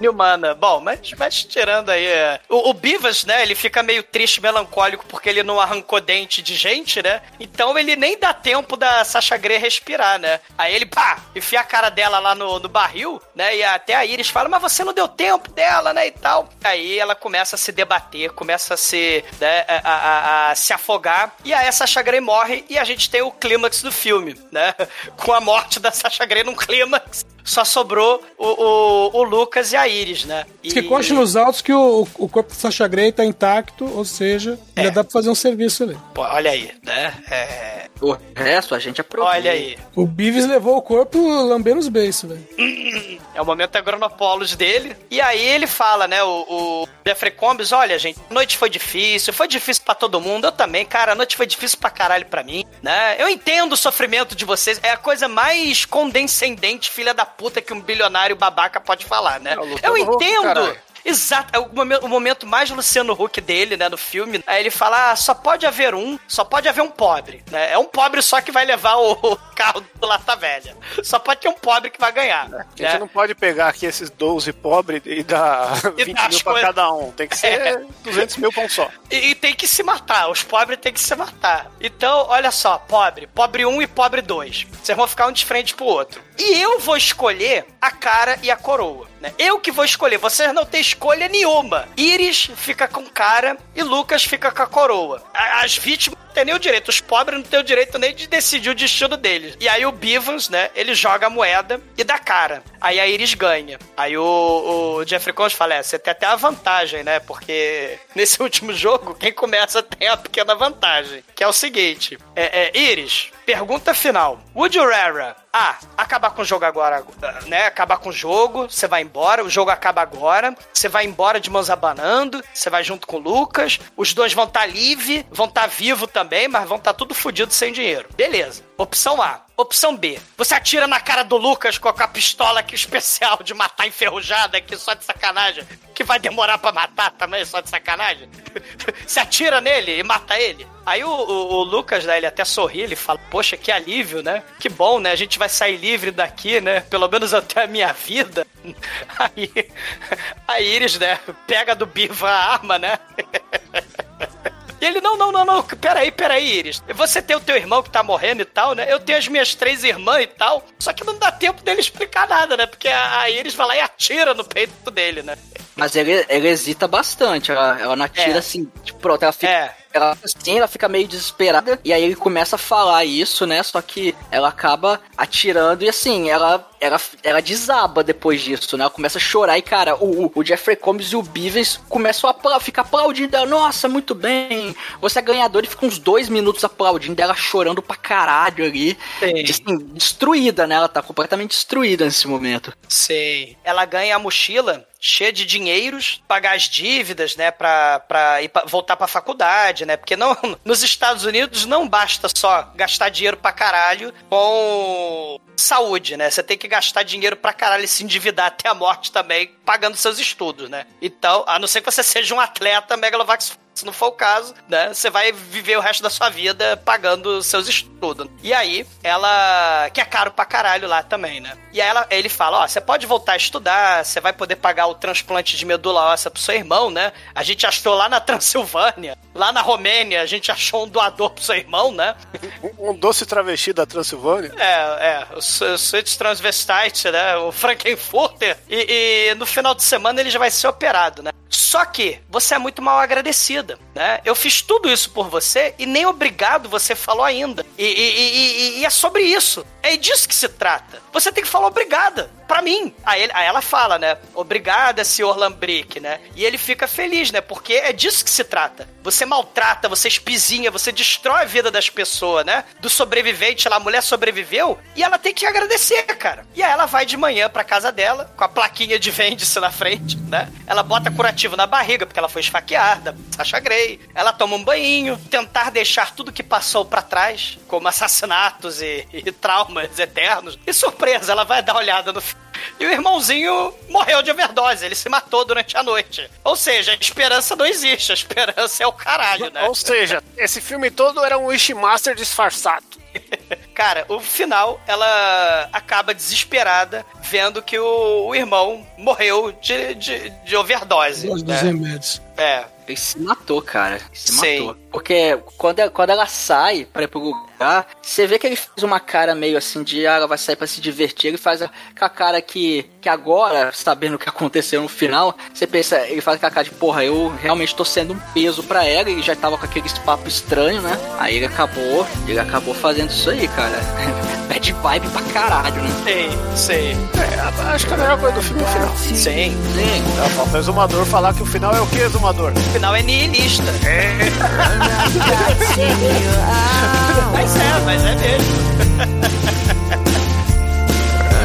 Nilmana. Bom, mas, mas tirando aí. é, O, o Bivas, né? Ele fica meio triste, melancólico, porque ele não arrancou dente de gente, né? Então ele nem dá tempo da Sasha Grey respirar, né? Aí ele, pá, enfia a cara dela lá no, no barril, né? E até a Iris fala, mas você não deu tempo dela, né? E tal. Aí ela começa a se debater, começa a se, né, a, a- a- a se afogar. E aí a Sasha Grey morre e a gente tem o clímax do filme, né? Com a morte da Sasha Grey num clímax. Só sobrou o, o, o Lucas e a Iris, né? E... Que conste nos autos que o, o corpo de Sasha Grey tá intacto, ou seja, ainda dá pra fazer um serviço ali. Pô, olha aí, né? É... O resto a gente aprovou. Olha aí. O Beavis levou o corpo lambendo os beiços, velho. É o momento agronopolos dele. E aí ele fala, né? O, o Jeffrey Combs, olha, gente, a noite foi difícil, foi difícil pra todo mundo. Eu também, cara, a noite foi difícil pra caralho pra mim, né? Eu entendo o sofrimento de vocês. É a coisa mais condescendente, filha da puta, que um bilionário babaca pode falar, né? Eu entendo. caralho. Exato, é o momento, mais Luciano Huck dele, né, no filme. Aí ele fala: ah, só pode haver um, só pode haver um pobre, né? É um pobre só que vai levar o, carro do Lata Velha. Só pode ter um pobre que vai ganhar. A né? gente não pode pegar aqui esses 12 pobres e dar E 20 dar mil pra coisas- cada um. Tem que ser 200 mil pra um só. E, e tem que se matar, os pobres têm que se matar. Então, olha só, pobre, pobre um e pobre dois. Vocês vão ficar um de frente pro outro. E eu vou escolher a cara e a coroa. Né? Eu que vou escolher, vocês não têm escolha nenhuma. Iris fica com cara e Lucas fica com a coroa. As vítimas não têm nem o direito, os pobres não têm o direito nem de decidir o destino deles. E aí o Bivans, né, ele joga a moeda e dá cara. Aí a Iris ganha. Aí o, o Jeffrey Combs fala, é, você tem até a vantagem, né, porque nesse último jogo, quem começa tem a pequena vantagem. Que é o seguinte, é, é, Iris, pergunta final. Would you rather A. Acabar com o jogo agora, né? Acabar com o jogo, você vai embora, o jogo acaba agora, você vai embora de mãos abanando, você vai junto com o Lucas, os dois vão estar livre, vão estar vivo também, mas vão estar tudo fudido sem dinheiro. Beleza. Opção A. Opção B. Você atira na cara do Lucas com a pistola aqui especial de matar enferrujada aqui só de sacanagem. Que vai demorar para matar também, só de sacanagem. Você atira nele e mata ele. Aí o, o, o, Lucas, né, ele até sorri, ele fala, poxa, que alívio, né? Que bom, né? A gente vai sair livre daqui, né? Pelo menos até a minha vida. Aí a Iris, né, pega do Biva a arma, né? E ele, não, não, não, não, peraí, peraí, Iris. Você tem o teu irmão que tá morrendo e tal, né? Eu tenho as minhas três irmãs e tal. Só que não dá tempo dele explicar nada, né? Porque a Iris vai lá e atira no peito dele, né? Mas ele, ele hesita bastante. Ela, ela não atira é. assim, tipo, pronto, ela fica. É ela assim, ela fica meio desesperada e aí ele começa a falar isso, né? Só que ela acaba atirando e assim, ela ela, ela desaba depois disso, né? Ela começa a chorar e, cara, o, o Jeffrey Combs e o Beavis começam a ficar aplaudindo ela. Nossa, muito bem, você é ganhador e fica uns dois minutos aplaudindo ela chorando pra caralho ali. Assim, destruída, né? Ela tá completamente destruída nesse momento. Sei. Ela ganha a mochila cheia de dinheiros, pagar as dívidas, né, pra, pra ir pra, voltar pra faculdade, né, porque não, nos Estados Unidos não basta só gastar dinheiro pra caralho com saúde, né, você tem que gastar dinheiro pra caralho e se endividar até a morte também, pagando seus estudos, né, então, a não ser que você seja um atleta megalovax se não for o caso, né, você vai viver o resto da sua vida pagando seus estudos. E aí, ela. que é caro pra caralho lá também, né? E aí ela, ele fala: Ó, você pode voltar a estudar, você vai poder pagar o transplante de medula óssea pro seu irmão, né? A gente achou lá na Transilvânia, lá na Romênia, a gente achou um doador pro seu irmão, né? Um, um doce travesti da Transilvânia? É, é. O Switch Transvestite, né? O Frankenfurter. E, e no final de semana ele já vai ser operado, né? Só que você é muito mal agradecida, né? Eu fiz tudo isso por você e nem obrigado você falou ainda. E, e, e, e é sobre isso. É disso que se trata. Você tem que falar obrigada para mim. Aí, ele, aí, ela fala, né? Obrigada, senhor Lambrick, né? E ele fica feliz, né? Porque é disso que se trata. Você maltrata, você espizinha, você destrói a vida das pessoas, né? Do sobrevivente lá, a mulher sobreviveu e ela tem que agradecer, cara. E aí ela vai de manhã pra casa dela, com a plaquinha de vende-se na frente, né? Ela bota curativo na barriga, porque ela foi esfaqueada, Sasha Grey. Ela toma um banho, tentar deixar tudo que passou para trás, como assassinatos e, e traumas eternos. E surpresa, ela vai dar uma olhada no e o irmãozinho morreu de overdose, ele se matou durante a noite. Ou seja, a esperança não existe, a esperança é o caralho, né? Ou seja, esse filme todo era um Wishmaster disfarçado. Cara, o final, ela acaba desesperada vendo que o, o irmão morreu de, de, de overdose. Dos né? remédios. É, ele se matou, cara. Ele se Sei. matou. Porque quando, quando ela sai pra ir pro lugar, você vê que ele faz uma cara meio assim de ah, ela vai sair pra se divertir. Ele faz a, com a cara que, que agora, sabendo o que aconteceu no final, você pensa, ele faz com a cara de porra, eu realmente tô sendo um peso pra ela. Ele já tava com aquele papo estranho, né? Aí ele acabou, ele acabou fazendo isso aí, cara. Bad vibe pra caralho, né? Sei, sei. É, acho que é a melhor coisa do filme é o final. Sim, sim. É, falta o exumador falar que o final é o que, exumador? O final é nihilista. É. mas é, mas é mesmo.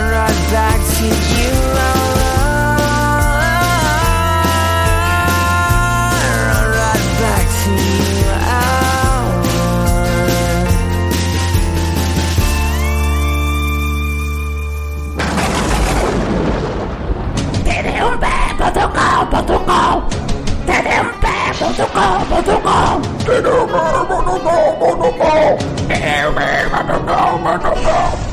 right back to you. tdmp.com.com tdmp.com.com tdmp.com.com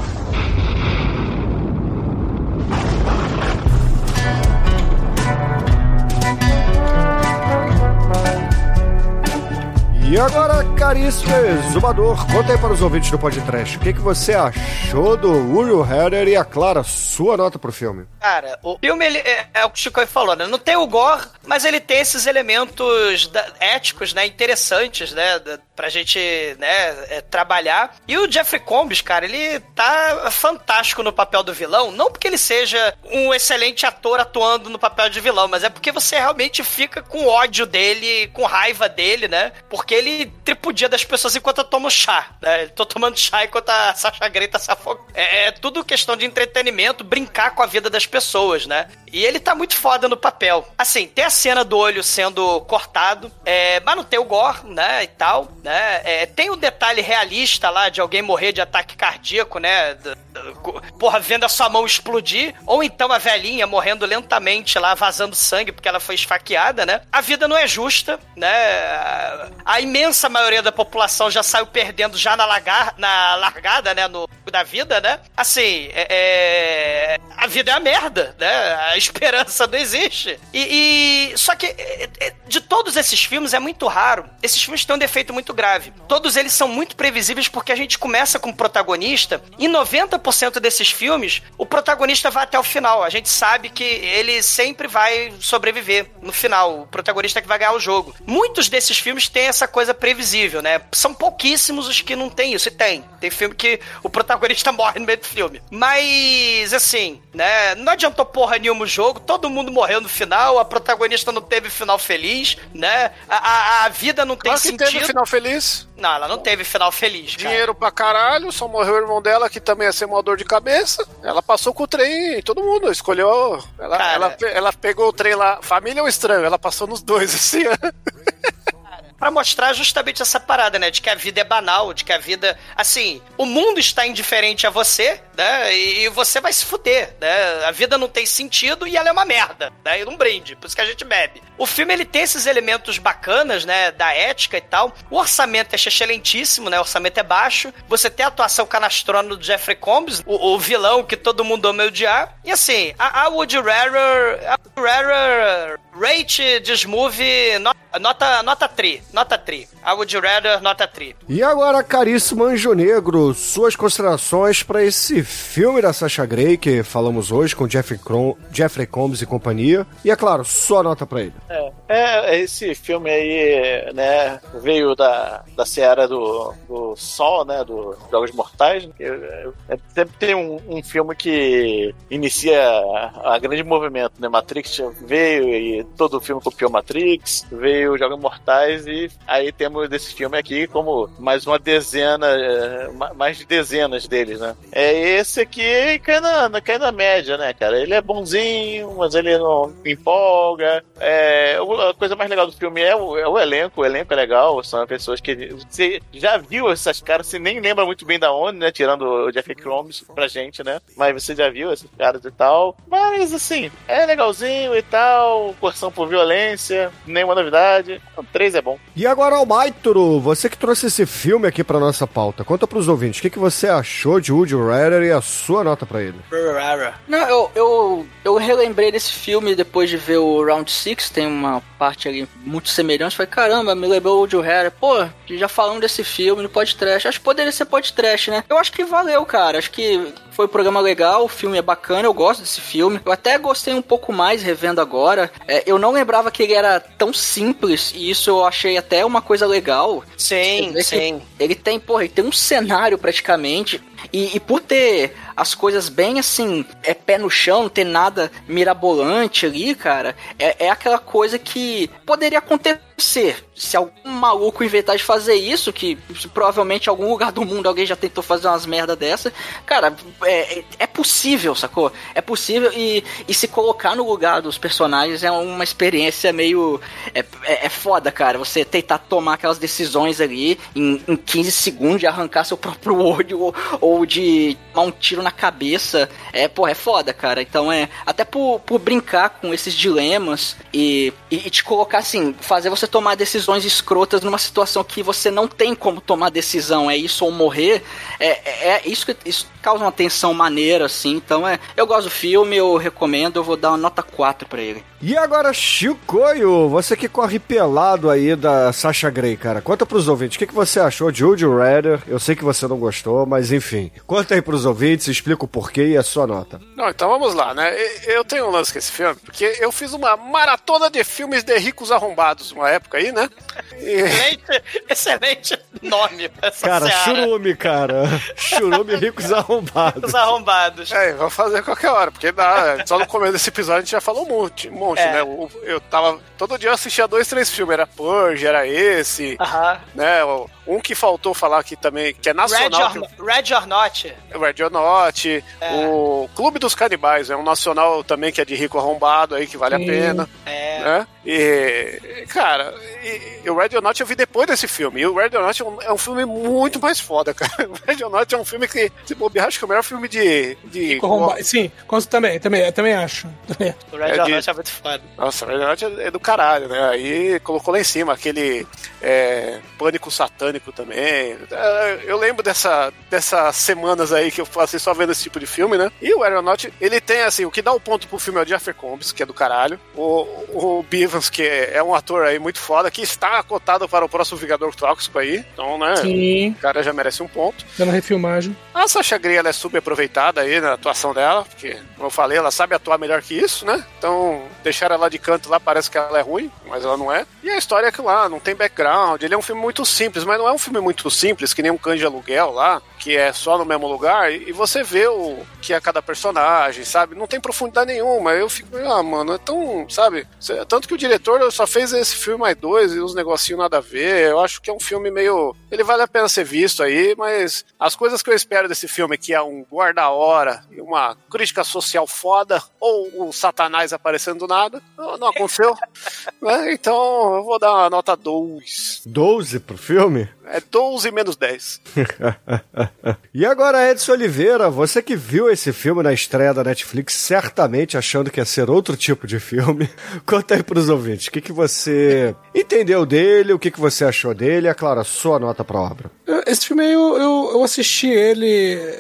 E agora, caríssimo exumador, conta aí para os ouvintes do podcast, o que, que você achou do Uriel Header e a Clara, sua nota pro filme? Cara, o filme ele, é, é o que o Chico falou, né? Não tem o gore, mas ele tem esses elementos da, éticos, né? Interessantes, né? Da, pra gente, né, é, trabalhar. E o Jeffrey Combs, cara, ele tá fantástico no papel do vilão, não porque ele seja um excelente ator atuando no papel de vilão, mas é porque você realmente fica com ódio dele, com raiva dele, né? Porque ele tripudia das pessoas enquanto eu tomo chá, né? Tô tomando chá enquanto a Sasha Grey tá se afogando. É, é tudo questão de entretenimento, brincar com a vida das pessoas, né? E ele tá muito foda no papel. Assim, tem a cena do olho sendo cortado, é, mas não tem o gore, né, e tal, né? É, tem o detalhe realista lá de alguém morrer de ataque cardíaco, né? porra, vendo a sua mão explodir, ou então a velhinha morrendo lentamente lá, vazando sangue porque ela foi esfaqueada, né? A vida não é justa, né? A imensa maioria da população já saiu perdendo já na, lagar, na largada, né? No, da vida, né? Assim, é, é, a vida é a merda, né? A esperança não existe. E, e só que é, é, de todos esses filmes é muito raro. Esses filmes têm um defeito muito grave. Todos eles são muito previsíveis porque a gente começa com o protagonista e 90% desses filmes o protagonista vai até o final. A gente sabe que ele sempre vai sobreviver no final. O protagonista é que vai ganhar o jogo. Muitos desses filmes têm essa coisa previsível, né? São pouquíssimos os que não tem isso. E tem. Tem filme que o protagonista morre no meio do filme. Mas, assim, né? Não adiantou porra nenhuma o jogo. Todo mundo morreu no final. A protagonista não teve final feliz, né? A, a, a vida não tem claro que sentido. teve final feliz. Não, ela não teve final feliz. Cara. Dinheiro pra caralho, só morreu o irmão dela, que também ia ser uma dor de cabeça. Ela passou com o trem, todo mundo escolheu. Ela, ela, ela, pegou o trem lá. Família ou estranho? Ela passou nos dois, assim. para mostrar justamente essa parada, né? De que a vida é banal, de que a vida. Assim, o mundo está indiferente a você, né? E você vai se fuder, né? A vida não tem sentido e ela é uma merda, né? E um brinde, por isso que a gente bebe. O filme ele tem esses elementos bacanas, né? Da ética e tal. O orçamento é excelentíssimo, né? O orçamento é baixo. Você tem a atuação canastrona do Jeffrey Combs, o, o vilão que todo mundo ama odiar. E assim, a, a Woody Rarer. A Woody Rarer rate this movie nota, nota 3. Nota 3. I would rather nota 3. E agora, caríssimo Anjo Negro, suas considerações para esse filme da Sasha Grey que falamos hoje com Jeffrey, Crom Jeffrey Combs e companhia. E é claro, sua nota para ele. É, é, esse filme aí, né, veio da, da seara do, do Sol, né, do Jogos Mortais. É, é, sempre tem um, um filme que inicia a, a grande movimento, né, Matrix veio e todo o filme copiou Matrix, veio os Jogos Mortais e aí temos desse filme aqui como mais uma dezena, é, mais de dezenas deles, né? É esse aqui cai na, cai na média, né, cara? Ele é bonzinho, mas ele não empolga. É, a coisa mais legal do filme é o, é o elenco, o elenco é legal, são pessoas que você já viu essas caras, você nem lembra muito bem da onde, né? Tirando o Jeff Combs pra gente, né? Mas você já viu esses caras e tal. Mas assim, é legalzinho e tal, coerção por violência, nenhuma novidade. O 3 é bom. E agora, Almaitro, você que trouxe esse filme aqui pra nossa pauta, conta pros ouvintes, o que, que você achou de Woody Rider e a sua nota pra ele? Não, eu, eu, eu relembrei desse filme depois de ver o Round 6, tem uma parte ali muito semelhante. Falei, caramba, me lembrou o Joe Harry. Pô, já falando desse filme no podcast. Acho que poderia ser podcast, né? Eu acho que valeu, cara. Acho que foi um programa legal, o filme é bacana, eu gosto desse filme. Eu até gostei um pouco mais revendo agora. É, eu não lembrava que ele era tão simples e isso eu achei até uma coisa legal. Sim, sim. Ele tem, porra, ele tem um cenário praticamente. E, e, por ter as coisas bem assim, é pé no chão, não ter nada mirabolante ali, cara, é, é aquela coisa que poderia acontecer. Se algum maluco inventar de fazer isso, que provavelmente em algum lugar do mundo alguém já tentou fazer umas merda dessa, cara, é, é possível, sacou? É possível e, e se colocar no lugar dos personagens é uma experiência meio. É, é, é foda, cara. Você tentar tomar aquelas decisões ali em, em 15 segundos de arrancar seu próprio olho ou, ou de tomar um tiro na cabeça. É, pô, é foda, cara. Então é. Até por, por brincar com esses dilemas e, e, e te colocar assim, fazer você tomar decisões escrotas numa situação que você não tem como tomar decisão. É isso ou morrer. É, é, é isso que isso causa uma tensão maneira, assim. Então é. Eu gosto do filme, eu recomendo, eu vou dar uma nota 4 pra ele. E agora, Chicoio, você que corre pelado aí da Sasha Grey, cara. Conta pros ouvintes, o que, que você achou de Woody Redder? Eu sei que você não gostou, mas enfim. Conta aí pros ouvintes, explica o porquê e a sua nota. Não, então vamos lá, né? Eu tenho um lance com esse filme, porque eu fiz uma maratona de filmes de ricos arrombados uma época aí, né? E... Excelente, excelente nome. Essa cara, seara. churume, cara. churume ricos arrombados arrombados. Os arrombados. É, vamos fazer qualquer hora, porque dá, só no começo desse episódio a gente já falou um monte, um monte, É. né? Eu, eu tava. Todo dia eu assistia dois, três filmes. Era Purge, era esse, Aham. né? Um que faltou falar aqui também, que é Red nacional. or, Red or Not. que- Red or Not, É. o Clube dos Canibais, é um nacional também que é de rico arrombado aí, que vale a Sim. pena. É. Né? E, cara, e, e o Not eu vi depois desse filme. E o Not é um, é um filme muito mais foda, cara. O Not é um filme que, se bobear, acho que é o melhor filme de. de Corromba- Sim, também, também, também acho. Também. O Red É de- é muito foda. Nossa, o Not é, é do caralho, né? Aí colocou lá em cima aquele é, pânico satânico também. É, Eu lembro dessa, dessas semanas aí que eu passei só vendo esse tipo de filme, né? E o Aeronaut, ele tem assim, o que dá o ponto pro filme é o Jeffrey Combs, que é do caralho. O, o Bivens, que é, é um ator aí muito foda, que está cotado para o próximo Vingador Tóxico aí. Então, né? Sim, O cara já merece um ponto. dando refilmagem. A Sasha Grey ela é subaproveitada aí na atuação dela, porque, como eu falei, ela sabe atuar melhor que isso, né? Então, deixar ela de canto lá parece que ela é ruim, mas ela não é. E a história é que lá, não tem background, ele é um filme muito simples, mas não é um filme muito simples, que nem um de aluguel lá, que é só no mesmo lugar, e você vê o que é cada personagem, sabe? Não tem profundidade nenhuma. Eu fico, ah, mano, é tão, sabe? Tanto que o diretor só fez esse filme mais dois e uns negocinhos nada a ver. Eu acho que é um filme meio. Ele vale a pena ser visto aí, mas as coisas que eu espero desse filme, que é um guarda-hora e uma crítica social foda, ou o Satanás aparecendo do nada, não, não aconteceu. né? Então eu vou dar uma nota 2. 12 pro filme? É 12 menos 10. E agora, Edson Oliveira, você que viu esse filme na estreia da Netflix, certamente achando que ia ser outro tipo de filme, conta aí pros ouvintes, o que, que você entendeu dele, o que, que você achou dele, e, é claro, a sua nota pra obra. Eu- Esse filme aí, eu, eu, eu assisti ele.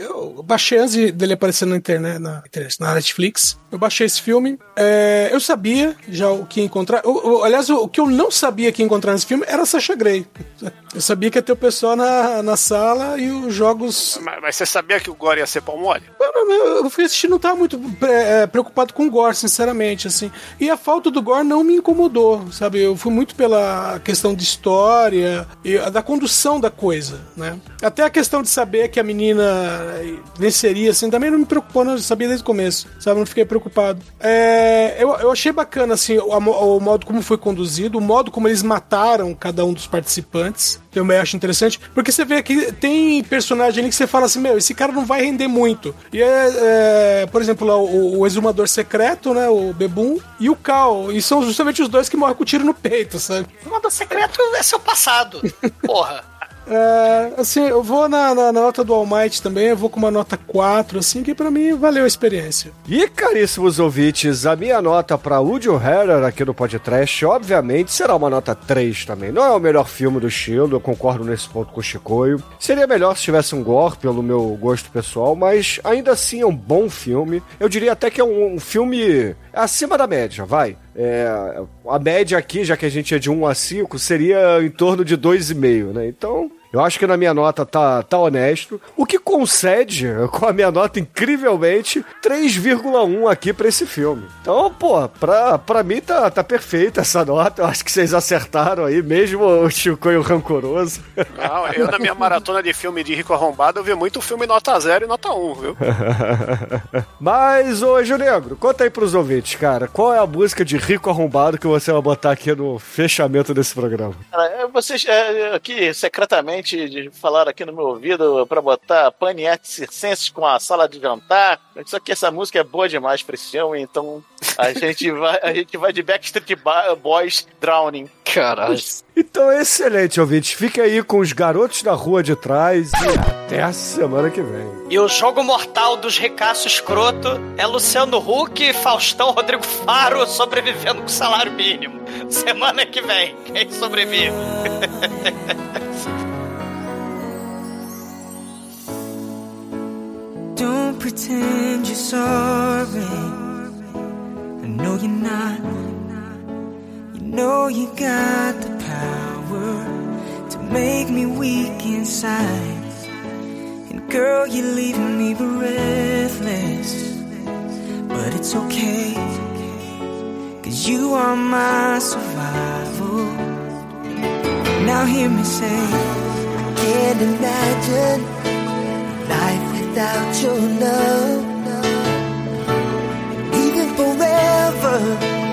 Eu baixei antes dele aparecer na internet, na, internet, na Netflix. Eu baixei esse filme. É, eu sabia já o que encontrar. eu- eu- aliás, o, que eu não sabia que encontrar nesse filme era Sasha Grey. Eu sabia que ia ter o pessoal na, na sala e os jogos. Mas, mas você sabia que o Gore ia ser pau mole? Eu, eu, eu fui assistir, não tava muito é, é, preocupado com o gore, sinceramente, assim. E a falta do gore não me incomodou, sabe? Eu fui muito pela questão de história e da condução da coisa, né? Até a questão de saber que a menina venceria, assim, também não me preocupou, não. Eu sabia desde o começo, sabe? Não fiquei preocupado. É, eu, eu achei bacana, assim, o, o modo como foi conduzido, o modo como eles mataram cada um dos participantes. Eu também acho interessante, porque você vê que tem personagem ali que você fala assim, meu, esse cara não vai render muito. E é, é, por exemplo, lá o, o exumador secreto, né, o Bebum, e o Cal, e são justamente os dois que morrem com tiro no peito, sabe? O Manda Secreto é seu passado. Porra. É, assim, eu vou na, na- nota do All Might também, eu vou com uma nota 4, assim, que pra mim valeu a experiência. E, caríssimos ouvintes, a minha nota pra Woody Harrer aqui no podcast, obviamente, será uma nota 3 também. Não é o melhor filme do estilo, eu concordo nesse ponto com o Chicoio. Seria melhor se tivesse um gore, pelo meu gosto pessoal, mas ainda assim é um bom filme. Eu diria até que é um, um filme acima da média, vai. É, a média aqui, já que a gente é de 1 a 5, seria em torno de 2,5, né? Então, eu acho que na minha nota tá, tá honesto. O que concede, com a minha nota incrivelmente, 3,1 aqui pra esse filme. Então, pô, pra, pra mim tá, tá perfeita essa nota. Eu acho que vocês acertaram aí, mesmo o Chicoio rancoroso. Não, eu na minha maratona de filme de rico arrombado, eu vi muito filme nota 0 e nota 1, viu? Mas, ô Gil Negro, conta aí pros ouvintes, cara. Qual é a música de rico arrombado que você vai botar aqui no fechamento desse programa? Cara, vocês é, aqui secretamente de- falaram aqui no meu ouvido pra botar Paniette Circenses com a sala de jantar. Só que essa música é boa demais pra esse filme, então a gente vai, a gente vai de Backstreet Ba- Boys Drowning. Caralho. Então, excelente, ouvintes. Fique aí com os garotos da rua de trás e até a semana que vem. E o jogo mortal dos ricaços escroto é Luciano Huck, Faustão, Rodrigo Faro sobrevivendo com salário mínimo. Semana que vem, quem sobrevive? Don't pretend you're sorry. I know you're not. You know you got the power to make me weak inside. And girl, you're leaving me breathless. But it's okay. Cause you are my survival. Now hear me say, I can't imagine life without your love, even forever.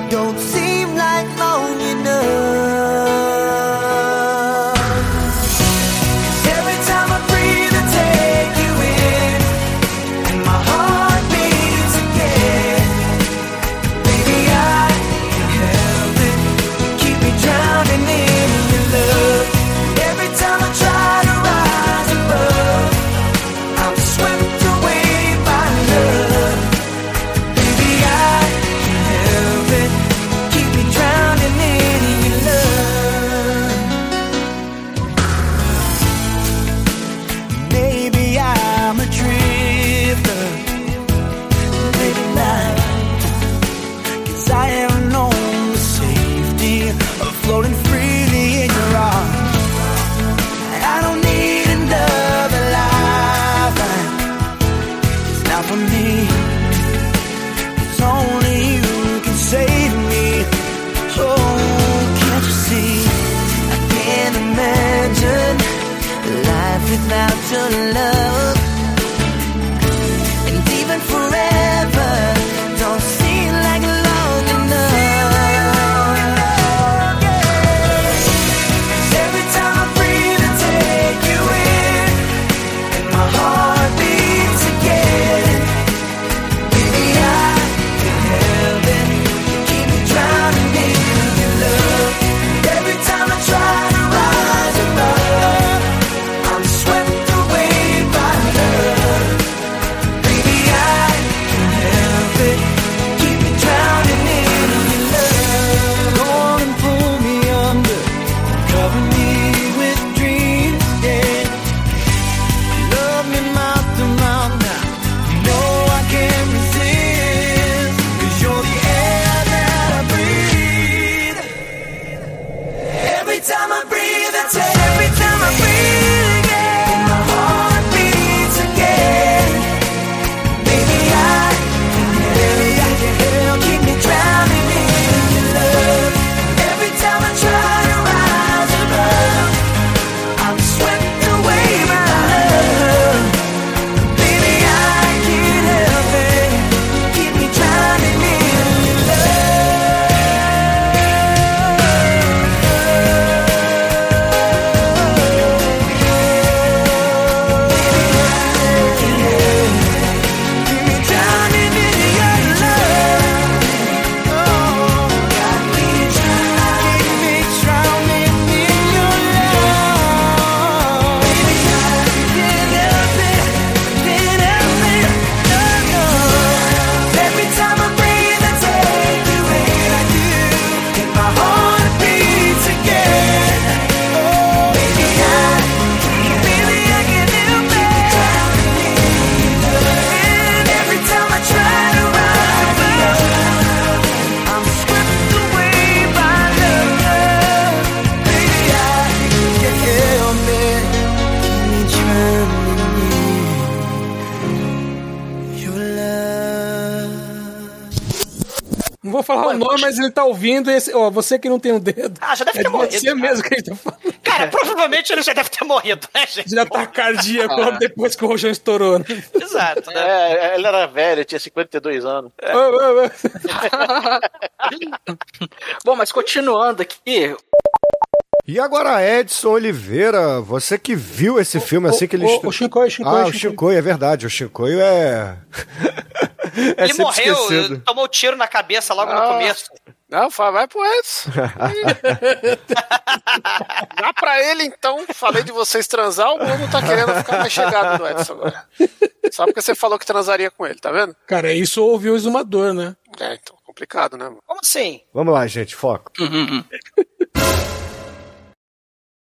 ele tá ouvindo e esse, ó, você que não tem um dedo. Ah, já deve é ter morrido. Você cara. mesmo que ele tá falando. Cara, provavelmente ele já deve ter morrido, né, gente? Já tá cardíaco ah. depois que o rojão estourou, né? Exato, né? É, é ele era velho, tinha 52 anos. É. Bom, mas continuando aqui, e agora, Edson Oliveira, você que viu esse filme o, assim que ele. Ah, o, o Shinkoi, Shinkoi, Ah, Shinkoi. o Shinkoi, é verdade. O Shinkoi é. é ele morreu, esquecido. tomou um tiro na cabeça logo ah. no começo. Não, fala, vai pro Edson. Dá pra ele então. Falei de vocês transar, o mundo tá querendo ficar mais chegado do Edson agora. Só porque você falou que transaria com ele, tá vendo? Cara, isso ouviu o exumador, né? É, então, complicado, né? Como assim? Vamos lá, gente, foco. Uhum. uhum.